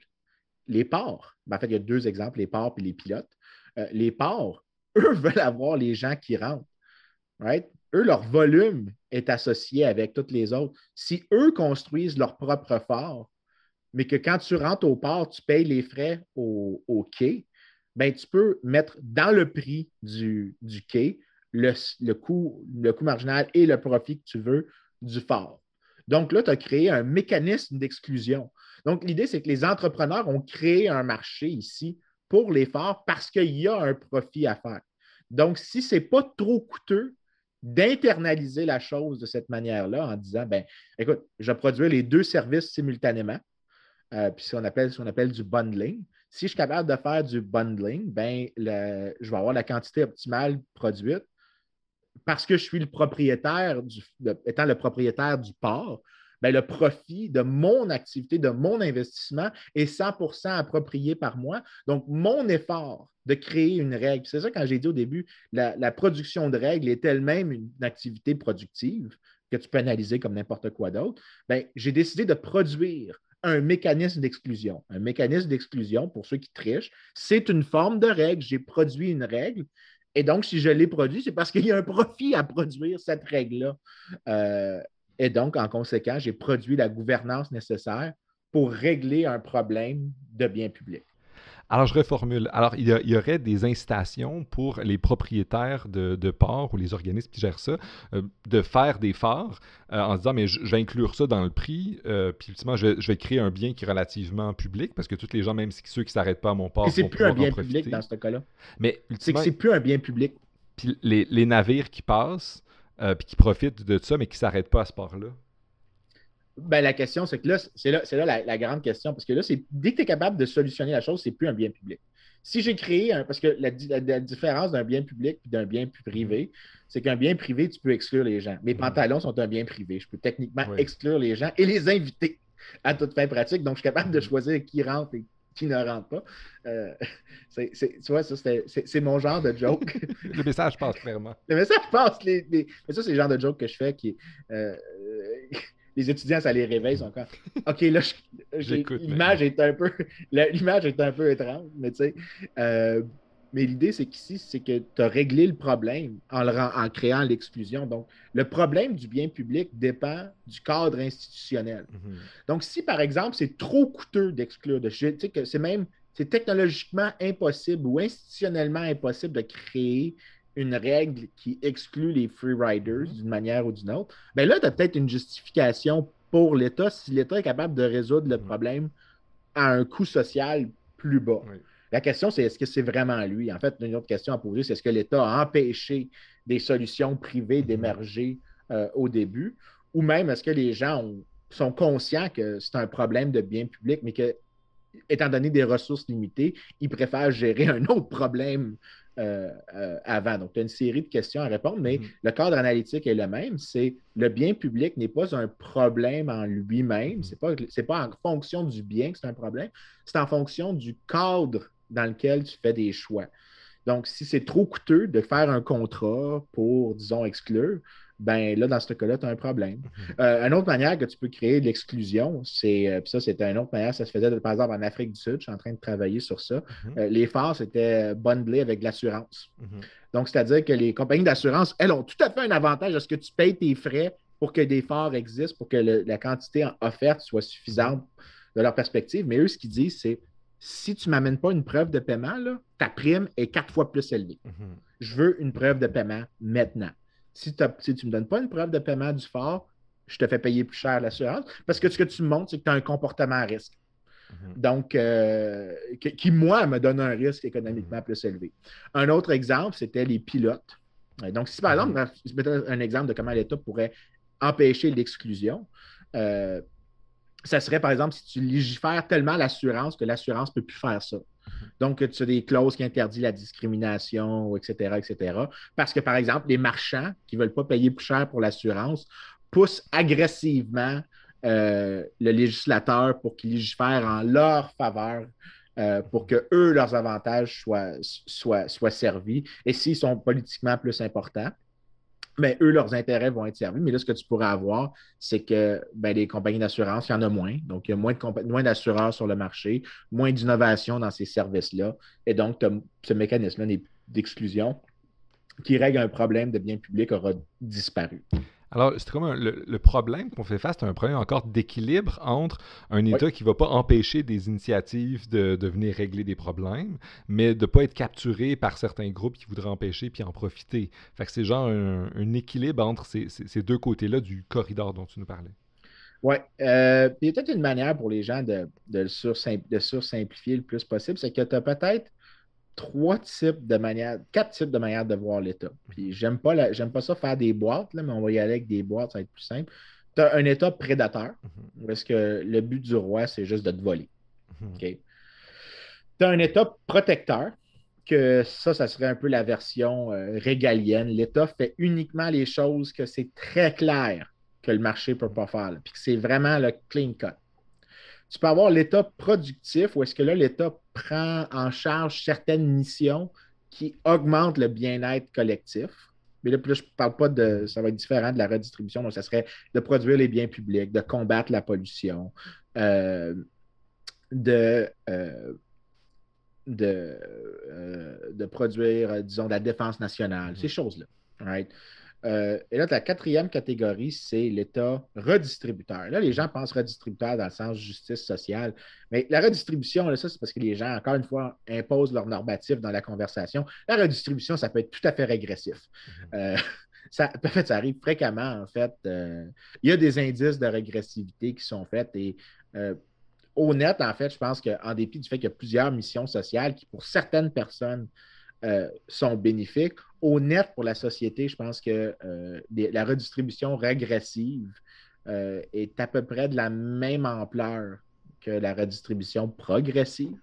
les ports. Ben, en fait, il y a deux exemples, les ports et les pilotes. Euh, les ports, [LAUGHS] eux veulent avoir les gens qui rentrent. Eux, leur volume est associé avec toutes les autres. Si eux construisent leur propre phare, mais que quand tu rentres au port, tu payes les frais au, quai, ben, tu peux mettre dans le prix du, quai le, coût, le coût marginal et le profit que tu veux du phare. Donc là, tu as créé un mécanisme d'exclusion. Donc, l'idée, c'est que les entrepreneurs ont créé un marché ici pour les parce qu'il y a un profit à faire. Donc, si ce n'est pas trop coûteux d'internaliser la chose de cette manière-là en disant, ben, écoute, je vais produire les deux services simultanément, euh, puis ce qu'on appelle, appelle du bundling. Si je suis capable de faire du bundling, ben, je vais avoir la quantité optimale produite parce que je suis le propriétaire, étant le propriétaire du port, ben, le profit de mon activité, de mon investissement est 100% approprié par moi. Donc, mon effort de créer une règle, c'est ça quand j'ai dit au début, la, production de règles est elle-même une activité productive que tu peux analyser comme n'importe quoi d'autre. Ben, j'ai décidé de produire un mécanisme d'exclusion. Un mécanisme d'exclusion, pour ceux qui trichent, c'est une forme de règle. J'ai produit une règle. Et donc, si je l'ai produit, c'est parce qu'il y a un profit à produire cette règle-là. Euh, et donc, en conséquence, j'ai produit la gouvernance nécessaire pour régler un problème de bien public. Alors, je reformule. Alors, il y, aurait des incitations pour les propriétaires de, ports ou les organismes qui gèrent ça euh, de faire des phares euh, en se disant, mais je, vais inclure ça dans le prix, euh, puis ultimement, je, vais créer un bien qui est relativement public parce que tous les gens, même ceux qui ne s'arrêtent pas à mon port, c'est plus un bien public dans ce cas-là. Mais c'est que c'est plus un bien public. Puis les, les navires qui passent, euh, puis qui profitent de ça, mais qui ne s'arrêtent pas à ce port-là? Ben, la question, c'est que là, c'est là, là la, grande question, parce que là, c'est dès que tu es capable de solutionner la chose, c'est plus un bien public. Si j'ai créé un. Parce que la, différence d'un bien public et d'un bien privé, c'est qu'un bien privé, tu peux exclure les gens. Mes mm. pantalons sont un bien privé. Je peux techniquement exclure les gens et les inviter à toute fin pratique. Donc, je suis capable de mm. choisir qui rentre et qui ne rentre pas. Euh, [LAUGHS] tu vois, ça, c'est mon genre de joke. [LAUGHS] le message passe clairement. Le message passe. Les, Mais ça, c'est le genre de joke que je fais qui euh, [LAUGHS] les étudiants, ça les réveille, ils sont comme OK, là, l'image est un peu l'image est un peu étrange, mais tu sais. Euh, mais l'idée, c'est qu'ici, c'est que tu as réglé le problème en, en créant l'exclusion. Donc, le problème du bien public dépend du cadre institutionnel. Mhm. Donc, si, par exemple, c'est trop coûteux d'exclure de sais que c'est même c'est technologiquement impossible ou institutionnellement impossible de créer une règle qui exclut les free riders d'une manière ou d'une autre, bien là, tu as peut-être une justification pour l'État si l'État est capable de résoudre le mhm. problème à un coût social plus bas. La question, c'est est-ce que c'est vraiment lui? En fait, une autre question à poser, c'est est-ce que l'État a empêché des solutions privées d'émerger euh, au début? Ou même est-ce que les gens sont conscients que c'est un problème de bien public, mais que, étant donné des ressources limitées, ils préfèrent gérer un autre problème euh, euh, avant? Donc, tu as une série de questions à répondre, mais mm-hmm. le cadre analytique est le même. C'est le bien public n'est pas un problème en lui-même. Mm-hmm. Ce n'est pas, pas en fonction du bien que c'est un problème. C'est en fonction du cadre dans lequel tu fais des choix. Donc, si c'est trop coûteux de faire un contrat pour, disons, exclure, ben là, dans ce cas-là, tu as un problème. Mhm. Euh, une autre manière que tu peux créer de l'exclusion, c'est, euh, ça, c'était une autre manière, ça se faisait par exemple en Afrique du Sud, je suis en train de travailler sur ça. Mhm. Euh, les phares, c'était bundlé avec l'assurance. Mhm. Donc, c'est-à-dire que les compagnies d'assurance, elles ont tout à fait un avantage à ce que tu payes tes frais pour que des forts existent, pour que la quantité offerte soit suffisante de leur perspective. Mais eux, ce qu'ils disent, c'est si tu ne m'amènes pas une preuve de paiement, ta prime est quatre fois plus élevée. Mhm. Je veux une preuve de paiement maintenant. Si, tu ne me donnes pas une preuve de paiement du fort, je te fais payer plus cher l'assurance parce que ce que tu me montres, c'est que tu as un comportement à risque. Mhm. Donc, euh, qui, moi, me donne un risque économiquement mhm. plus élevé. Un autre exemple, c'était les pilotes. Donc, si par exemple, je mettais un exemple de comment l'État pourrait empêcher l'exclusion, euh, ça serait, par exemple, si tu légifères tellement l'assurance que l'assurance ne peut plus faire ça. Donc, tu as des clauses qui interdisent la discrimination, etc., etc. Parce que, par exemple, les marchands qui ne veulent pas payer plus cher pour l'assurance poussent agressivement euh, le législateur pour qu'il légifère en leur faveur euh, pour que eux, leurs avantages soient, servis. Et s'ils sont politiquement plus importants, mais eux, leurs intérêts vont être servis. Mais là, ce que tu pourrais avoir, c'est que ben, les compagnies d'assurance, il y en a moins. Donc, il y a moins, de moins d'assureurs sur le marché, moins d'innovation dans ces services-là. Et donc, ce mécanisme-là d'exclusion qui règle un problème de bien public aura disparu. Alors, c'est comme le, problème qu'on fait face, c'est un problème encore d'équilibre entre un État qui ne va pas empêcher des initiatives de, venir régler des problèmes, mais de ne pas être capturé par certains groupes qui voudraient empêcher puis en profiter. Fait que c'est genre un, équilibre entre ces, deux côtés-là du corridor dont tu nous parlais. Oui. Euh, il y a peut-être une manière pour les gens de, de, de sursimplifier le plus possible, c'est que tu as peut-être trois types de manières, quatre types de manières de voir l'État. Puis j'aime pas, j'aime pas ça faire des boîtes, là, mais on va y aller avec des boîtes, ça va être plus simple. Tu as un État prédateur, mhm. parce que le but du roi, c'est juste de te voler. Mhm. Tu as un État protecteur, que ça, ça serait un peu la version euh, régalienne. L'État fait uniquement les choses que c'est très clair que le marché ne peut pas faire, puis que c'est vraiment le clean cut. Tu peux avoir l'État productif, où est-ce que là, l'État prend en charge certaines missions qui augmentent le bien-être collectif. Mais là, je ne parle pas de. Ça va être différent de la redistribution. Donc, ça serait de produire les biens publics, de combattre la pollution, euh, de, euh, de, euh, de, produire, disons, de la défense nationale, ces choses-là. Right? Euh, et là, la quatrième catégorie, c'est l'État redistributeur. Là, les gens pensent redistributeur dans le sens justice sociale. Mais la redistribution, là, ça, c'est parce que les gens, encore une fois, imposent leur normatif dans la conversation. La redistribution, ça peut être tout à fait régressif. Mhm. Euh, [LAUGHS] ça, en fait, ça arrive fréquemment, en fait. Euh, il y a des indices de régressivité qui sont faits et honnête, en fait, je pense qu'en dépit du fait qu'il y a plusieurs missions sociales qui, pour certaines personnes, sont bénéfiques, au net pour la société, je pense que euh, la redistribution régressive euh, est à peu près de la même ampleur que la redistribution progressive.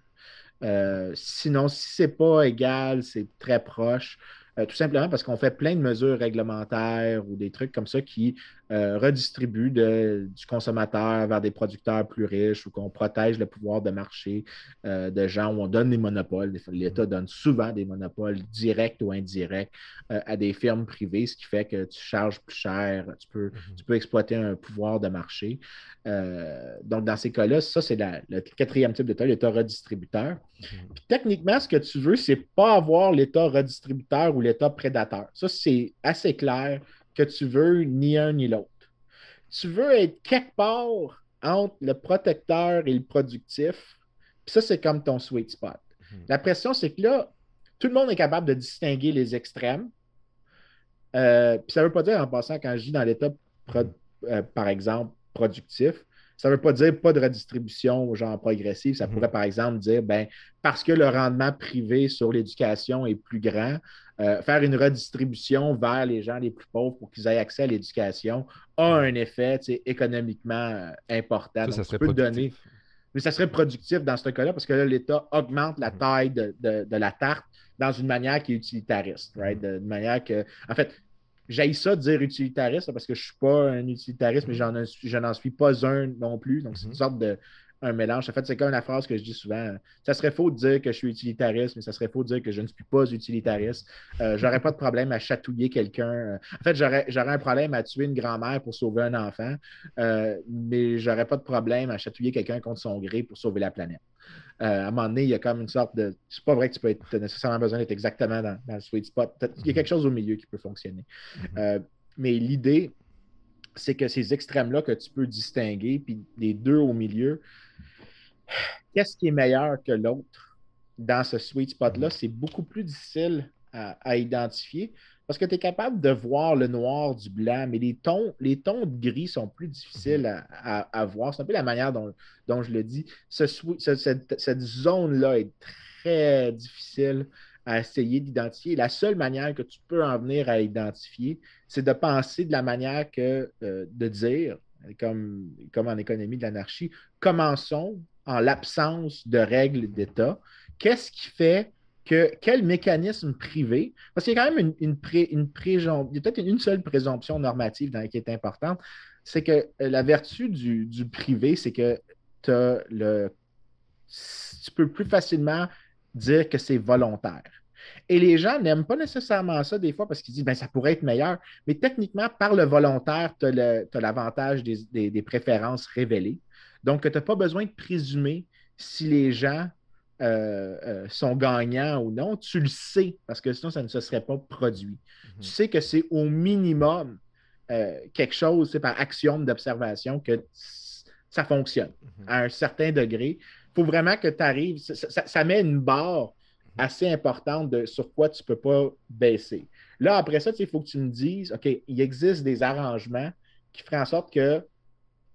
Euh, sinon, si ce n'est pas égal, c'est très proche. Euh, tout simplement parce qu'on fait plein de mesures réglementaires ou des trucs comme ça qui euh, redistribuent du consommateur vers des producteurs plus riches ou qu'on protège le pouvoir de marché euh, de gens où on donne des monopoles. L'État donne souvent des monopoles directs ou indirects à des firmes privées, ce qui fait que tu charges plus cher, tu peux, tu peux exploiter un pouvoir de marché. donc, dans ces cas-là, ça, c'est le quatrième type d'État, l'État redistributeur. Mm-hmm. techniquement, ce que tu veux, c'est pas avoir l'État redistributeur ou l'État prédateur. Ça, c'est assez clair que tu veux ni un ni l'autre. Tu veux être quelque part entre le protecteur et le productif. Puis ça, c'est comme ton sweet spot. Mhm. La pression, c'est que là, tout le monde est capable de distinguer les extrêmes. Euh, puis ça ne veut pas dire, en passant, quand je dis dans l'état, euh, par exemple, productif, ça ne veut pas dire pas de redistribution genre progressive. Ça mhm. pourrait, par exemple, dire ben, parce que le rendement privé sur l'éducation est plus grand, euh, faire une redistribution vers les gens les plus pauvres pour qu'ils aient accès à l'éducation a un effet économiquement euh, important. Ça, serait donner. Mais ça serait productif dans ce cas-là parce que l'État augmente la mhm. taille de, la tarte dans une manière qui est utilitariste, right? Mhm. De, manière que. En fait, j'ai ça de dire utilitariste parce que je ne suis pas un utilitariste, mais mhm. je n'en suis pas un non plus. Donc, c'est une sorte de un mélange. En fait, c'est comme la phrase que je dis souvent. Ça serait faux de dire que je suis utilitariste, mais ça serait faux de dire que je ne suis pas utilitariste. Euh, j'aurais pas de problème à chatouiller quelqu'un. En fait, j'aurais, un problème à tuer une grand-mère pour sauver un enfant, euh, mais j'aurais pas de problème à chatouiller quelqu'un contre son gré pour sauver la planète. Euh, à un moment donné, il y a comme une sorte de. C'est pas vrai que tu peux être nécessairement besoin d'être exactement dans, le sweet spot. Il y a quelque chose au milieu qui peut fonctionner. Mm-hmm. mais l'idée, c'est que ces extrêmes-là que tu peux distinguer, puis les deux au milieu, qu'est-ce qui est meilleur que l'autre dans ce sweet spot-là? C'est beaucoup plus difficile à, identifier parce que tu es capable de voir le noir du blanc, mais les tons, les tons de gris sont plus difficiles à, voir. C'est un peu la manière dont, je le dis. cette, zone-là est très difficile à essayer d'identifier. La seule manière que tu peux en venir à identifier, c'est de penser de la manière que euh, de dire, comme, comme en économie de l'anarchie, commençons en l'absence de règles d'État. Qu'est-ce qui fait que quel mécanisme privé, parce qu'il y a quand même une, une, présomption, il y a peut-être une, seule présomption normative qui est importante, c'est que euh, la vertu du, privé, c'est que le, tu peux plus facilement dire que c'est volontaire. Et les gens n'aiment pas nécessairement ça des fois parce qu'ils disent ben, ça pourrait être meilleur. Mais techniquement, par le volontaire, tu as l'avantage des, préférences révélées. Donc, tu n'as pas besoin de présumer si les gens euh, euh, sont gagnants ou non, tu le sais, parce que sinon, ça ne se serait pas produit. Mhm. Tu sais que c'est au minimum euh, quelque chose, c'est par axiome d'observation que ça fonctionne mhm. à un certain degré. Il faut vraiment que tu arrives, ça, met une barre mhm. assez importante de sur quoi tu ne peux pas baisser. Là, après ça, il faut que tu me dises, OK, il existe des arrangements qui feraient en sorte que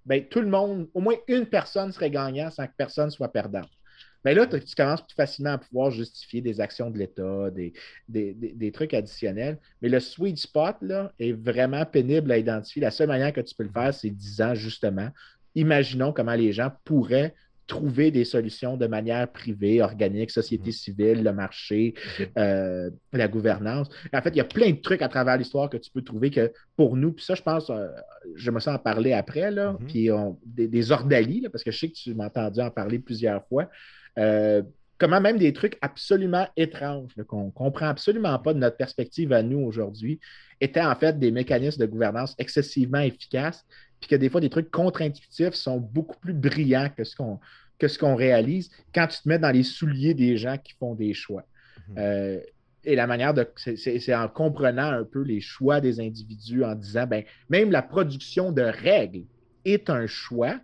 ben, tout le monde, au moins une personne serait gagnant sans que personne soit perdant. Mais là, tu commences plus facilement à pouvoir justifier des actions de l'État, des, trucs additionnels. Mais le sweet spot là, est vraiment pénible à identifier. La seule manière que tu peux le faire, c'est 10 ans, justement. Imaginons comment les gens pourraient trouver des solutions de manière privée, organique, société mhm. civile, le marché, euh, la gouvernance. En fait, il y a plein de trucs à travers l'histoire que tu peux trouver que pour nous, puis ça, je pense, euh, je me sens en parler après, là, mhm. puis des, des ordalies, parce que je sais que tu m'as entendu en parler plusieurs fois. Euh, comment même des trucs absolument étranges, qu'on ne comprend absolument pas de notre perspective à nous aujourd'hui, étaient en fait des mécanismes de gouvernance excessivement efficaces, puis que des fois, des trucs contre-intuitifs sont beaucoup plus brillants que ce qu'on que ce qu'on réalise quand tu te mets dans les souliers des gens qui font des choix. Mhm. Euh, et la manière de. C'est en comprenant un peu les choix des individus, en disant, ben, même la production de règles est un choix,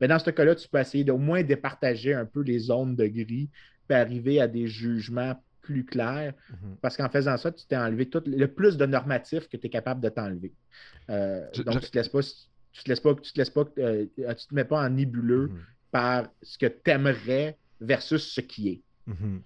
mais dans ce cas-là, tu peux essayer d'au moins départager un peu les zones de gris, puis arriver à des jugements plus clairs, mhm. parce qu'en faisant ça, tu t'es enlevé tout le plus de normatifs que tu es capable de t'enlever. Euh, donc, tu ne te laisses pas, tu te laisses pas, tu te laisses pas, euh, tu te mets pas en nébuleux mhm. par ce que tu aimerais versus ce qui est. Mhm.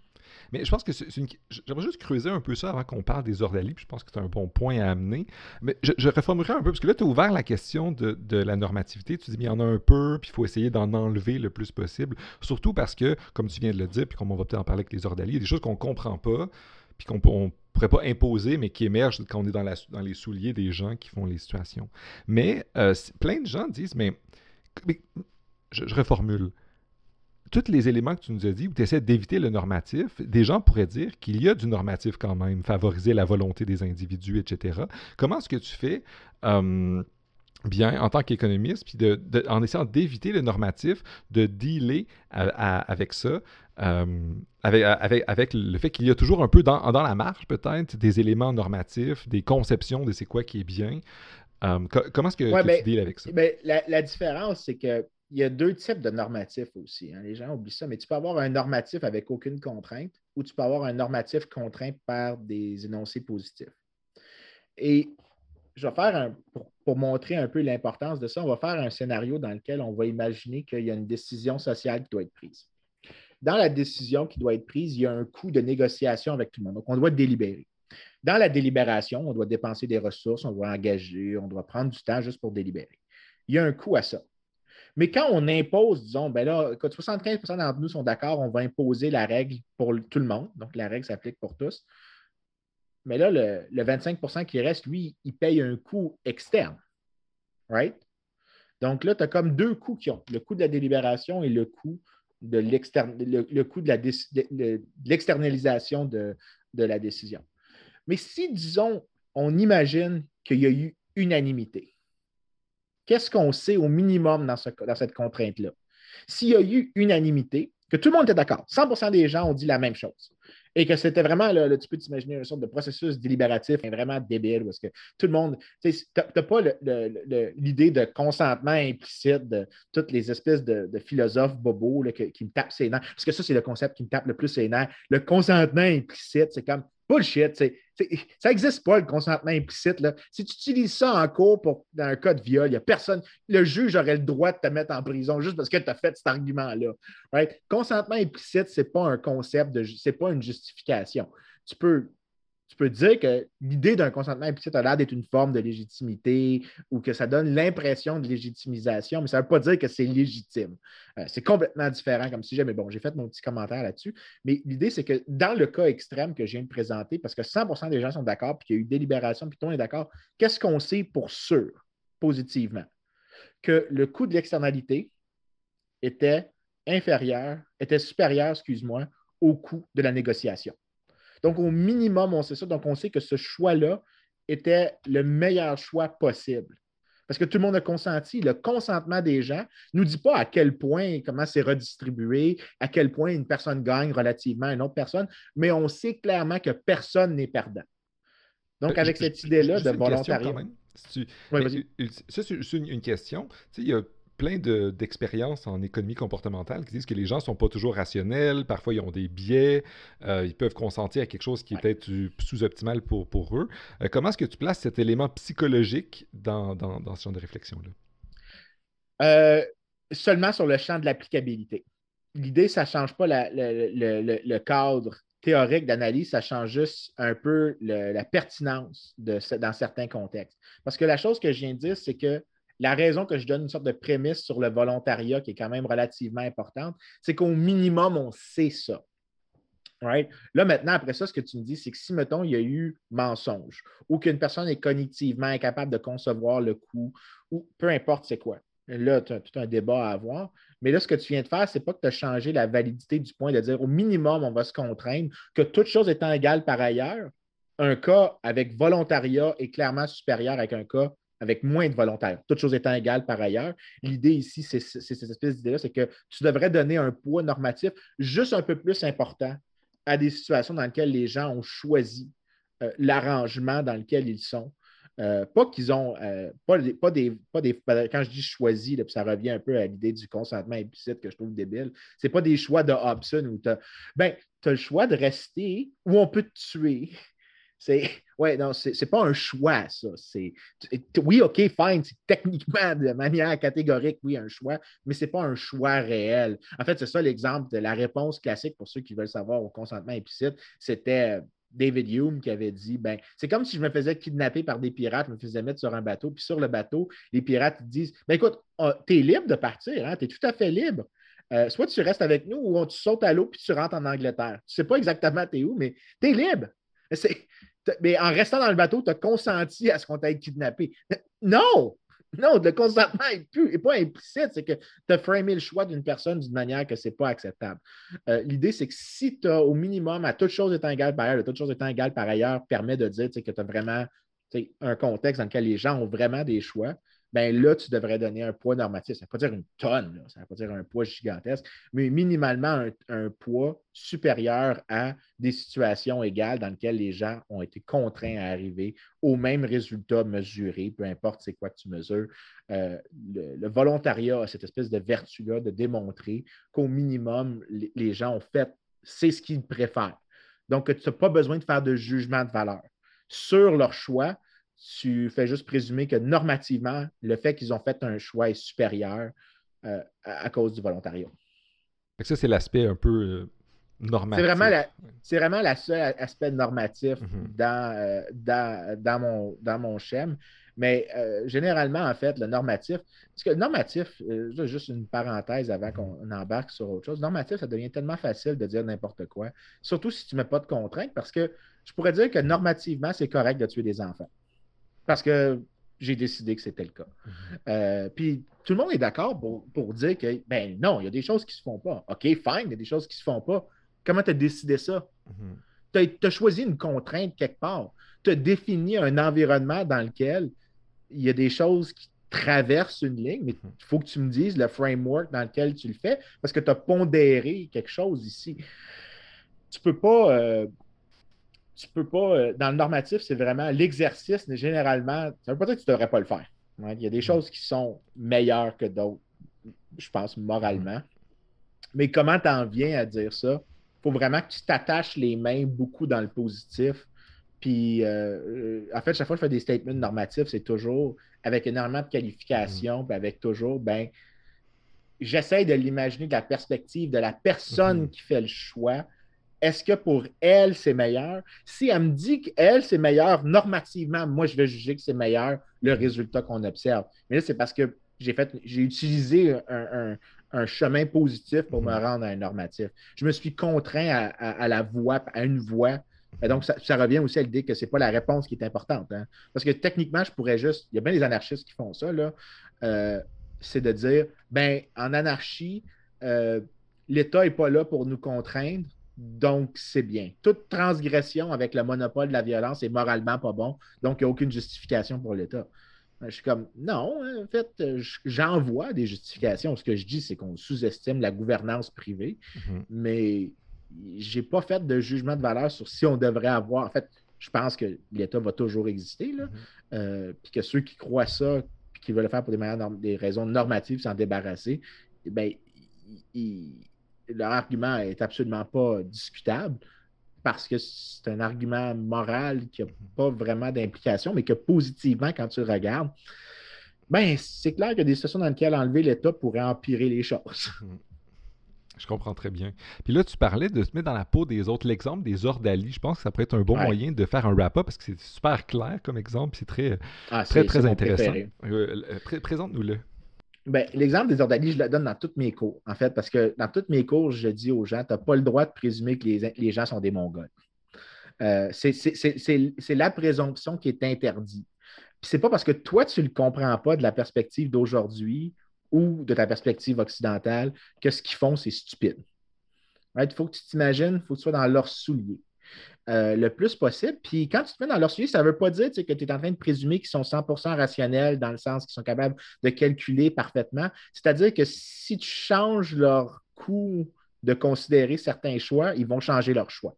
Mais je pense que c'est une... J'aimerais juste creuser un peu ça avant qu'on parle des ordalies, puis je pense que c'est un bon point à amener. Mais je, je réformerai un peu, parce que là, tu as ouvert la question de, la normativité. Tu dis, mais il y en a un peu, puis il faut essayer d'en enlever le plus possible. Surtout parce que, comme tu viens de le dire, puis comme on va peut-être en parler avec les ordalies, il y a des choses qu'on ne comprend pas, puis qu'on pourrait pas imposer, mais qui émergent quand on est dans, les souliers des gens qui font les situations. Mais euh, plein de gens disent, mais, je, reformule tous les éléments que tu nous as dit, où tu essaies d'éviter le normatif, des gens pourraient dire qu'il y a du normatif quand même, favoriser la volonté des individus, etc. Comment est-ce que tu fais bien en tant qu'économiste, puis en essayant d'éviter le normatif, de dealer avec ça, euh, avec, avec, le fait qu'il y a toujours un peu dans, dans la marge peut-être des éléments normatifs, des conceptions de c'est quoi qui est bien. Euh, comment est-ce que, tu ben, deals avec ça? Ben, la, la différence, c'est que il y a deux types de normatifs aussi. Hein. Les gens oublient ça, mais tu peux avoir un normatif avec aucune contrainte ou tu peux avoir un normatif contraint par des énoncés positifs. Et je vais faire un, pour, montrer un peu l'importance de ça, on va faire un scénario dans lequel on va imaginer qu'il y a une décision sociale qui doit être prise. Dans la décision qui doit être prise, il y a un coût de négociation avec tout le monde. Donc, on doit délibérer. Dans la délibération, on doit dépenser des ressources, on doit engager, on doit prendre du temps juste pour délibérer. Il y a un coût à ça. Mais quand on impose, disons, ben là, 75% d'entre nous sont d'accord, on va imposer la règle pour tout le monde. Donc, la règle s'applique pour tous. Mais là, le, 25% qui reste, lui, il paye un coût externe. Right? Donc là, tu as comme deux coûts qui ont le coût de la délibération et le coût de l'externalisation de, de la décision. Mais si, disons, on imagine qu'il y a eu unanimité, Qu'est-ce qu'on sait au minimum dans, cette contrainte-là? S'il y a eu unanimité, que tout le monde était d'accord, 100% des gens ont dit la même chose, Et que c'était vraiment, là, tu peux t'imaginer une sorte de processus délibératif vraiment débile, parce que tout le monde, tu n'as pas l'idée de consentement implicite de toutes les espèces de, philosophes bobos qui me tapent ses nerfs, parce que ça, c'est le concept qui me tape le plus ses nerfs. Le consentement implicite, c'est comme bullshit. Ça n'existe pas, le consentement implicite. Là. Si tu utilises ça en cours pour, dans un cas de viol, il a personne. Le juge aurait le droit de te mettre en prison juste parce que tu as fait cet argument-là. Consentement implicite, ce n'est pas un concept, ce n'est pas une justification. Tu peux tu peux dire que l'idée d'un consentement implicite a l'air d'être une forme de légitimité ou que ça donne l'impression de légitimisation, mais ça ne veut pas dire que c'est légitime. Euh, c'est complètement différent comme sujet, mais bon, j'ai fait mon petit commentaire là-dessus. Mais l'idée, c'est que dans le cas extrême que je viens de présenter, parce que 100% des gens sont d'accord, puis qu'il y a eu délibération, puis tout le monde est d'accord, qu'est-ce qu'on sait pour sûr, positivement? Que le coût de l'externalité était inférieur, était supérieur, excuse-moi, au coût de la négociation. Donc, au minimum, on sait ça. Donc, on sait que ce choix-là était le meilleur choix possible. Parce que tout le monde a consenti. Le consentement des gens ne nous dit pas à quel point, comment c'est redistribué, à quel point une personne gagne relativement à une autre personne, mais on sait clairement que personne n'est perdant. Donc, avec cette idée-là de volontariat. ça, c'est une, question. il y a plein d'expériences en économie comportementale qui disent que les gens ne sont pas toujours rationnels, parfois ils ont des biais, euh, ils peuvent consentir à quelque chose qui est peut-être sous-optimal pour, pour eux. Euh, comment est-ce que tu places cet élément psychologique dans, dans, ce genre de réflexion-là? Euh, seulement sur le champ de l'applicabilité. L'idée, ça ne change pas le, cadre théorique d'analyse, ça change juste un peu la pertinence de, dans certains contextes. Parce que la chose que je viens de dire, c'est que la raison que je donne une sorte de prémisse sur le volontariat qui est quand même relativement importante, c'est qu'au minimum, on sait ça. Là, maintenant, après ça, ce que tu me dis, c'est que si, mettons, il y a eu mensonge ou qu'une personne est cognitivement incapable de concevoir le coup, ou peu importe c'est quoi. Là, tu as tout un débat à avoir. Mais là, ce que tu viens de faire, ce n'est pas que tu as changé la validité du point de dire au minimum, on va se contraindre que toute chose étant égale par ailleurs, un cas avec volontariat est clairement supérieur avec un cas avec moins de volontaires, toutes choses étant égales par ailleurs. L'idée ici, c'est cette espèce d'idée-là, c'est que tu devrais donner un poids normatif juste un peu plus important à des situations dans lesquelles les gens ont choisi euh, l'arrangement dans lequel ils sont. Euh, pas qu'ils ont, euh, pas, des, pas, des, quand je dis choisi, ça revient un peu à l'idée du consentement implicite que je trouve débile. Ce n'est pas des choix de Hobson où tu as, ben, as le choix de rester ou on peut te tuer. C'est, [LAUGHS] ouais, non, c'est pas un choix, ça. Oui, OK, fine, c'est techniquement, de manière catégorique, oui, un choix, mais c'est pas un choix réel. En fait, c'est ça l'exemple de la réponse classique pour ceux qui veulent savoir au consentement implicite. C'était David Hume qui avait dit ben, c'est comme si je me faisais kidnapper par des pirates, je me faisais mettre sur un bateau, puis sur le bateau, les pirates disent ben, écoute, ah, tu es libre de partir, hein, tu es tout à fait libre. Euh, soit tu restes avec nous ou tu sautes à l'eau puis tu rentres en Angleterre. Tu ne sais pas exactement tu es où, mais tu es libre. Mais en restant dans le bateau, tu as consenti à ce qu'on t'ait kidnappé. Non! Non, le consentement n'est pas implicite, c'est que tu as framé le choix d'une personne d'une manière que ce n'est pas acceptable. Euh, l'idée, c'est que si tu as au minimum, à toute chose étant égale par ailleurs, toute chose étant égale par ailleurs, permet de dire que tu as vraiment un contexte dans lequel les gens ont vraiment des choix, ben là, tu devrais donner un poids normatif. Ça ne veut pas dire une tonne, ça ne veut pas dire un poids gigantesque, mais minimalement un, poids supérieur à des situations égales dans lesquelles les gens ont été contraints à arriver au même résultat mesuré, peu importe c'est quoi que tu mesures. Euh, le, volontariat a cette espèce de vertu-là de démontrer qu'au minimum, les, les gens ont fait, c'est ce qu'ils préfèrent. Donc, tu n'as pas besoin de faire de jugement de valeur sur leur choix, tu fais juste présumer que normativement, le fait qu'ils ont fait un choix est supérieur euh, à, cause du volontariat. Ça, c'est l'aspect un peu euh, normatif. C'est vraiment, la, seul aspect normatif mm-hmm. euh, dans, dans, mon, dans mon schème. Mais généralement, en fait, le normatif, parce que le normatif, juste une parenthèse avant qu'on embarque sur autre chose, normatif, ça devient tellement facile de dire n'importe quoi, surtout si tu ne mets pas de contraintes, parce que je pourrais dire que normativement, c'est correct de tuer des enfants parce que j'ai décidé que c'était le cas. Mhm. Euh, puis tout le monde est d'accord pour, dire que, ben non, il y a des choses qui ne se font pas. OK, fine, il y a des choses qui ne se font pas. Comment tu as décidé ça? Mhm. Tu as, choisi une contrainte quelque part. Tu as défini un environnement dans lequel il y a des choses qui traversent une ligne, mais mhm. il faut que tu me dises le framework dans lequel tu le fais parce que tu as pondéré quelque chose ici tu peux pas. Euh, tu peux pas. Euh, dans le normatif, c'est vraiment l'exercice, généralement. Ça veut pas dire que tu ne devrais pas le faire. Il y a des mm. choses qui sont meilleures que d'autres, je pense, moralement. Mais comment tu en viens à dire ça? Il faut vraiment que tu t'attaches les mains beaucoup dans le positif. Puis, euh, en fait, chaque fois que je fais des statements normatifs, c'est toujours avec énormément de qualifications, mm. puis avec toujours, ben, j'essaie de l'imaginer de la perspective de la personne mm-hmm. qui fait le choix. Est-ce que pour elle, c'est meilleur? Si elle me dit qu'elle, c'est meilleur, normativement, moi, je vais juger que c'est meilleur le résultat qu'on observe. Mais là, c'est parce que j'ai fait, j'ai utilisé un, chemin positif pour me mm-hmm. rendre à un normatif. Je me suis contraint à, la voix, à une voix. Et donc, ça, revient aussi à l'idée que ce n'est pas la réponse qui est importante. Hein. Parce que techniquement, je pourrais juste. Il y a bien des anarchistes qui font ça. Là. Euh, c'est de dire, ben, en anarchie, euh, l'État n'est pas là pour nous contraindre, donc c'est bien. Toute transgression avec le monopole de la violence est moralement pas bon, donc il n'y a aucune justification pour l'État. Je suis comme, non, en fait, j'envoie des justifications. Ce que je dis, c'est qu'on sous-estime la gouvernance privée, mm-hmm. mais je n'ai pas fait de jugement de valeur sur si on devrait avoir. En fait, je pense que l'État va toujours exister, là, mm-hmm. euh, puis que ceux qui croient ça, qui veulent le faire pour des, des raisons normatives, s'en débarrasser, eh bien, leur argument est absolument pas discutable parce que c'est un argument moral qui n'a pas vraiment d'implication, mais que positivement, quand tu le regardes, ben, c'est clair que des situations dans lesquelles enlever l'État pourrait empirer les choses. [LAUGHS] Mm. Je comprends très bien. Puis là, tu parlais de se mettre dans la peau des autres. L'exemple des ordalis, je pense que ça pourrait être un bon moyen de faire un wrap-up parce que c'est super clair comme exemple. C'est très, ah, très, très intéressant. Euh, euh, présente-nous-le. Ben, l'exemple des ordalis, je le donne dans tous mes cours, en fait, parce que dans tous mes cours, je dis aux gens, tu n'as pas le droit de présumer que les, gens sont des Mongols. Euh, c'est la présomption qui est interdite. Ce n'est pas parce que toi, tu ne le comprends pas de la perspective d'aujourd'hui ou de ta perspective occidentale que ce qu'ils font, c'est stupide. Il faut que tu t'imagines, il faut que tu sois dans leurs souliers. Euh, le plus possible. Puis quand tu te mets dans leurs souliers, ça ne veut pas dire que tu es en train de présumer qu'ils sont 100% rationnels dans le sens qu'ils sont capables de calculer parfaitement. C'est-à-dire que si tu changes leur coût de considérer certains choix, ils vont changer leur choix.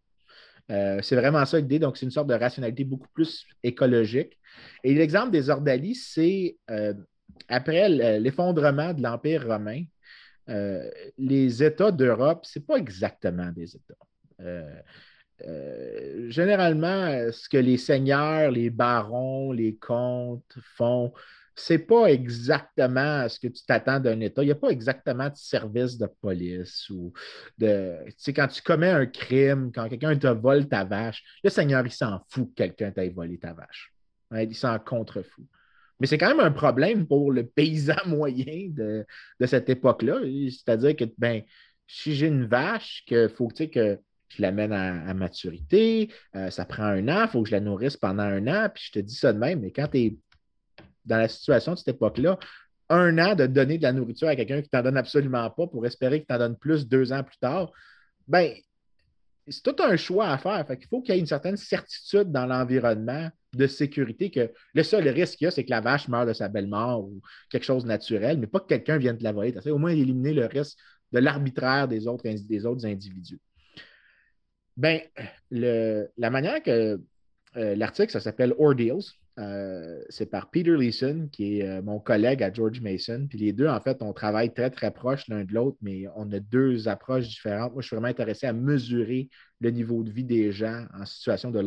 Euh, c'est vraiment ça l'idée. Donc, c'est une sorte de rationalité beaucoup plus écologique. Et l'exemple des ordalis, c'est euh, après l'effondrement de l'Empire romain, les États d'Europe, ce n'est pas exactement des États. Euh, généralement, ce que les seigneurs, les barons, les comtes font, c'est pas exactement ce que tu t'attends d'un État. Il n'y a pas exactement de service de police ou de. Tu sais, quand tu commets un crime, quand quelqu'un te vole ta vache, le Seigneur, il s'en fout que quelqu'un t'aille voler ta vache. Il s'en contrefout. Mais c'est quand même un problème pour le paysan [LAUGHS] moyen de, cette époque-là. C'est-à-dire que ben, si j'ai une vache, qu'il faut que je l'amène à, maturité, euh, ça prend un an, il faut que je la nourrisse pendant un an, puis je te dis ça de même, mais quand tu es dans la situation de cette époque-là, un an de donner de la nourriture à quelqu'un qui ne t'en donne absolument pas pour espérer qu'il t'en donne plus deux ans plus tard, ben, c'est tout un choix à faire. il faut qu'il y ait une certaine certitude dans l'environnement de sécurité que le seul risque qu'il y a, c'est que la vache meure de sa belle mort ou quelque chose de naturel, mais pas que quelqu'un vienne te la voler. Au moins éliminer le risque de l'arbitraire des autres, des autres individus. Ben, la manière que euh, l'article, ça s'appelle Ordeals. Euh, c'est par Peter Leeson, qui est euh, mon collègue à George Mason. Puis les deux, en fait, on travaille très, très proche l'un de l'autre, mais on a deux approches différentes. Moi, je suis vraiment intéressé à mesurer le niveau de vie des gens en situation de,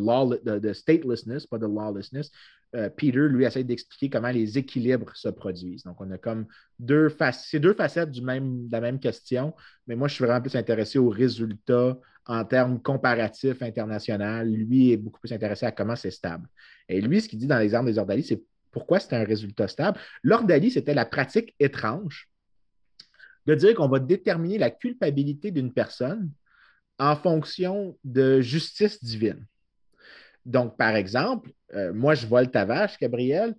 de, statelessness, pas de lawlessness. Peter, lui, essaie d'expliquer comment les équilibres se produisent. Donc, on a comme deux facettes, c'est deux facettes du même, de la même question, mais moi, je suis vraiment plus intéressé aux résultats en termes comparatifs internationaux. Lui est beaucoup plus intéressé à comment c'est stable. Et lui, ce qu'il dit dans l'exemple des ordalis, c'est pourquoi c'est un résultat stable. L'ordalie, c'était la pratique étrange de dire qu'on va déterminer la culpabilité d'une personne en fonction de justice divine. Donc, par exemple, euh, moi, je vole ta vache, Gabriel,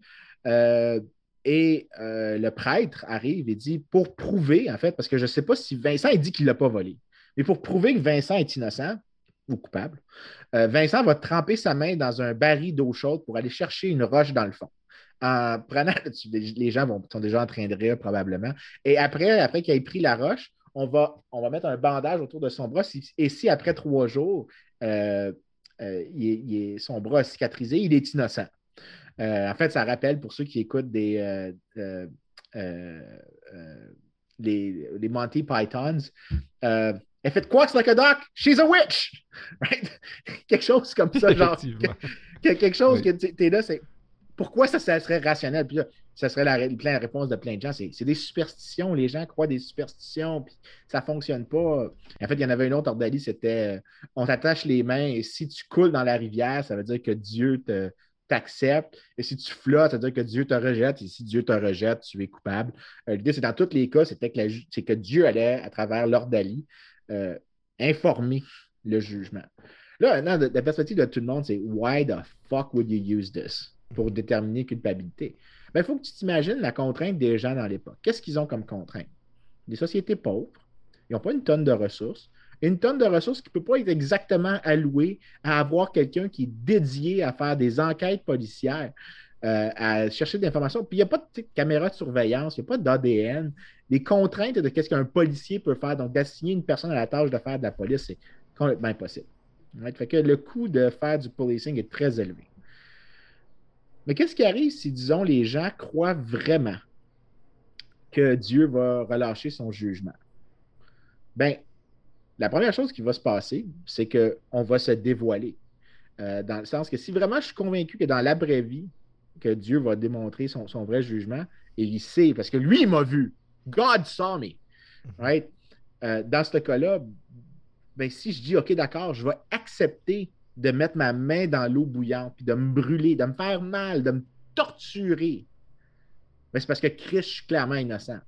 euh, et euh, le prêtre arrive et dit, pour prouver, en fait, parce que je ne sais pas si Vincent il dit qu'il ne l'a pas volé. Mais pour prouver que Vincent est innocent ou coupable, euh, Vincent va tremper sa main dans un baril d'eau chaude pour aller chercher une roche dans le fond. En prenant, [LAUGHS] les gens vont, sont déjà en train de rire probablement. Et après, après qu'il ait pris la roche, on va, on va mettre un bandage autour de son bras. et si après trois jours, euh, euh, son bras a cicatrisé, il est innocent. en fait, ça rappelle pour ceux qui écoutent des, les, les, Monty Pythons. If it quacks like a duck, she's a witch! [LAUGHS] quelque chose comme ça, genre. quelque chose que tu es là, c'est pourquoi ça, serait rationnel? Puis là, ça serait la, la, réponse de plein de gens. C'est des superstitions. Les gens croient des superstitions, puis ça ne fonctionne pas. En fait, il y en avait une autre ordalie, c'était euh, on t'attache les mains et si tu coules dans la rivière, ça veut dire que Dieu t'accepte. Et si tu flottes, ça veut dire que Dieu te rejette. Et si Dieu te rejette, tu es coupable. Euh, l'idée, c'est dans tous les cas, c'était que, que Dieu allait, à travers l'ordalie, euh, informer le jugement. Là, maintenant, la perspective de tout le monde, c'est Why the fuck would you use this? pour déterminer culpabilité? Il ben, faut que tu t'imagines la contrainte des gens dans l'époque. Qu'est-ce qu'ils ont comme contrainte? Des sociétés pauvres, ils n'ont pas une tonne de ressources. Une tonne de ressources qui ne peut pas être exactement allouée à avoir quelqu'un qui est dédié à faire des enquêtes policières, euh, à chercher des informations. Puis il n'y a pas de caméra de surveillance, il n'y a pas d'ADN. Les contraintes de ce qu'un policier peut faire, donc d'assigner une personne à la tâche de faire de la police, c'est complètement impossible. Fait que le coût de faire du policing est très élevé. Mais qu'est-ce qui arrive si, disons, les gens croient vraiment que Dieu va relâcher son jugement? Bien, la première chose qui va se passer, c'est qu'on va se dévoiler. Euh, dans le sens que si vraiment je suis convaincu que dans l'après-vie, que Dieu va démontrer son, vrai jugement, et il sait, parce que lui, il m'a vu. God saw me. Right? Euh, dans ce cas-là, ben, si je dis OK, d'accord, je vais accepter de mettre ma main dans l'eau bouillante, puis de me brûler, de me faire mal, de me torturer, mais c'est parce que Christ, je suis clairement innocent.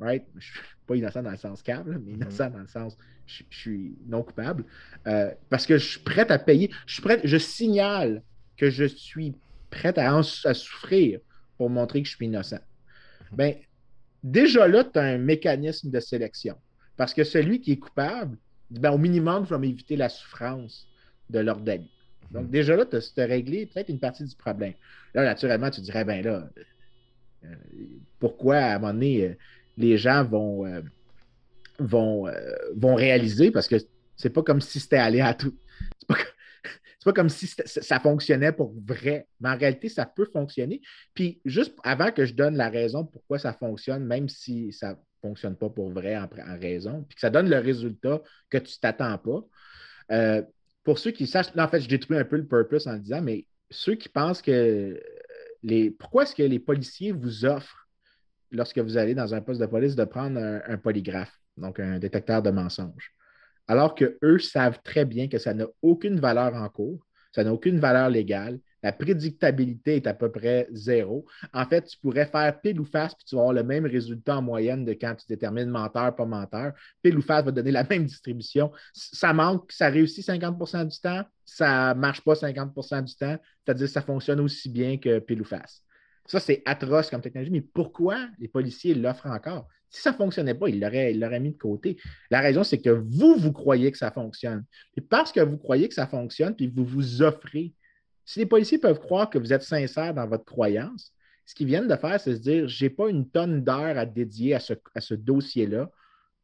Right? Je suis pas innocent dans le sens câble, mais mm-hmm. innocent dans le sens je, suis non coupable. Euh, parce que je suis prêt à payer. Je suis prêt, je signale que je suis prêt à, souffrir pour montrer que je suis innocent. Mm-hmm. Ben, déjà là, tu as un mécanisme de sélection. Parce que celui qui est coupable, ben, au minimum, je vais m'éviter la souffrance de l'ordalie. Donc, mhm. déjà là, tu as, réglé peut-être une partie du problème. Là, naturellement, tu dirais, ben là, euh, pourquoi à un moment donné, euh, les gens vont, euh, vont, vont réaliser, parce que c'est pas comme si c'était allé à tout. C'est pas, pas, comme si ça fonctionnait pour vrai. Mais en réalité, ça peut fonctionner. Puis, juste avant que je donne la raison pourquoi ça fonctionne, même si ça ne fonctionne pas pour vrai en, raison, puis que ça donne le résultat que tu ne t'attends pas pour ceux qui sachent, là, en fait, je détruis un peu le purpose en disant, mais ceux qui pensent que les. Pourquoi est-ce que les policiers vous offrent, lorsque vous allez dans un poste de police, de prendre un, polygraphe, donc un détecteur de mensonges? Alors qu'eux savent très bien que ça n'a aucune valeur en cours, ça n'a aucune valeur légale, la prédictabilité est à peu près zéro. En fait, tu pourrais faire pile ou face, puis tu vas avoir le même résultat en moyenne de quand tu détermines menteur, pas menteur. Pile ou face va donner la [LAUGHS] même distribution. Ça manque, ça réussit 50% du temps, ça ne marche pas 50% du temps, c'est-à-dire que ça fonctionne aussi bien que pile ou face. Ça, c'est atroce comme technologie, mais pourquoi les policiers l'offrent encore? Si ça ne fonctionnait pas, ils l'auraient mis de côté. La raison, c'est que vous, vous croyez que ça fonctionne. Et parce que vous croyez que ça fonctionne, puis vous vous offrez si les policiers peuvent croire que vous êtes sincère dans votre croyance, ce qu'ils viennent de faire, c'est se dire je n'ai pas une tonne d'heures à dédier à ce, dossier-là.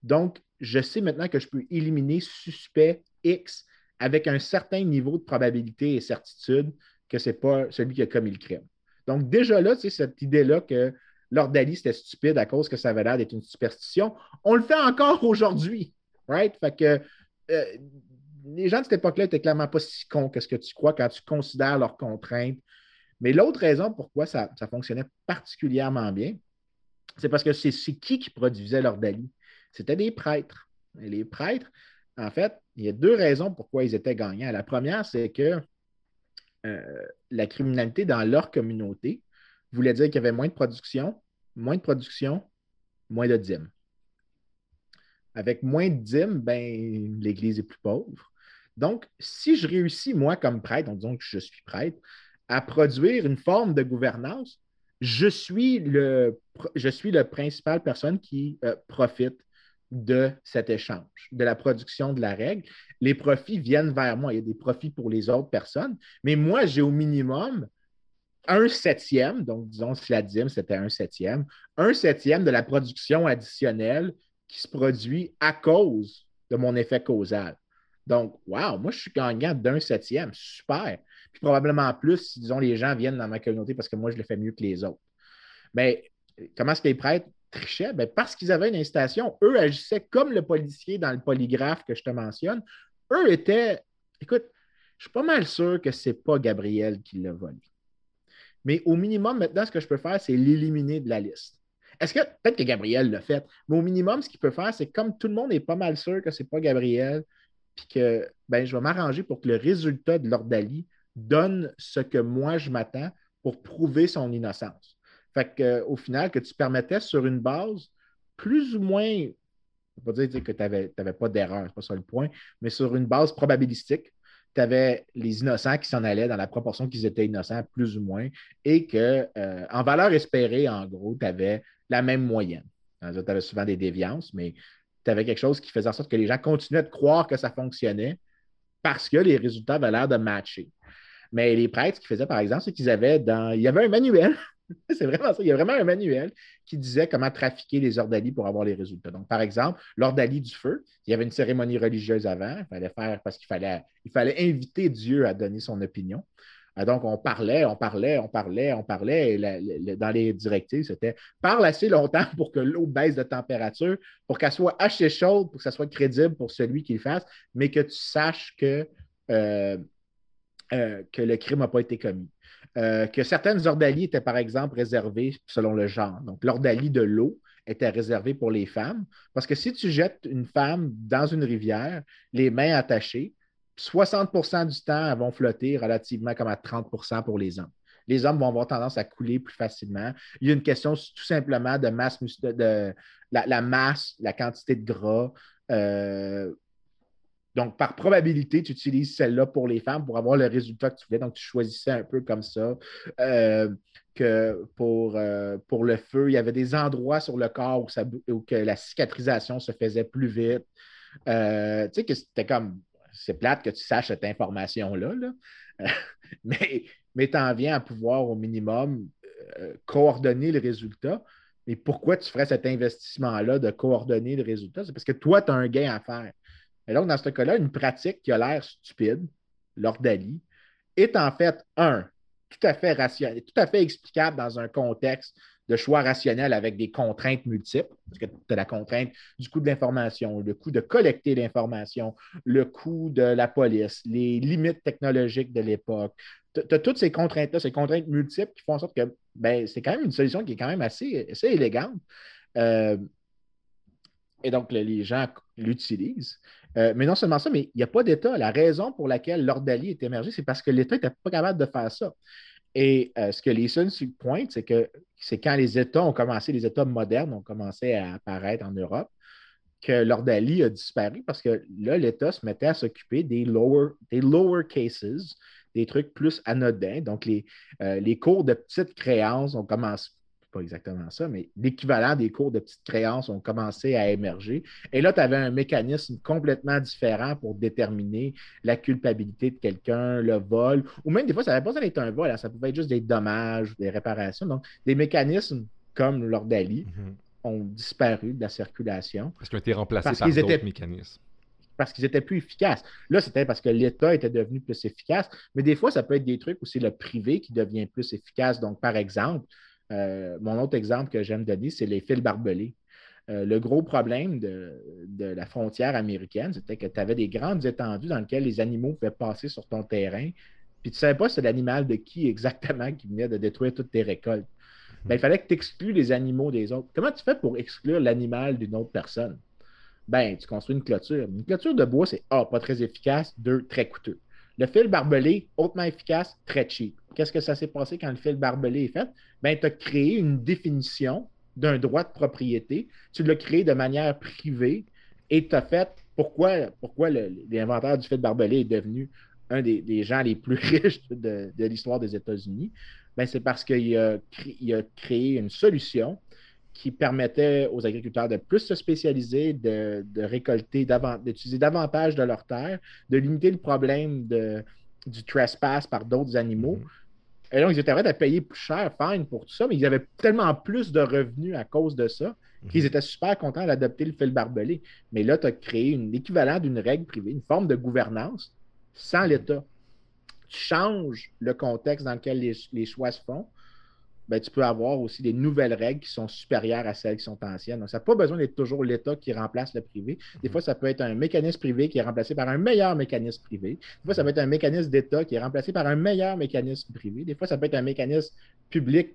Donc, je sais maintenant que je peux éliminer suspect X avec un certain niveau de probabilité et certitude que ce n'est pas celui qui a commis le crime. Donc, déjà là, tu cette idée-là que l'ordalie, c'était stupide à cause que ça avait l'air d'être une superstition, on le fait encore aujourd'hui. Right? Fait que euh, les gens de cette époque-là étaient clairement pas si cons que ce que tu crois quand tu considères leurs contraintes. Mais l'autre raison pourquoi ça, fonctionnait particulièrement bien, c'est parce que c'est qui qui produisait l'ordalie? C'était des prêtres. Et les prêtres, en fait, il y a deux raisons pourquoi ils étaient gagnants. La première, c'est que euh, la criminalité dans leur communauté voulait dire qu'il y avait moins de production, moins de production, moins de dîmes. Avec moins de dîmes, ben, l'Église est plus pauvre. Donc, si je réussis, moi, comme prêtre, disons que je suis prêtre, à produire une forme de gouvernance, je suis le, je suis le principal personne qui euh, profite de cet échange, de la production de la règle. Les profits viennent vers moi. Il y a des profits pour les autres personnes, mais moi, j'ai au minimum un septième, donc disons si la dîme c'était un septième, un septième de la production additionnelle qui se produit à cause de mon effet causal. Donc, wow, moi, je suis gagnant d'un septième. Super. Puis probablement plus si, disons, les gens viennent dans ma communauté parce que moi, je le fais mieux que les autres. Mais comment est-ce que les prêtres trichaient? Ben, parce qu'ils avaient une incitation, eux agissaient comme le policier dans le polygraphe que je te mentionne. Eux étaient, écoute, je suis pas mal sûr que ce n'est pas Gabriel qui l'a volé. Mais au minimum, maintenant, ce que je peux faire, c'est l'éliminer de la liste. Est-ce que peut-être que Gabriel l'a fait, mais au minimum, ce qu'il peut faire, c'est comme tout le monde est pas mal sûr que ce n'est pas Gabriel, puis que ben, je vais m'arranger pour que le résultat de l'ordalie donne ce que moi je m'attends pour prouver son innocence. Fait qu'au final, que tu permettais sur une base plus ou moins, je ne pas dire que tu n'avais pas d'erreur, c'est pas ça le point, mais sur une base probabilistique, tu avais les innocents qui s'en allaient dans la proportion qu'ils étaient innocents, plus ou moins, et que euh, en valeur espérée, en gros, tu avais la même moyenne. Tu avais souvent des déviances, mais tu avais quelque chose qui faisait en sorte que les gens continuaient de croire que ça fonctionnait parce que les résultats avaient l'air de matcher. Mais les prêtres, ce qu'ils faisaient, par exemple, c'est qu'ils avaient dans. Il y avait un manuel. [LAUGHS] c'est vraiment ça. Il y a vraiment un manuel qui disait comment trafiquer les ordalies pour avoir les résultats. Donc, par exemple, l'ordalie du feu, il y avait une cérémonie religieuse avant. Il fallait faire parce qu'il fallait, inviter Dieu à donner son opinion. Ah, donc, on parlait, on parlait, on parlait, on parlait. Dans les directives, c'était parle assez longtemps pour que l'eau baisse de température, pour qu'elle soit assez chaude, pour que ça soit crédible pour celui qui le fasse, mais que tu saches que euh, euh, que le crime n'a pas été commis. Euh, que certaines ordalies étaient, par exemple, réservées selon le genre. Donc, l'ordalie de l'eau était réservée pour les femmes, parce que si tu jettes une femme dans une rivière, les mains attachées, 60% du temps, elles vont flotter relativement comme à 30% pour les hommes. Les hommes vont avoir tendance à couler plus facilement. Il y a une question tout simplement de masse, de, la, masse, la quantité de gras. Euh, donc, par probabilité, tu utilises celle-là pour les femmes pour avoir le résultat que tu voulais. Donc, tu choisissais un peu comme ça. Euh, que pour, euh, pour le feu, il y avait des endroits sur le corps où, la cicatrisation se faisait plus vite. Euh, tu sais, que c'était comme, c'est plate que tu saches cette information-là, [LAUGHS] mais, mais tu en viens à pouvoir au minimum coordonner le résultat. Mais pourquoi tu ferais cet investissement-là de coordonner le résultat? C'est parce que toi, tu as un gain à faire. Et donc, dans ce cas-là, une pratique qui a l'air stupide, l'ordalie, est en fait, un, tout à fait rationnel, tout à fait explicable dans un contexte de choix rationnel avec des contraintes multiples, parce que tu as la contrainte du coût de l'information, le coût de collecter l'information, le coût de la police, les limites technologiques de l'époque. Tu as toutes ces contraintes-là, ces contraintes multiples qui font en sorte que ben, c'est quand même une solution qui est quand même assez, assez élégante. Euh, et donc, les gens l'utilisent. Euh, mais non seulement ça, mais il n'y a pas d'État. La raison pour laquelle l'ordalie est émergée, c'est parce que l'État n'était pas capable de faire ça. Et euh, ce que les Sun pointent, c'est que c'est quand les États ont commencé, les États modernes ont commencé à apparaître en Europe, que l'ordalie a disparu parce que là, l'État se mettait à s'occuper des lower, des lower cases, des trucs plus anodins. Donc, les, euh, les cours de petites créances ont commencé, pas exactement ça, mais l'équivalent des cours de petites créances ont commencé à émerger. Et là, tu avais un mécanisme complètement différent pour déterminer la culpabilité de quelqu'un, le vol, ou même des fois, ça n'avait pas besoin d'être un vol, hein, ça pouvait être juste des dommages, des réparations. Donc, des mécanismes comme l'ordalie mhm. ont disparu de la circulation. Parce qu'ils ont été remplacés par d'autres étaient... mécanismes parce qu'ils étaient plus efficaces. Là, c'était parce que l'État était devenu plus efficace, mais des fois, ça peut être des trucs où c'est le privé qui devient plus efficace. Donc, par exemple, euh, mon autre exemple que j'aime donner, c'est les fils barbelés. Euh, le gros problème de, la frontière américaine, c'était que tu avais des grandes étendues dans lesquelles les animaux pouvaient passer sur ton terrain, puis tu ne savais pas c'est l'animal de qui exactement qui venait de détruire toutes tes récoltes. Ben, il fallait que tu exclues les animaux des autres. Comment tu fais pour exclure l'animal d'une autre personne? Ben, tu construis une clôture. Une clôture de bois, c'est A, pas très efficace, deux, très coûteux. Le fil barbelé, hautement efficace, très cheap. Qu'est-ce que ça s'est passé quand le fil barbelé est fait? Bien, tu as créé une définition d'un droit de propriété. Tu l'as créé de manière privée et tu as fait pourquoi, pourquoi l'inventaire du fil barbelé est devenu un des, gens les plus [LAUGHS] riches de, l'histoire des États-Unis? Ben, c'est parce qu'il a, a, créé une solution qui permettait aux agriculteurs de plus se spécialiser, de, récolter, d'utiliser davantage de leurs terres, de limiter le problème de, du trespass par d'autres animaux. Mm-hmm. Et donc, ils étaient prêts à payer plus cher, fine, pour tout ça, mais ils avaient tellement plus de revenus à cause de ça qu'ils mhm. étaient super contents d'adopter le fil barbelé. Mais là, tu as créé l'équivalent d'une règle privée, une forme de gouvernance sans mhm. l'État. Tu changes le contexte dans lequel les choix se font ben, tu peux avoir aussi des nouvelles règles qui sont supérieures à celles qui sont anciennes. Donc, ça n'a pas besoin d'être toujours l'État qui remplace le privé. Des fois, ça peut être un mécanisme privé qui est remplacé par un meilleur mécanisme privé. Des fois, ça peut être un mécanisme d'État qui est remplacé par un meilleur mécanisme privé. Des fois, ça peut être un mécanisme public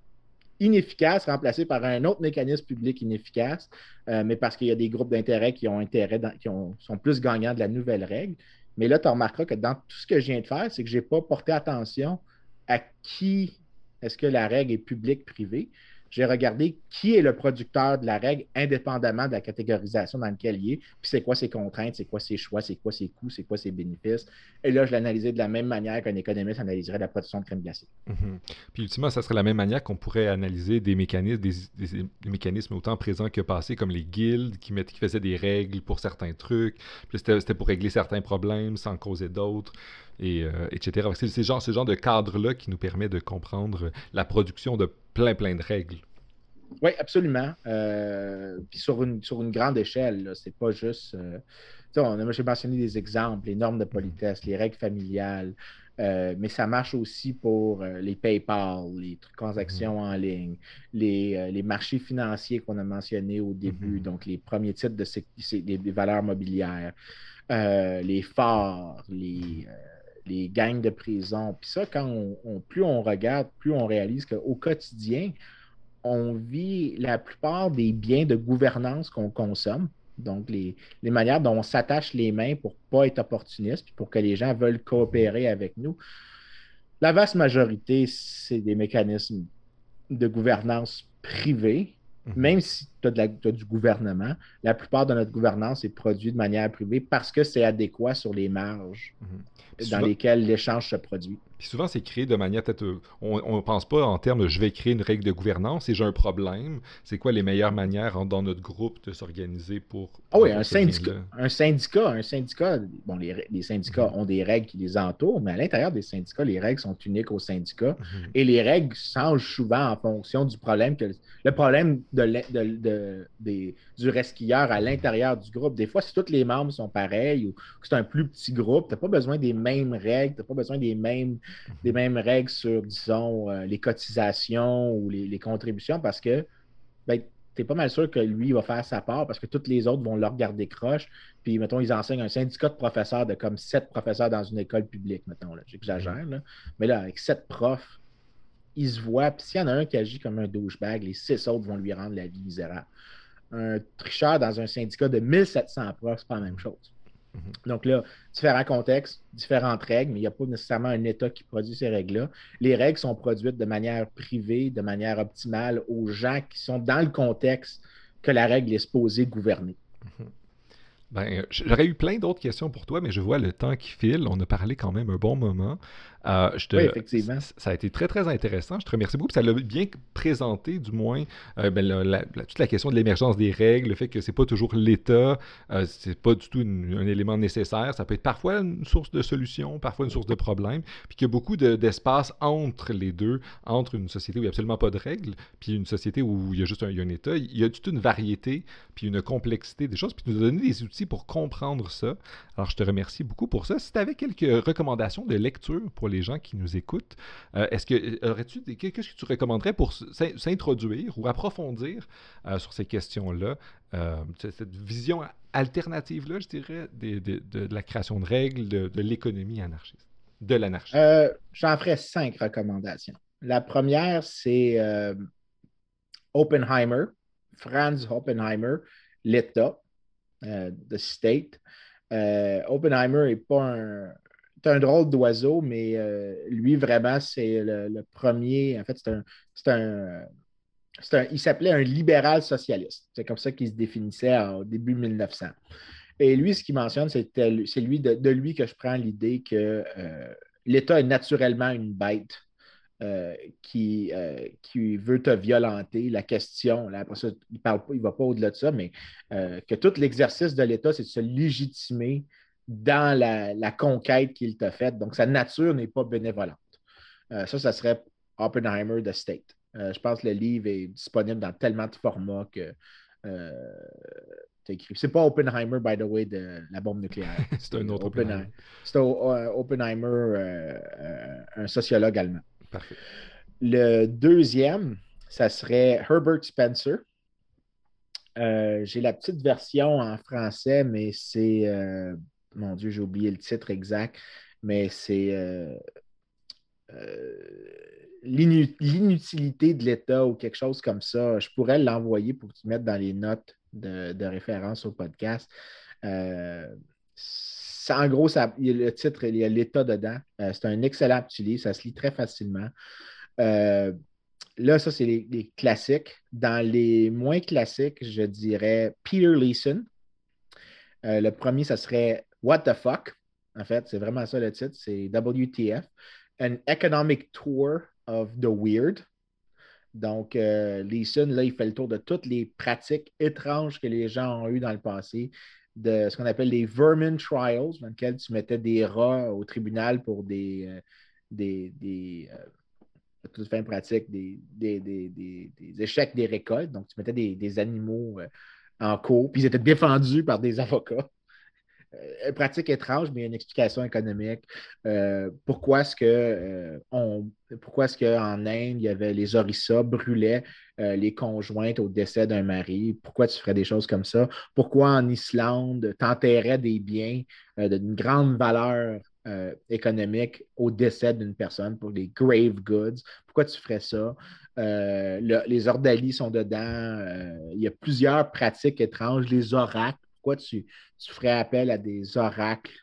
inefficace remplacé par un autre mécanisme public inefficace, euh, mais parce qu'il y a des groupes d'intérêt qui ont intérêt, qui sont plus gagnants de la nouvelle règle. Mais là, tu remarqueras que dans tout ce que je viens de faire, c'est que je n'ai pas porté attention à qui est-ce que la règle est publique-privée? J'ai regardé qui est le producteur de la règle indépendamment de la catégorisation dans laquelle il est, puis c'est quoi ses contraintes, c'est quoi ses choix, c'est quoi ses coûts, c'est quoi ses bénéfices. Et là, je l'analysais de la même manière qu'un économiste analyserait la production de crème glacée. Mhm. Puis ultimement, ça serait la même manière qu'on pourrait analyser des mécanismes, autant présents que passés, comme les guildes qui, faisaient des règles pour certains trucs, puis c'était pour régler certains problèmes sans causer d'autres et, euh, etc. C'est ce genre, ce genre de cadre-là qui nous permet de comprendre la production de plein, plein de règles. Oui, absolument. Euh, puis sur une, sur une grande échelle, c'est pas juste. Euh, on a, j'ai mentionné des exemples, les normes de politesse, les règles familiales, mais ça marche aussi pour les PayPal, les transactions mm-hmm. en ligne, les, marchés financiers qu'on a mentionnés au début, mm-hmm. donc les premiers titres de des, valeurs mobilières, les phares, les les gangs de prison. Puis ça, quand on, plus on regarde, plus on réalise qu'au quotidien, on vit la plupart des biens de gouvernance qu'on consomme. Donc, les, manières dont on s'attache les mains pour ne pas être opportuniste, puis pour que les gens veulent coopérer avec nous. La vaste majorité, c'est des mécanismes de gouvernance privés, mhm. même si as, du gouvernement. La plupart de notre gouvernance est produite de manière privée parce que c'est adéquat sur les marges. Mhm dans lesquels l'échange se produit. Puis souvent, c'est créé de manière peut-être. Euh, on ne pense pas en termes de je vais créer une règle de gouvernance et j'ai un problème. C'est quoi les meilleures manières dans notre groupe de s'organiser pour. Ah oui, un syndicat, un syndicat. Un syndicat, bon, les, syndicats mhm. ont des règles qui les entourent, mais à l'intérieur des syndicats, les règles sont uniques aux syndicats mhm. et les règles changent souvent en fonction du problème que le problème de, du resquilleur à l'intérieur du groupe. Des fois, si tous les membres sont pareils ou que c'est un plus petit groupe, tu n'as pas besoin des mêmes règles, tu n'as pas besoin des mêmes des mêmes règles sur, disons, euh, les cotisations ou les, contributions parce que ben, tu es pas mal sûr que lui va faire sa part parce que tous les autres vont le regarder croche. Puis, mettons, ils enseignent un syndicat de professeurs de comme sept professeurs dans une école publique, mettons, j'exagère. Mais là, avec sept profs, ils se voient. Puis s'il y en a un qui agit comme un douchebag, les six autres vont lui rendre la vie misérable. Un tricheur dans un syndicat de 1700 profs, c'est pas la même chose. Mhm. Donc là, différents contextes, différentes règles, mais il n'y a pas nécessairement un État qui produit ces règles-là. Les règles sont produites de manière privée, de manière optimale aux gens qui sont dans le contexte que la règle est supposée gouverner. Mhm. Ben, j'aurais eu plein d'autres questions pour toi, mais je vois le temps qui file. On a parlé quand même un bon moment. Euh, je te, oui, effectivement. Ça a été très, très intéressant. Je te remercie beaucoup. Ça l'a bien présenté, du moins, euh, ben, toute la question de l'émergence des règles, le fait que c'est pas toujours l'État, euh, c'est pas du tout un élément nécessaire. Ça peut être parfois une source de solution, parfois une source de problème, puis qu'il y a beaucoup d'espace entre les deux, entre une société où il n'y a absolument pas de règles, puis une société où il y a juste un, un État. Il y a toute une variété, puis une complexité des choses, puis tu nous as donné des outils pour comprendre ça. Alors, je te remercie beaucoup pour ça. Si tu avais quelques recommandations de lecture pour les gens qui nous écoutent. Euh, est-ce que aurais-tu qu'est-ce que tu recommanderais pour s'introduire ou approfondir euh, sur ces questions-là, euh, cette vision alternative-là, je dirais, de, la création de règles, de, l'économie anarchiste, de l'anarchie? J'en ferai cinq recommandations. La première, c'est Oppenheimer, Franz Oppenheimer, l'État, the State. Oppenheimer n'est pas un, c'est un drôle d'oiseau, mais euh, lui, vraiment, c'est le, premier. En fait, c'est un, Il s'appelait un libéral socialiste. C'est comme ça qu'il se définissait au début 1900. Et lui, ce qu'il mentionne, c'est lui, de, lui que je prends l'idée que euh, l'État est naturellement une bête euh, qui, qui veut te violenter. La question, là, après ça, il ne va pas au-delà de ça, mais que tout l'exercice de l'État, c'est de se légitimer dans la, conquête qu'il t'a faite. Donc, sa nature n'est pas bénévolente. Euh, ça, ça serait Oppenheimer The State. Euh, je pense que le livre est disponible dans tellement de formats que C'est pas Oppenheimer, by the way, de la bombe nucléaire. [LAUGHS] c'est un autre Oppenheimer. C'est Oppenheimer, un sociologue allemand. Parfait. Le deuxième, ça serait Herbert Spencer. Euh, j'ai la petite version en français, mais c'est. Euh, mon Dieu, j'ai oublié le titre exact, mais c'est euh, l'inutilité de l'État ou quelque chose comme ça. Je pourrais l'envoyer pour que tu mettes dans les notes de, référence au podcast. en gros, le titre, il y a l'État dedans. c'est un excellent petit livre, ça se lit très facilement. Là, ça, c'est les, classiques. Dans les moins classiques, je dirais Peter Leeson. Euh, le premier, ça serait What the fuck? En fait, c'est vraiment ça le titre. C'est WTF. An Economic Tour of the Weird. Donc, euh, Leeson, là, il fait le tour de toutes les pratiques étranges que les gens ont eues dans le passé, de ce qu'on appelle les vermin trials, dans lesquels tu mettais des rats au tribunal pour des, euh, des, de toute fin pratique des, des, échecs des récoltes. Donc, tu mettais des, animaux euh, en cours, puis ils étaient défendus par des [LAUGHS] avocats. Euh, pratique étrange, mais une explication économique. Euh, pourquoi est-ce pourquoi est-ce qu'en Inde, il y avait les orissas brûlaient les conjointes au décès d'un mari? Pourquoi tu ferais des choses comme ça? Pourquoi en Islande, tu enterrais des biens d'une grande valeur euh, économique au décès d'une personne pour les grave goods? Pourquoi tu ferais ça? Euh, les ordalies sont dedans. Euh, il y a plusieurs pratiques étranges. Les oracles. Tu, ferais appel à des oracles,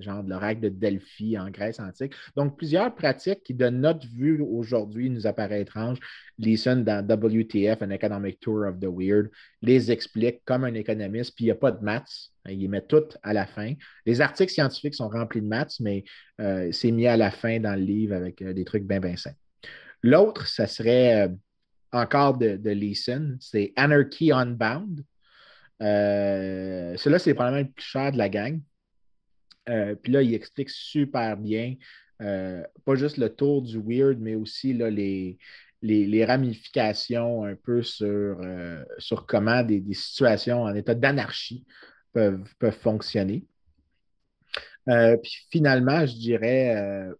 genre de l'oracle de Delphi en Grèce antique? Donc, plusieurs pratiques qui, de notre vue aujourd'hui, nous apparaissent étranges. Leeson, dans WTF, An Economic Tour of the Weird, les explique comme un économiste, puis il n'y a pas de maths il met tout à la fin. Les articles scientifiques sont remplis de maths, mais euh, c'est mis à la fin dans le livre avec euh, des trucs bien, bien simples. L'autre, ça serait euh, encore de, de Leeson, c'est Anarchy Unbound. Celui-là, c'est probablement le plus cher de la gang. puis là, il explique super bien, pas juste le tour du weird, mais aussi là, les, les, ramifications un peu sur, sur comment des, situations en état d'anarchie peuvent, fonctionner. Euh, puis finalement, je dirais euh,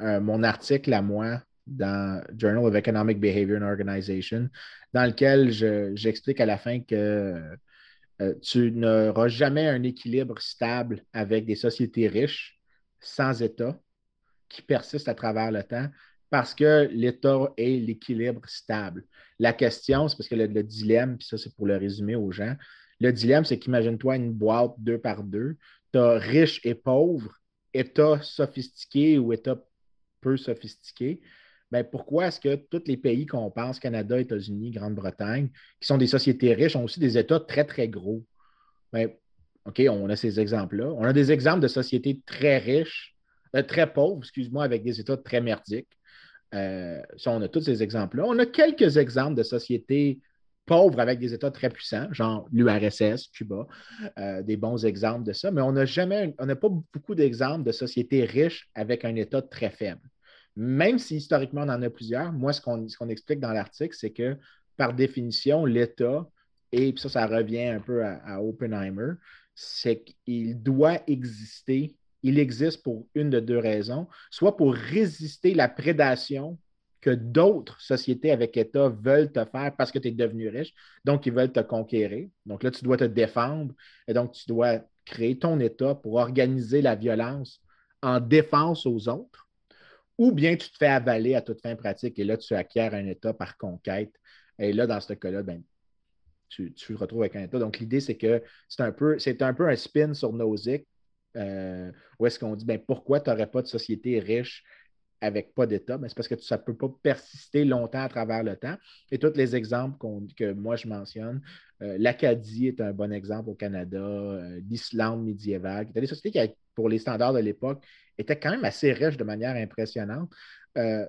euh, mon article à moi dans Journal of Economic Behavior and Organization, dans lequel j'explique à la fin que tu n'auras jamais un équilibre stable avec des sociétés riches, sans État, qui persistent à travers le temps, parce que l'État est l'équilibre stable. La question, c'est parce que le, le dilemme, puis ça c'est pour le résumer aux gens, le dilemme, c'est qu'imagine-toi une boîte deux par deux. Tu as riche et pauvre, État sophistiqué ou État peu sophistiqué. Ben, pourquoi est-ce que tous les pays qu'on pense, Canada, États-Unis, Grande-Bretagne, qui sont des sociétés riches, ont aussi des États très, très gros? Ben, OK, on a ces exemples-là. On a des exemples de sociétés très riches, euh, très pauvres, excuse-moi, avec des États très merdiques. Euh, on a tous ces exemples-là. On a quelques exemples de sociétés pauvres avec des États très puissants, genre l'URSS, Cuba, euh, des bons exemples de ça, mais on n'a jamais, on n'a pas beaucoup d'exemples de sociétés riches avec un État très faible. Même si historiquement on en a plusieurs, moi, ce qu'on explique dans l'article, c'est que par définition, l'État, et ça, ça revient un peu à, à Oppenheimer, c'est qu'il doit exister il existe pour une de deux raisons, soit pour résister la prédation que d'autres sociétés avec État veulent te faire parce que tu es devenu riche. Donc, ils veulent te conquérir. Donc là, tu dois te défendre et donc tu dois créer ton État pour organiser la violence en défense aux autres. Ou bien tu te fais avaler à toute fin pratique et là, tu acquiers un État par conquête. Et là, dans ce cas-là, ben, tu, te retrouves avec un État. Donc, l'idée, c'est que c'est un, peu, un peu un spin sur Nozick, euh, où est-ce qu'on dit ben, pourquoi tu n'aurais pas de société riche avec pas d'État, mais c'est parce que ça ne peut pas persister longtemps à travers le temps. Et tous les exemples que moi je mentionne, euh, l'Acadie est un bon exemple au Canada, euh, l'Islande médiévale, qui des sociétés qui, pour les standards de l'époque, étaient quand même assez riches de manière impressionnante. Euh,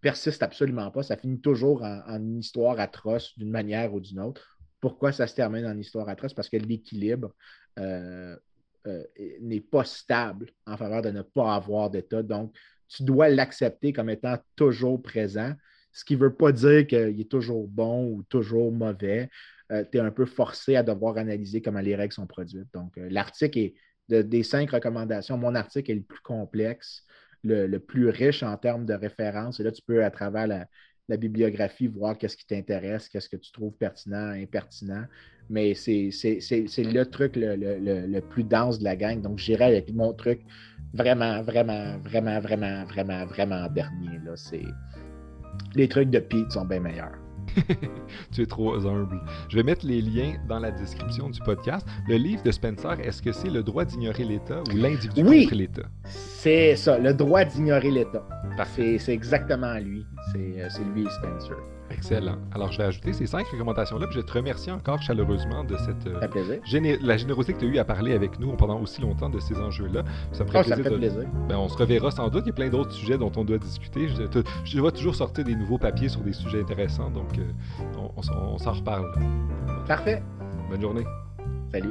persistent absolument pas. Ça finit toujours en, une histoire atroce d'une manière ou d'une autre. Pourquoi ça se termine en histoire atroce? Parce que l'équilibre n'est pas stable en faveur de ne pas avoir d'État. Donc, tu dois l'accepter comme étant toujours présent, ce qui ne veut pas dire qu'il est toujours bon ou toujours mauvais. tu es un peu forcé à devoir analyser comment les règles sont produites. Donc, l'article est des cinq recommandations, mon article est le plus complexe, le, plus riche en termes de références. Et là, tu peux, à travers la, bibliographie, voir qu'est-ce qui t'intéresse, qu'est-ce que tu trouves pertinent, impertinent. Mais c'est le truc le, plus dense de la gang. Donc, j'irai avec mon truc vraiment, vraiment, vraiment, vraiment, vraiment, vraiment dernier. Là. Les trucs de Pete sont bien meilleurs. [LAUGHS] tu es trop humble. Je vais mettre les liens dans la description du podcast. Le livre de Spencer, est-ce que c'est le droit d'ignorer l'État ou l'individu contre l'État? C'est ça, le droit d'ignorer l'État. C'est exactement lui. C'est euh, lui, Spencer. Excellent. Alors, je vais ajouter ces cinq recommandations-là, puis je te remercie encore chaleureusement de cette euh, la générosité que tu as eu à parler avec nous pendant aussi longtemps de ces enjeux-là. Ça me ferait ah, plaisir. Ben, on se reverra sans doute. Il y a plein d'autres sujets dont on doit discuter. Je, je dois toujours sortir des nouveaux papiers sur des sujets intéressants, donc euh, on s'en reparle. Parfait. Bonne journée. Salut.